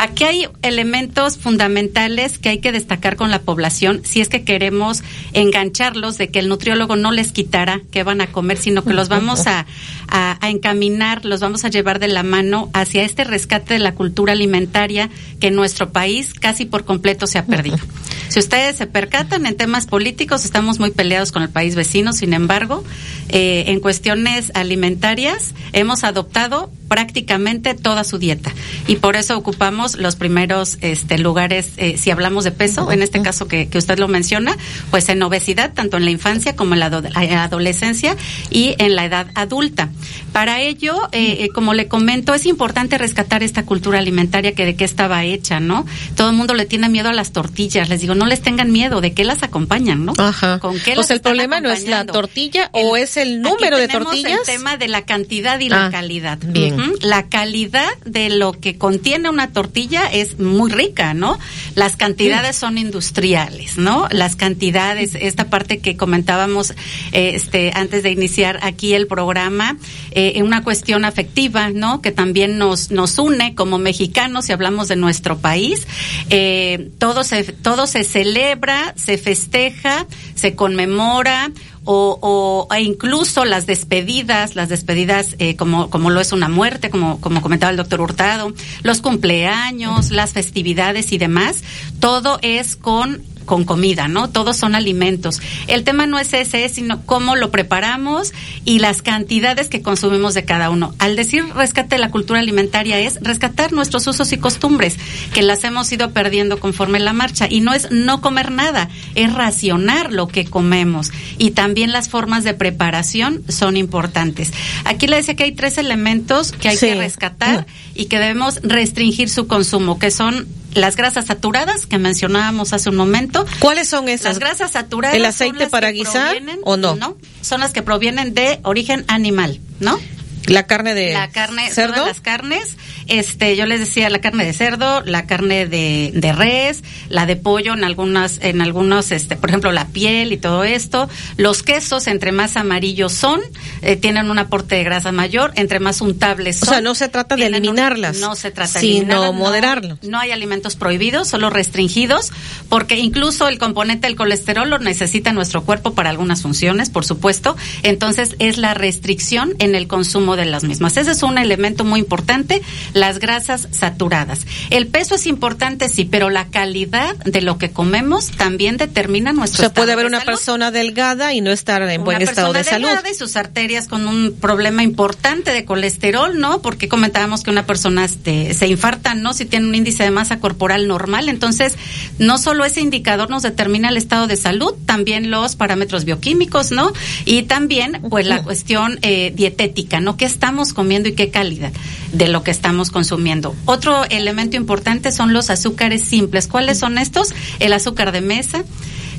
Aquí hay elementos fundamentales que hay que destacar con la población si es que queremos enganchar de que el nutriólogo no les quitará qué van a comer, sino que los vamos a, a, a encaminar, los vamos a llevar de la mano hacia este rescate de la cultura alimentaria que en nuestro país casi por completo se ha perdido. Si ustedes se percatan en temas políticos, estamos muy peleados con el país vecino, sin embargo, eh, en cuestiones alimentarias hemos adoptado prácticamente toda su dieta y por eso ocupamos los primeros este, lugares, eh, si hablamos de peso, en este caso que, que usted lo menciona, pues en obesidad, tanto en la infancia como en la ado- adolescencia y en la edad adulta. Para ello, eh, eh, como le comento, es importante rescatar esta cultura alimentaria que de qué estaba hecha, ¿no? Todo el mundo le tiene miedo a las tortillas. Les digo, no les tengan miedo, ¿de qué las acompañan, no? Ajá. ¿Con qué O las sea, el problema no es la tortilla o es el número Aquí de tenemos tortillas. el tema de la cantidad y la Ah, calidad. bien. La calidad de lo que contiene una tortilla es muy rica, ¿no? Las cantidades son industriales, ¿no? Las cantidades, esta parte que comentábamos eh, este antes de iniciar aquí el programa, eh, una cuestión afectiva, ¿no? Que también nos nos une como mexicanos si hablamos de nuestro país. Eh, todo se todo se celebra, se festeja, se conmemora o, o e incluso las despedidas, las despedidas eh, como, como lo es una muerte, como, como comentaba el doctor Hurtado, los cumpleaños, las festividades y demás, todo es con con comida, ¿no? Todos son alimentos. El tema no es ese, sino cómo lo preparamos y las cantidades que consumimos de cada uno. Al decir rescate de la cultura alimentaria es rescatar nuestros usos y costumbres, que las hemos ido perdiendo conforme la marcha. Y no es no comer nada, es racionar lo que comemos. Y también las formas de preparación son importantes. Aquí le decía que hay tres elementos que hay Sí. que rescatar y que debemos restringir su consumo, que son las grasas saturadas que mencionábamos hace un momento. ¿Cuáles son esas? Las grasas saturadas. ¿El son aceite las para guisar o no? No, son las que provienen de origen animal, ¿no? La carne de la carne, cerdo. todas las carnes, este, yo les decía la carne de cerdo, la carne de, de res, la de pollo en algunas, en algunos, este, por ejemplo, la piel y todo esto. Los quesos, entre más amarillos son, eh, tienen un aporte de grasa mayor, entre más untables O son. sea, no se trata de un- eliminarlas, no se trata de sino eliminarlas, no- moderarlos. No, hay alimentos prohibidos, solo restringidos, porque incluso el componente del colesterol lo necesita nuestro cuerpo para algunas funciones, por supuesto. Entonces, es la restricción en el consumo de las mismas. Ese es un elemento muy importante, las grasas saturadas. El peso es importante, sí, pero la calidad de lo que comemos también determina O nuestro sea, estado puede haber de una salud. persona delgada y no estar en buen Una estado de salud. y sus arterias con un problema importante de colesterol, ¿no? Porque comentábamos que una persona este, se infarta, ¿no? Si tiene un índice de masa corporal normal. Entonces, no solo ese indicador nos determina el estado de salud, también los parámetros bioquímicos, ¿no? Y también, pues, la cuestión eh, dietética, ¿no? ¿Qué estamos comiendo y qué calidad de lo que estamos consumiendo? Otro elemento importante son los azúcares simples. ¿Cuáles son estos? El azúcar de mesa,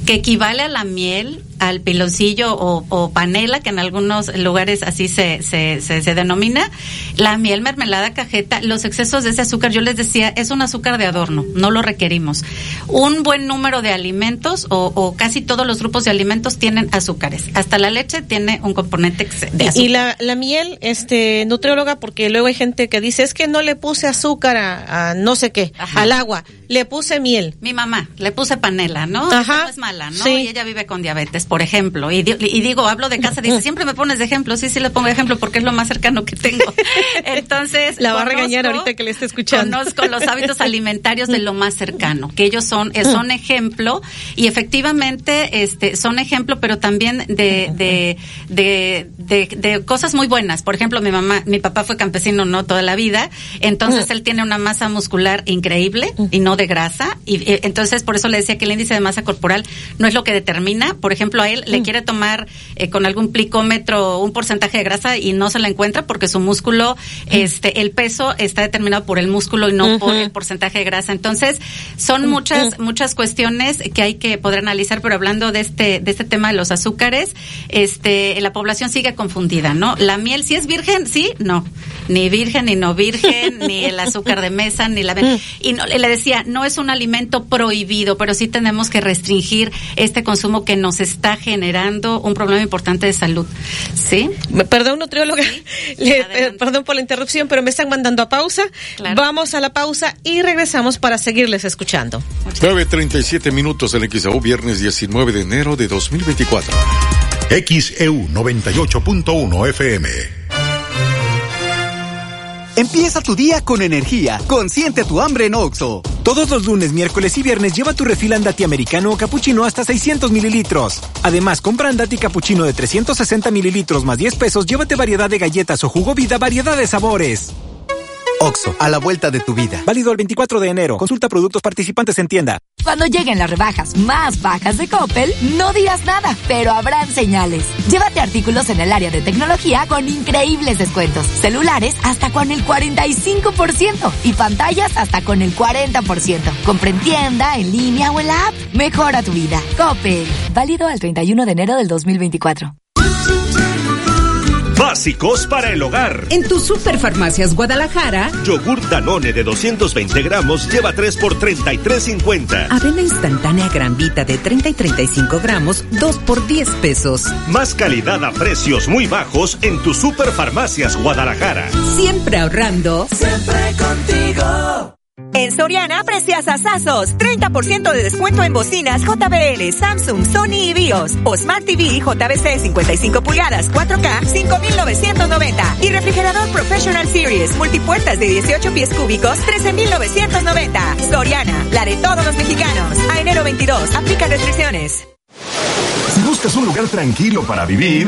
que equivale a la miel, al piloncillo o, o panela, que en algunos lugares así se, se, se, se denomina, la miel, mermelada, cajeta, los excesos de ese azúcar, yo les decía, es un azúcar de adorno, no lo requerimos. Un buen número de alimentos o, o casi todos los grupos de alimentos tienen azúcares. Hasta la leche tiene un componente de azúcar. Y la, la miel, este, nutrióloga, porque luego hay gente que dice, es que no le puse azúcar a, a no sé qué, al agua, le puse miel. Mi mamá, le puse panela, ¿no? Ajá. Esa no es mala, ¿no? Sí. Y ella vive con diabetes, por ejemplo. Y, di- y digo, hablo de casa, dice, siempre me pones de ejemplo. Sí, sí le pongo de ejemplo porque es lo más cercano que tengo. Entonces. La va a regañar conozco- ahorita que le esté escuchando. Conozco los hábitos alimentarios de lo más cercano, que ellos son, eh, son ejemplo y efectivamente este, son ejemplo, pero también de, de, de, de, de cosas muy buenas. Por ejemplo, mi mamá, mi papá fue campesino no toda la vida, entonces él tiene una masa muscular increíble y no de grasa y eh, entonces por eso le decía que el índice de masa corporal no es lo que determina. Por ejemplo, a él le quiere tomar eh, con algún plicómetro un porcentaje de grasa y no se la encuentra porque su músculo, este, el peso está determinado por el músculo y no por el porcentaje de grasa. Entonces, son muchas, muchas cuestiones que hay que poder analizar, pero hablando de este, de este tema de los azúcares, este, la población sigue confundida, ¿no? La miel, si es virgen, sí, no. Ni virgen, ni no virgen, ni el azúcar de mesa, ni la... Y no, le decía, no es un alimento prohibido, pero sí tenemos que restringir este consumo que nos está generando un problema importante de salud. ¿Sí? Perdón, nutrióloga, le- perdón por la interrupción, pero me están mandando a pausa. Vamos a la pausa y regresamos para seguirles escuchando. 9.37 minutos en XAU, viernes 19 de enero de 2024. XEU 98.1 FM. Empieza tu día con energía. Consiente tu hambre en Oxo. Todos los lunes, miércoles y viernes lleva tu refil Andati americano o capuchino hasta 600 mililitros. Además, compra Andati capuchino de 360 mililitros más 10 pesos, llévate variedad de galletas o jugo vida, variedad de sabores. Oxo, a la vuelta de tu vida. Válido el 24 de enero. Consulta productos participantes en tienda. Cuando lleguen las rebajas más bajas de Coppel, no dirás nada, pero habrán señales. Llévate artículos en el área de tecnología con increíbles descuentos. Celulares hasta con el 45% y pantallas hasta con el 40%. Compra en tienda, en línea o en la app. Mejora tu vida. Coppel. Válido al 31 de enero del 2024. Básicos para el hogar. En tu Superfarmacias Guadalajara, Yogur Danone de 220 gramos lleva 3 por 33.50. avena instantánea Gran Vita de 30 y 35 gramos, 2 por 10 pesos. Más calidad a precios muy bajos en tu Superfarmacias Guadalajara. Siempre ahorrando. Siempre contigo. En Soriana, precias asazos. 30% de descuento en bocinas JBL, Samsung, Sony y BIOS. O Smart TV JBC 55 pulgadas 4K, 5,990. Y refrigerador Professional Series, multipuertas de 18 pies cúbicos, 13,990. Soriana, la de todos los mexicanos. A enero 22, aplica restricciones. Si buscas un lugar tranquilo para vivir,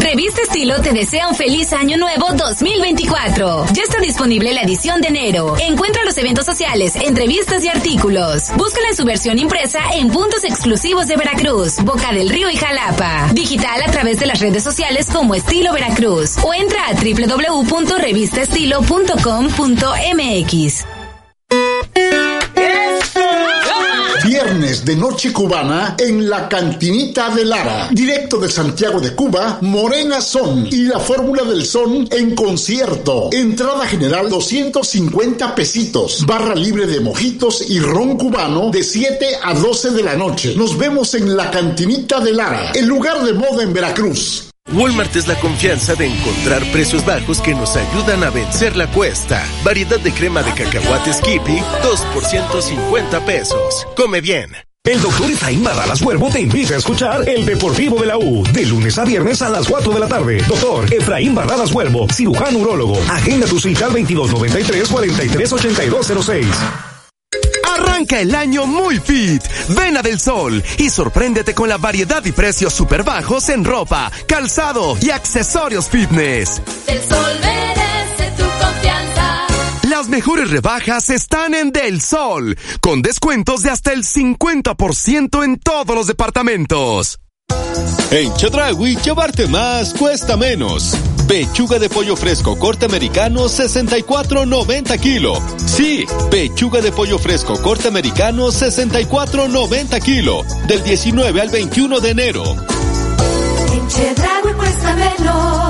Revista Estilo te desea un feliz año nuevo 2024. Ya está disponible la edición de enero. Encuentra los eventos sociales, entrevistas y artículos. Búscala en su versión impresa en puntos exclusivos de Veracruz, Boca del Río y Jalapa. Digital a través de las redes sociales como Estilo Veracruz o entra a www.revistaestilo.com.mx. De Noche Cubana en la Cantinita de Lara. Directo de Santiago de Cuba, Morena Son y la Fórmula del Son en concierto. Entrada general 250 pesitos. Barra libre de mojitos y ron cubano de 7 a 12 de la noche. Nos vemos en la Cantinita de Lara, el lugar de moda en Veracruz. Walmart es la confianza de encontrar precios bajos que nos ayudan a vencer la cuesta. Variedad de crema de cacahuate Skippy, 2 por 150 pesos. Come bien. El doctor Efraín Barralas Huervo te invita a escuchar El Deportivo de la U, de lunes a viernes a las 4 de la tarde. Doctor Efraín Barralas Huervo, cirujano urólogo. Agenda tu cita al 2293-438206. Arranca el año muy fit. Ven a Del Sol y sorpréndete con la variedad y precios super bajos en ropa, calzado y accesorios fitness. Del Sol merece tu confianza. Las mejores rebajas están en Del Sol, con descuentos de hasta el 50% en todos los departamentos. En Chedraui, llevarte más cuesta menos. Pechuga de pollo fresco corte americano 64.90 kilo. Sí, pechuga de pollo fresco corte americano 64.90 kilo. Del 19 al 21 de enero. En Chedraui cuesta menos.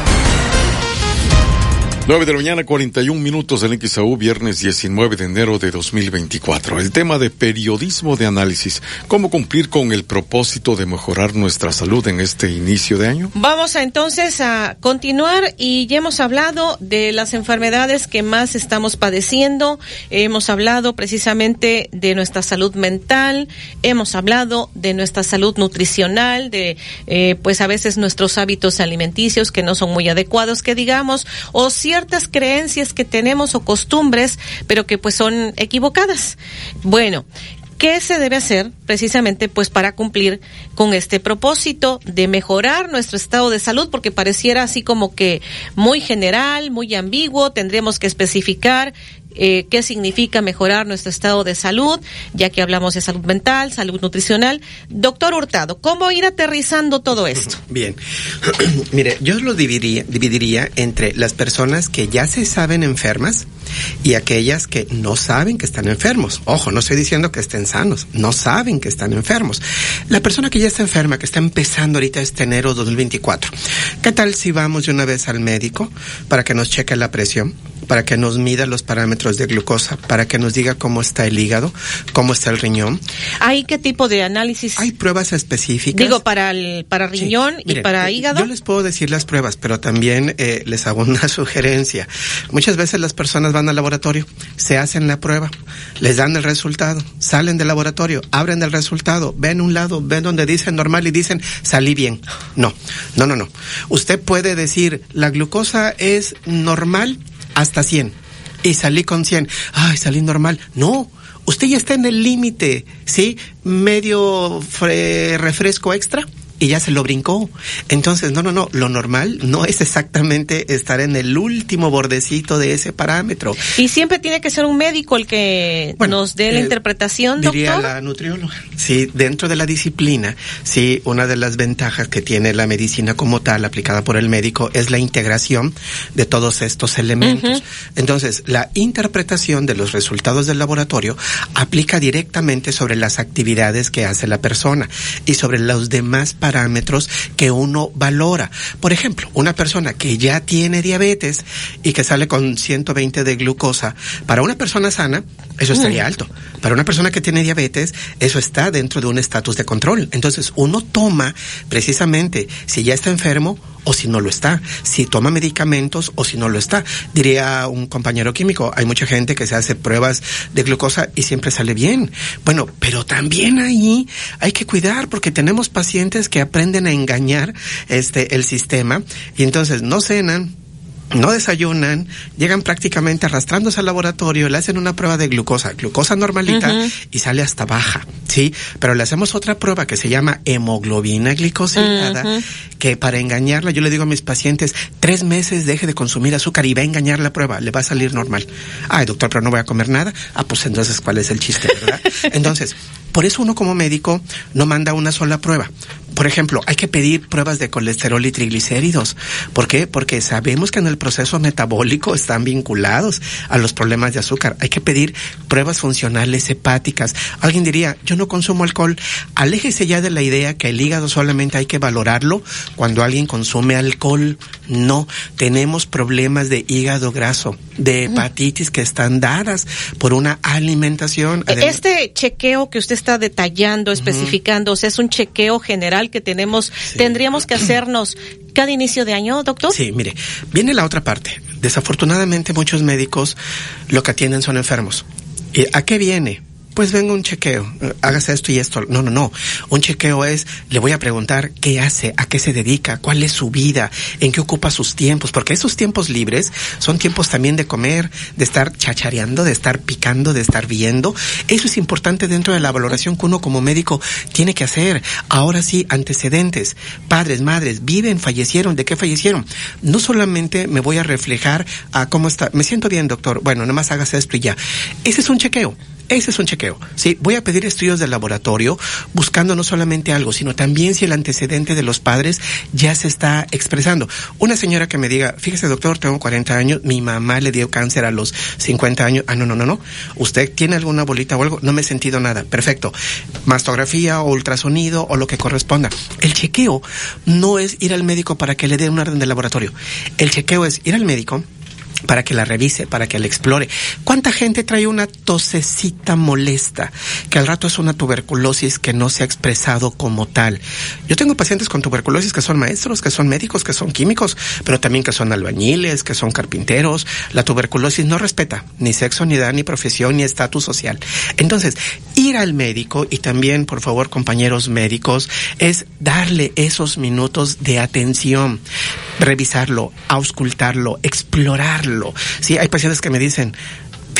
9 de la mañana, 41 minutos del XAU, viernes 19 de enero de 2024. El tema de periodismo de análisis. ¿Cómo cumplir con el propósito de mejorar nuestra salud en este inicio de año? Vamos a, entonces a continuar y ya hemos hablado de las enfermedades que más estamos padeciendo. Hemos hablado precisamente de nuestra salud mental. Hemos hablado de nuestra salud nutricional, de eh, pues a veces nuestros hábitos alimenticios que no son muy adecuados, que digamos, o ciertas creencias que tenemos o costumbres, pero que pues son equivocadas. Bueno, ¿Qué se debe hacer precisamente pues para cumplir con este propósito de mejorar nuestro estado de salud? Porque pareciera así como que muy general, muy ambiguo, tendremos que especificar eh, qué significa mejorar nuestro estado de salud, ya que hablamos de salud mental, salud nutricional. Doctor Hurtado, ¿cómo ir aterrizando todo esto? Bien, mire, yo lo dividiría, dividiría entre las personas que ya se saben enfermas y aquellas que no saben que están enfermos. Ojo, no estoy diciendo que estén sanos, no saben que están enfermos. La persona que ya está enferma, que está empezando ahorita este enero 2024, ¿qué tal si vamos de una vez al médico para que nos cheque la presión? Para que nos mida los parámetros de glucosa, para que nos diga cómo está el hígado, cómo está el riñón. ¿Hay qué tipo de análisis? Hay pruebas específicas. Digo, para el para riñón y para eh, hígado. Yo les puedo decir las pruebas, pero también eh, les hago una sugerencia. Muchas veces las personas van al laboratorio, se hacen la prueba, les dan el resultado, salen del laboratorio, abren el resultado, ven un lado, ven donde dicen normal y dicen salí bien. No, no, no, no. Usted puede decir la glucosa es normal hasta 100 y salí con 100. Ay, salí normal. No, usted ya está en el límite, ¿sí? Medio refresco extra y ya se lo brincó. Entonces, no, no, no, lo normal no es exactamente estar en el último bordecito de ese parámetro. Y siempre tiene que ser un médico el que nos dé la eh, interpretación, diría doctor. la nutrióloga. Sí, dentro de la disciplina, sí, una de las ventajas que tiene la medicina como tal, aplicada por el médico, es la integración de todos estos elementos. Entonces, la interpretación de los resultados del laboratorio aplica directamente sobre las actividades que hace la persona y sobre los demás parámetros que uno valora. Por ejemplo, una persona que ya tiene diabetes y que sale con 120 de glucosa, para una persona sana, eso estaría Mm. alto. Para una persona que tiene diabetes, eso está dentro de un estatus de control. Entonces, uno toma precisamente si ya está enfermo o si no lo está, si toma medicamentos o si no lo está. Diría un compañero químico, hay mucha gente que se hace pruebas de glucosa y siempre sale bien. Bueno, pero también ahí hay que cuidar porque tenemos pacientes que aprenden a engañar este el sistema y entonces no cenan, no desayunan, llegan prácticamente arrastrándose al laboratorio, le hacen una prueba de glucosa, glucosa normalita y sale hasta baja, ¿sí? Pero le hacemos otra prueba que se llama hemoglobina glicosilada, que para engañarla, yo le digo a mis pacientes, tres meses deje de consumir azúcar y va a engañar la prueba, le va a salir normal. Ay, doctor, pero no voy a comer nada. Ah, pues entonces, ¿cuál es el chiste, verdad? Entonces, por eso uno como médico no manda una sola prueba. Por ejemplo, hay que pedir pruebas de colesterol y triglicéridos. ¿Por qué? Porque sabemos que en el proceso metabólico están vinculados a los problemas de azúcar. Hay que pedir pruebas funcionales hepáticas. Alguien diría, yo no consumo alcohol. Aléjese ya de la idea que el hígado solamente hay que valorarlo cuando alguien consume alcohol. No, tenemos problemas de hígado graso, de hepatitis que están dadas por una alimentación. además- Este chequeo que usted está detallando, especificando, o sea, es un chequeo general que tenemos, tendríamos que hacernos cada inicio de año, doctor. Sí, mire, viene la otra parte. Desafortunadamente muchos médicos lo que atienden son enfermos. ¿Y a qué viene? Pues venga un chequeo, hágase esto y esto. No, no, no. Un chequeo es, le voy a preguntar qué hace, a qué se dedica, cuál es su vida, en qué ocupa sus tiempos, porque esos tiempos libres son tiempos también de comer, de estar chachareando, de estar picando, de estar viendo. Eso es importante dentro de la valoración que uno como médico tiene que hacer. Ahora sí, antecedentes, padres, madres, viven, fallecieron, ¿de qué fallecieron? No solamente me voy a reflejar a cómo está, me siento bien, doctor, bueno, nomás hagas esto y ya. Ese es un chequeo. Ese es un chequeo. Sí, voy a pedir estudios del laboratorio buscando no solamente algo, sino también si el antecedente de los padres ya se está expresando. Una señora que me diga, fíjese doctor, tengo 40 años, mi mamá le dio cáncer a los 50 años. Ah, no, no, no, no. ¿Usted tiene alguna bolita o algo? No me he sentido nada. Perfecto. Mastografía o ultrasonido o lo que corresponda. El chequeo no es ir al médico para que le dé un orden de laboratorio. El chequeo es ir al médico, para que la revise, para que la explore. ¿Cuánta gente trae una tosecita molesta que al rato es una tuberculosis que no se ha expresado como tal? Yo tengo pacientes con tuberculosis que son maestros, que son médicos, que son químicos, pero también que son albañiles, que son carpinteros. La tuberculosis no respeta ni sexo, ni edad, ni profesión, ni estatus social. Entonces, ir al médico y también, por favor, compañeros médicos, es darle esos minutos de atención, revisarlo, auscultarlo, explorarlo. Sí, hay pacientes que me dicen,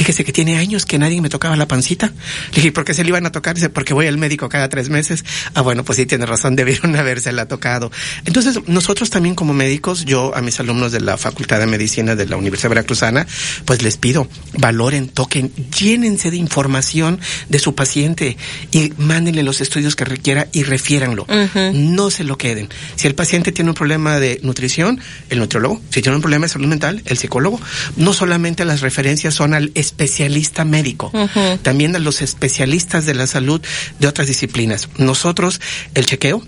Fíjese que tiene años que nadie me tocaba la pancita. Le dije, ¿por qué se le iban a tocar? Dice, porque voy al médico cada tres meses. Ah, bueno, pues sí, tiene razón, debieron habérsela tocado. Entonces, nosotros también como médicos, yo a mis alumnos de la Facultad de Medicina de la Universidad Veracruzana, pues les pido, valoren, toquen, llénense de información de su paciente y mándenle los estudios que requiera y refiéranlo. No se lo queden. Si el paciente tiene un problema de nutrición, el nutriólogo. Si tiene un problema de salud mental, el psicólogo. No solamente las referencias son al especialista médico, también a los especialistas de la salud de otras disciplinas. Nosotros, el chequeo,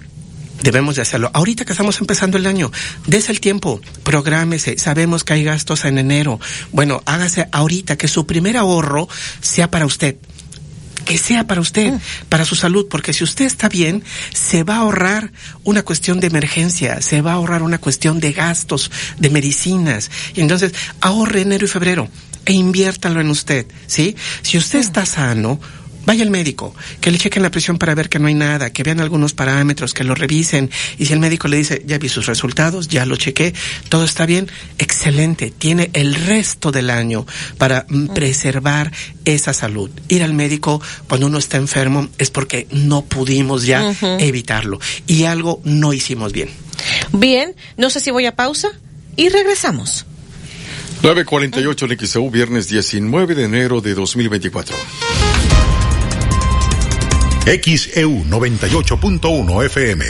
debemos de hacerlo. Ahorita que estamos empezando el año, des el tiempo, prográmese, sabemos que hay gastos en enero. Bueno, hágase ahorita que su primer ahorro sea para usted que sea para usted, para su salud, porque si usted está bien, se va a ahorrar una cuestión de emergencia, se va a ahorrar una cuestión de gastos, de medicinas. Y entonces, ahorre enero y febrero e inviértalo en usted, ¿sí? Si usted está sano, vaya al médico, que le chequen la presión para ver que no hay nada, que vean algunos parámetros, que lo revisen. Y si el médico le dice, ya vi sus resultados, ya lo chequé, todo está bien, excelente. Tiene el resto del año para mm, preservar esa salud. Ir al médico cuando uno está enfermo es porque no pudimos ya evitarlo. Y algo no hicimos bien. Bien, no sé si voy a pausa y regresamos. 948 en XEU, viernes 19 de enero de 2024. XEU 98.1 FM.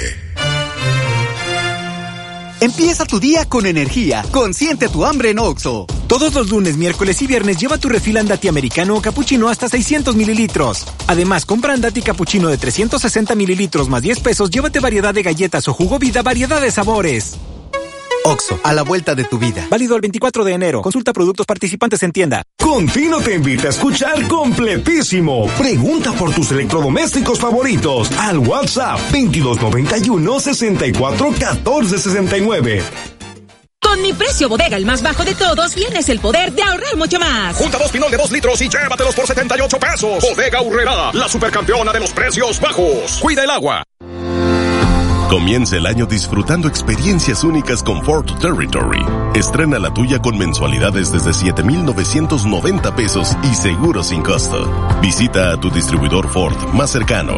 Empieza tu día con energía. Consiente tu hambre en Oxo. Todos los lunes, miércoles y viernes lleva tu refil andati americano o capuchino hasta 600 mililitros. Además, compra andati capuchino de 360 mililitros más 10 pesos, llévate variedad de galletas o jugo vida, variedad de sabores. Oxo, a la vuelta de tu vida. Válido el 24 de enero. Consulta productos participantes en tienda. Confino te invita a escuchar completísimo. Pregunta por tus electrodomésticos favoritos al WhatsApp 2291 64 14 69. Con mi precio bodega, el más bajo de todos, tienes el poder de ahorrar mucho más. Junta dos pinol de 2 litros y llévatelos por 78 pesos. Bodega Urrera, la supercampeona de los precios bajos. Cuida el agua. Comienza el año disfrutando experiencias únicas con Ford Territory. Estrena la tuya con mensualidades desde 7,990 pesos y seguro sin costo. Visita a tu distribuidor Ford más cercano.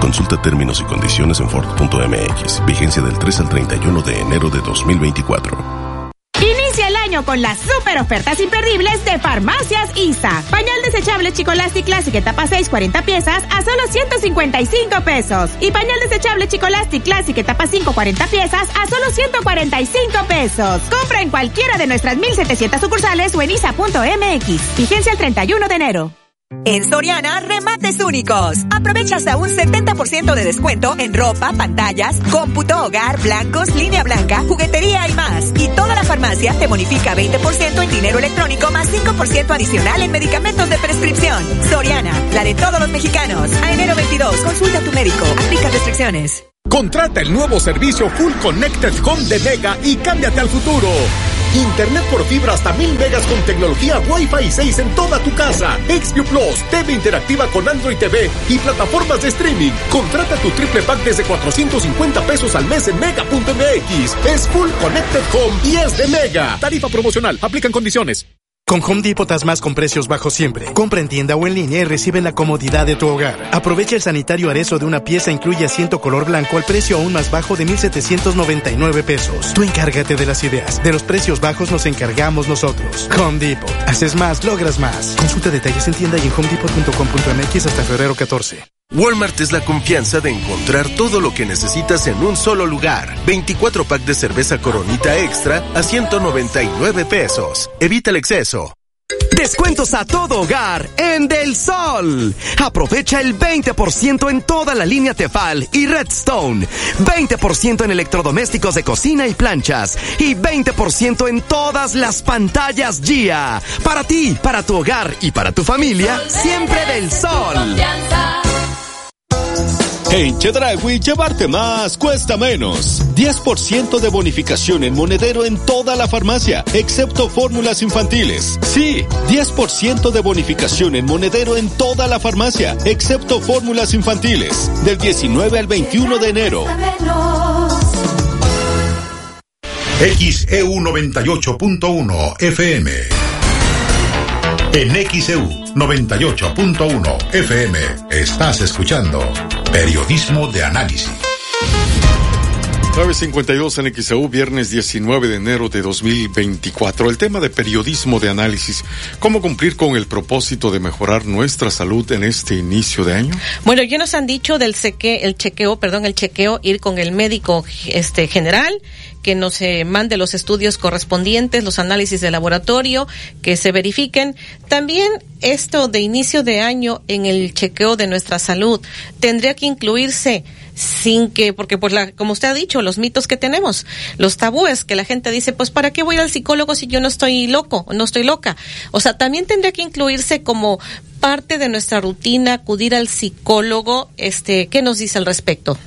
Consulta términos y condiciones en Ford.mx. Vigencia del 3 al 31 de enero de 2024. Con las super ofertas imperdibles de Farmacias ISA. Pañal desechable Chicolastic Classic etapa 6, 40 piezas a solo 155 pesos. Y pañal desechable Chicolastic Classic etapa 5, 40 piezas a solo 145 pesos. Compra en cualquiera de nuestras 1700 sucursales o en isa.mx. Vigencia el 31 de enero. En Soriana, remates únicos. Aprovecha hasta un 70% de descuento en ropa, pantallas, cómputo, hogar, blancos, línea blanca, juguetería y más. Y toda la farmacia te bonifica 20% en dinero electrónico más 5% adicional en medicamentos de prescripción. Soriana, la de todos los mexicanos. A enero 22, consulta a tu médico. Aplica restricciones. Contrata el nuevo servicio Full Connected Home de Mega y cámbiate al futuro. Internet por fibra hasta mil megas con tecnología Wi-Fi 6 en toda tu casa. XView Plus, TV interactiva con Android TV y plataformas de streaming. Contrata tu triple pack desde 450 pesos al mes en mega.mx. Es Full Connected Home y es de Mega. Tarifa promocional. Aplican condiciones. Con Home Depot más con precios bajos siempre. Compra en tienda o en línea y recibe la comodidad de tu hogar. Aprovecha el sanitario Arezo de una pieza incluye asiento color blanco al precio aún más bajo de 1,799 pesos. Tú encárgate de las ideas. De los precios bajos nos encargamos nosotros. Home Depot. Haces más, logras más. Consulta detalles en tienda y en homedepot.com.mx hasta febrero 14. Walmart es la confianza de encontrar todo lo que necesitas en un solo lugar. 24 pack de cerveza Coronita Extra a 199 pesos. Evita el exceso. Descuentos a todo hogar en Del Sol. Aprovecha el 20% en toda la línea Tefal y Redstone. 20% en electrodomésticos de cocina y planchas. Y 20% en todas las pantallas GIA. Para ti, para tu hogar y para tu familia, siempre Del Sol. En Chedragui, llevarte más cuesta menos. 10% de bonificación en monedero en toda la farmacia, excepto fórmulas infantiles. Sí, 10% de bonificación en monedero en toda la farmacia, excepto fórmulas infantiles. Del 19 al 21 de enero. XEU 98.1 FM. En XEU 98.1 FM estás escuchando Periodismo de Análisis. 952 en XEU, viernes 19 de enero de 2024. El tema de periodismo de análisis. ¿Cómo cumplir con el propósito de mejorar nuestra salud en este inicio de año? Bueno, ya nos han dicho del seque, el chequeo, perdón, el chequeo, ir con el médico este general que nos eh, mande los estudios correspondientes, los análisis de laboratorio, que se verifiquen. También esto de inicio de año en el chequeo de nuestra salud tendría que incluirse sin que, porque pues la, como usted ha dicho, los mitos que tenemos, los tabúes que la gente dice, pues para qué voy al psicólogo si yo no estoy loco, no estoy loca. O sea, también tendría que incluirse como parte de nuestra rutina acudir al psicólogo, este, ¿qué nos dice al respecto?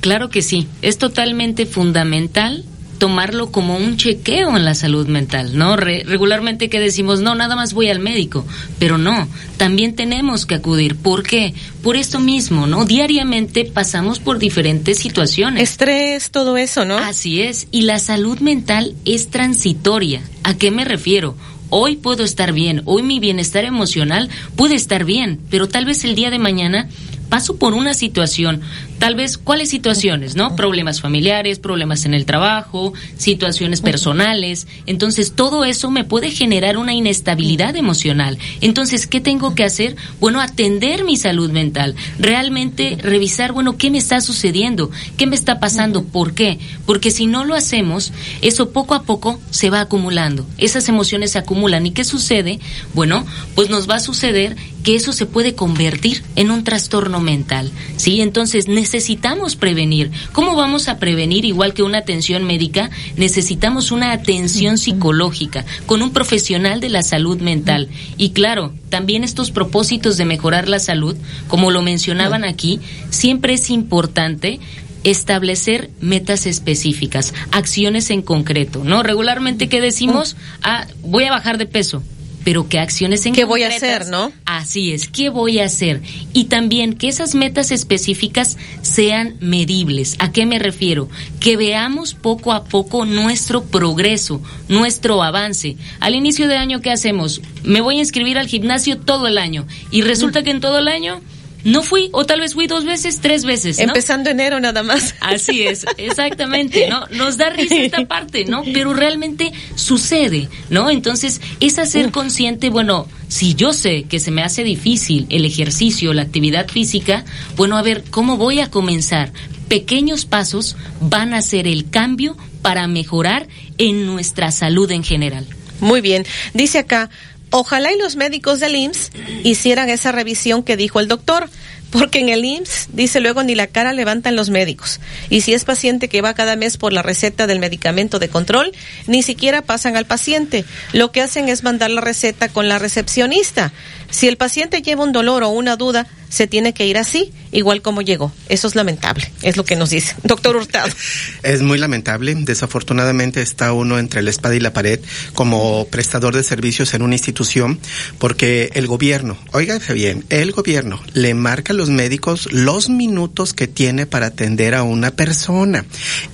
Claro que sí, es totalmente fundamental tomarlo como un chequeo en la salud mental, ¿no? regularmente que decimos, no, nada más voy al médico, pero no, también tenemos que acudir. ¿Por qué? Por esto mismo, ¿no? Diariamente pasamos por diferentes situaciones. Estrés, todo eso, ¿no? Así es, y la salud mental es transitoria. ¿A qué me refiero? Hoy puedo estar bien, hoy mi bienestar emocional puede estar bien, pero tal vez el día de mañana paso por una situación, tal vez cuáles situaciones, ¿no? Problemas familiares, problemas en el trabajo, situaciones personales. Entonces, todo eso me puede generar una inestabilidad emocional. Entonces, ¿qué tengo que hacer? Bueno, atender mi salud mental, realmente revisar, bueno, ¿qué me está sucediendo? ¿Qué me está pasando? ¿Por qué? Porque si no lo hacemos, eso poco a poco se va acumulando. Esas emociones se acumulan. ¿Y qué sucede? Bueno, pues nos va a suceder que eso se puede convertir en un trastorno mental. ¿Sí? Entonces necesitamos prevenir. ¿Cómo vamos a prevenir igual que una atención médica? Necesitamos una atención psicológica con un profesional de la salud mental. Y claro, también estos propósitos de mejorar la salud, como lo mencionaban aquí, siempre es importante establecer metas específicas, acciones en concreto, ¿no? Regularmente que decimos, ah, voy a bajar de peso, pero qué acciones en ¿Qué voy a hacer, no? Así es, ¿qué voy a hacer? Y también que esas metas específicas sean medibles. ¿A qué me refiero? Que veamos poco a poco nuestro progreso, nuestro avance. Al inicio de año, ¿qué hacemos? Me voy a inscribir al gimnasio todo el año y resulta que en todo el año no fui, o tal vez fui dos veces, tres veces. ¿no? Empezando enero nada más. Así es, exactamente, ¿no? Nos da risa esta parte, ¿no? Pero realmente sucede, ¿no? Entonces, es hacer consciente, bueno, si yo sé que se me hace difícil el ejercicio, la actividad física, bueno, a ver, ¿cómo voy a comenzar? Pequeños pasos van a ser el cambio para mejorar en nuestra salud en general. Muy bien. Dice acá, Ojalá y los médicos del IMSS hicieran esa revisión que dijo el doctor, porque en el IMSS, dice luego, ni la cara levantan los médicos. Y si es paciente que va cada mes por la receta del medicamento de control, ni siquiera pasan al paciente. Lo que hacen es mandar la receta con la recepcionista. Si el paciente lleva un dolor o una duda, se tiene que ir así, igual como llegó. Eso es lamentable, es lo que nos dice. Doctor Hurtado. Es muy lamentable. Desafortunadamente está uno entre la espada y la pared como prestador de servicios en una institución porque el gobierno, oígase bien, el gobierno le marca a los médicos los minutos que tiene para atender a una persona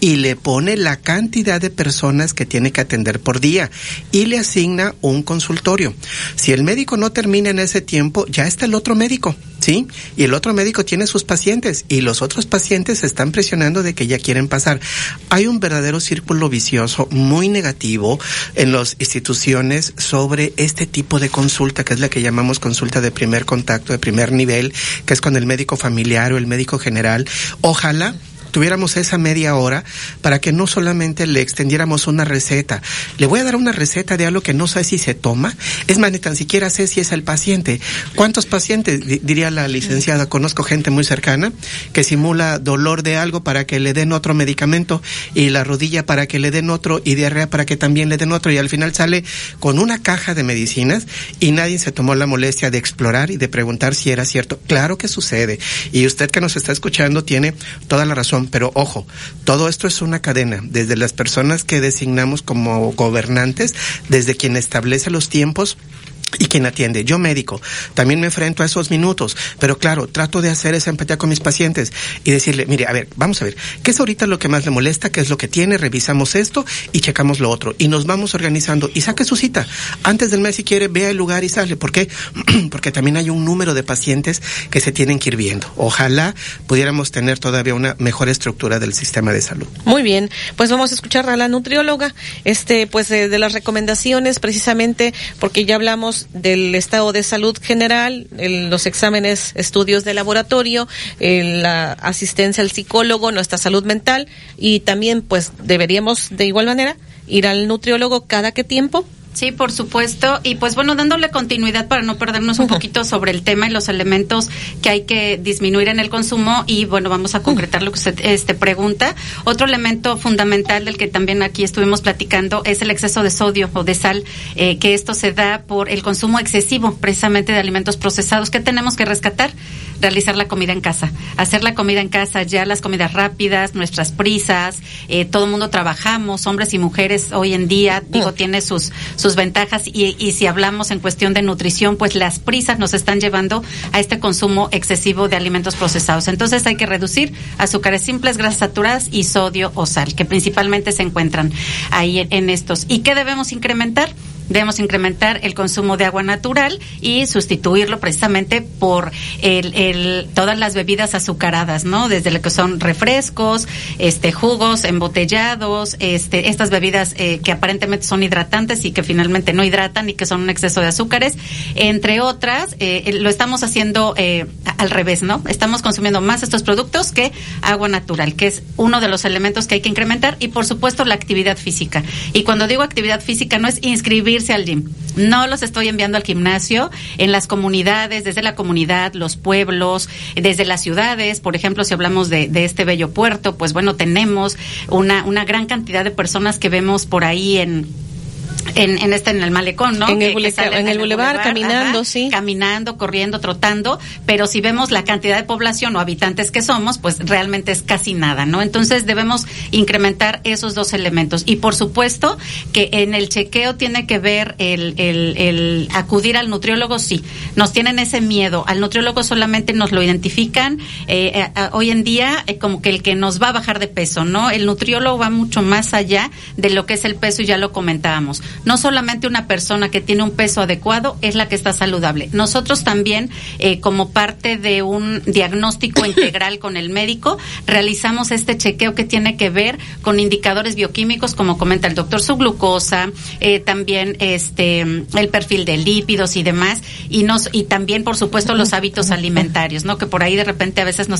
y le pone la cantidad de personas que tiene que atender por día y le asigna un consultorio. Si el médico no termina en ese tiempo, ya está el otro médico. ¿sí? Y el otro médico tiene sus pacientes y los otros pacientes se están presionando de que ya quieren pasar. Hay un verdadero círculo vicioso muy negativo en las instituciones sobre este tipo de consulta, que es la que llamamos consulta de primer contacto, de primer nivel, que es con el médico familiar o el médico general. Ojalá tuviéramos esa media hora para que no solamente le extendiéramos una receta. Le voy a dar una receta de algo que no sé si se toma. Es más, ni tan siquiera sé si es el paciente. ¿Cuántos pacientes, diría la licenciada, conozco gente muy cercana que simula dolor de algo para que le den otro medicamento y la rodilla para que le den otro y diarrea para que también le den otro y al final sale con una caja de medicinas y nadie se tomó la molestia de explorar y de preguntar si era cierto. Claro que sucede. Y usted que nos está escuchando tiene toda la razón pero ojo, todo esto es una cadena, desde las personas que designamos como gobernantes, desde quien establece los tiempos y quien atiende. Yo médico, también me enfrento a esos minutos, pero claro, trato de hacer esa empatía con mis pacientes y decirle, mire, a ver, vamos a ver, ¿qué es ahorita lo que más le molesta? ¿Qué es lo que tiene? Revisamos esto y checamos lo otro. Y nos vamos organizando y saque su cita. Antes del mes, si quiere, vea el lugar y sale. ¿Por qué? Porque también hay un número de pacientes que se tienen que ir viendo. Ojalá pudiéramos tener todavía una mejor estructura del sistema de salud. Muy bien, pues vamos a escuchar a la nutrióloga, este, pues de, de las recomendaciones precisamente, porque ya hablamos del estado de salud general, el- los exámenes, estudios de laboratorio, el- la asistencia al psicólogo, nuestra salud mental y también pues deberíamos de igual manera ir al nutriólogo cada qué tiempo. Sí, por supuesto. Y pues bueno, dándole continuidad para no perdernos un poquito sobre el tema y los elementos que hay que disminuir en el consumo. Y bueno, vamos a concretar lo que usted este, pregunta. Otro elemento fundamental del que también aquí estuvimos platicando es el exceso de sodio o de sal, eh, que esto se da por el consumo excesivo precisamente de alimentos procesados. ¿Qué tenemos que rescatar? Realizar la comida en casa. Hacer la comida en casa, ya las comidas rápidas, nuestras prisas, eh, todo el mundo trabajamos, hombres y mujeres hoy en día, digo, tiene sus, sus ventajas y, y si hablamos en cuestión de nutrición, pues las prisas nos están llevando a este consumo excesivo de alimentos procesados. Entonces hay que reducir azúcares simples, grasas saturadas y sodio o sal, que principalmente se encuentran ahí en estos. ¿Y qué debemos incrementar? Debemos incrementar el consumo de agua natural y sustituirlo precisamente por el, todas las bebidas azucaradas, ¿no? Desde lo que son refrescos, este, jugos embotellados, este, estas bebidas eh, que aparentemente son hidratantes y que finalmente no hidratan y que son un exceso de azúcares, entre otras, eh, eh, lo estamos haciendo eh, al revés, ¿no? Estamos consumiendo más estos productos que agua natural, que es uno de los elementos que hay que incrementar y por supuesto la actividad física. Y cuando digo actividad física no es al no los estoy enviando al gimnasio en las comunidades, desde la comunidad, los pueblos, desde las ciudades, por ejemplo, si hablamos de, de este bello puerto, pues bueno, tenemos una, una gran cantidad de personas que vemos por ahí en en, en este en el malecón, ¿no? En el Que- en boulevard, caminando, sí. Caminando, corriendo, trotando, pero si vemos la cantidad de población o habitantes que somos, pues realmente es casi nada, ¿no? Entonces debemos incrementar esos dos elementos. Y por supuesto que en el chequeo tiene que ver el, el, el acudir al nutriólogo, sí. Nos tienen ese miedo. Al nutriólogo solamente nos lo identifican eh, eh, eh, hoy en día eh, como que el que nos va a bajar de peso, ¿no? El nutriólogo va mucho más allá de lo que es el peso y ya lo comentábamos. No solamente una persona que tiene un peso adecuado es la que está saludable. Nosotros también, eh, como parte de un diagnóstico integral con el médico, realizamos este chequeo que tiene que ver con indicadores bioquímicos, como comenta el doctor, su glucosa, eh, también este el perfil de lípidos y demás, y nos y también, por supuesto, los hábitos alimentarios, ¿no? Que por ahí de repente a veces nos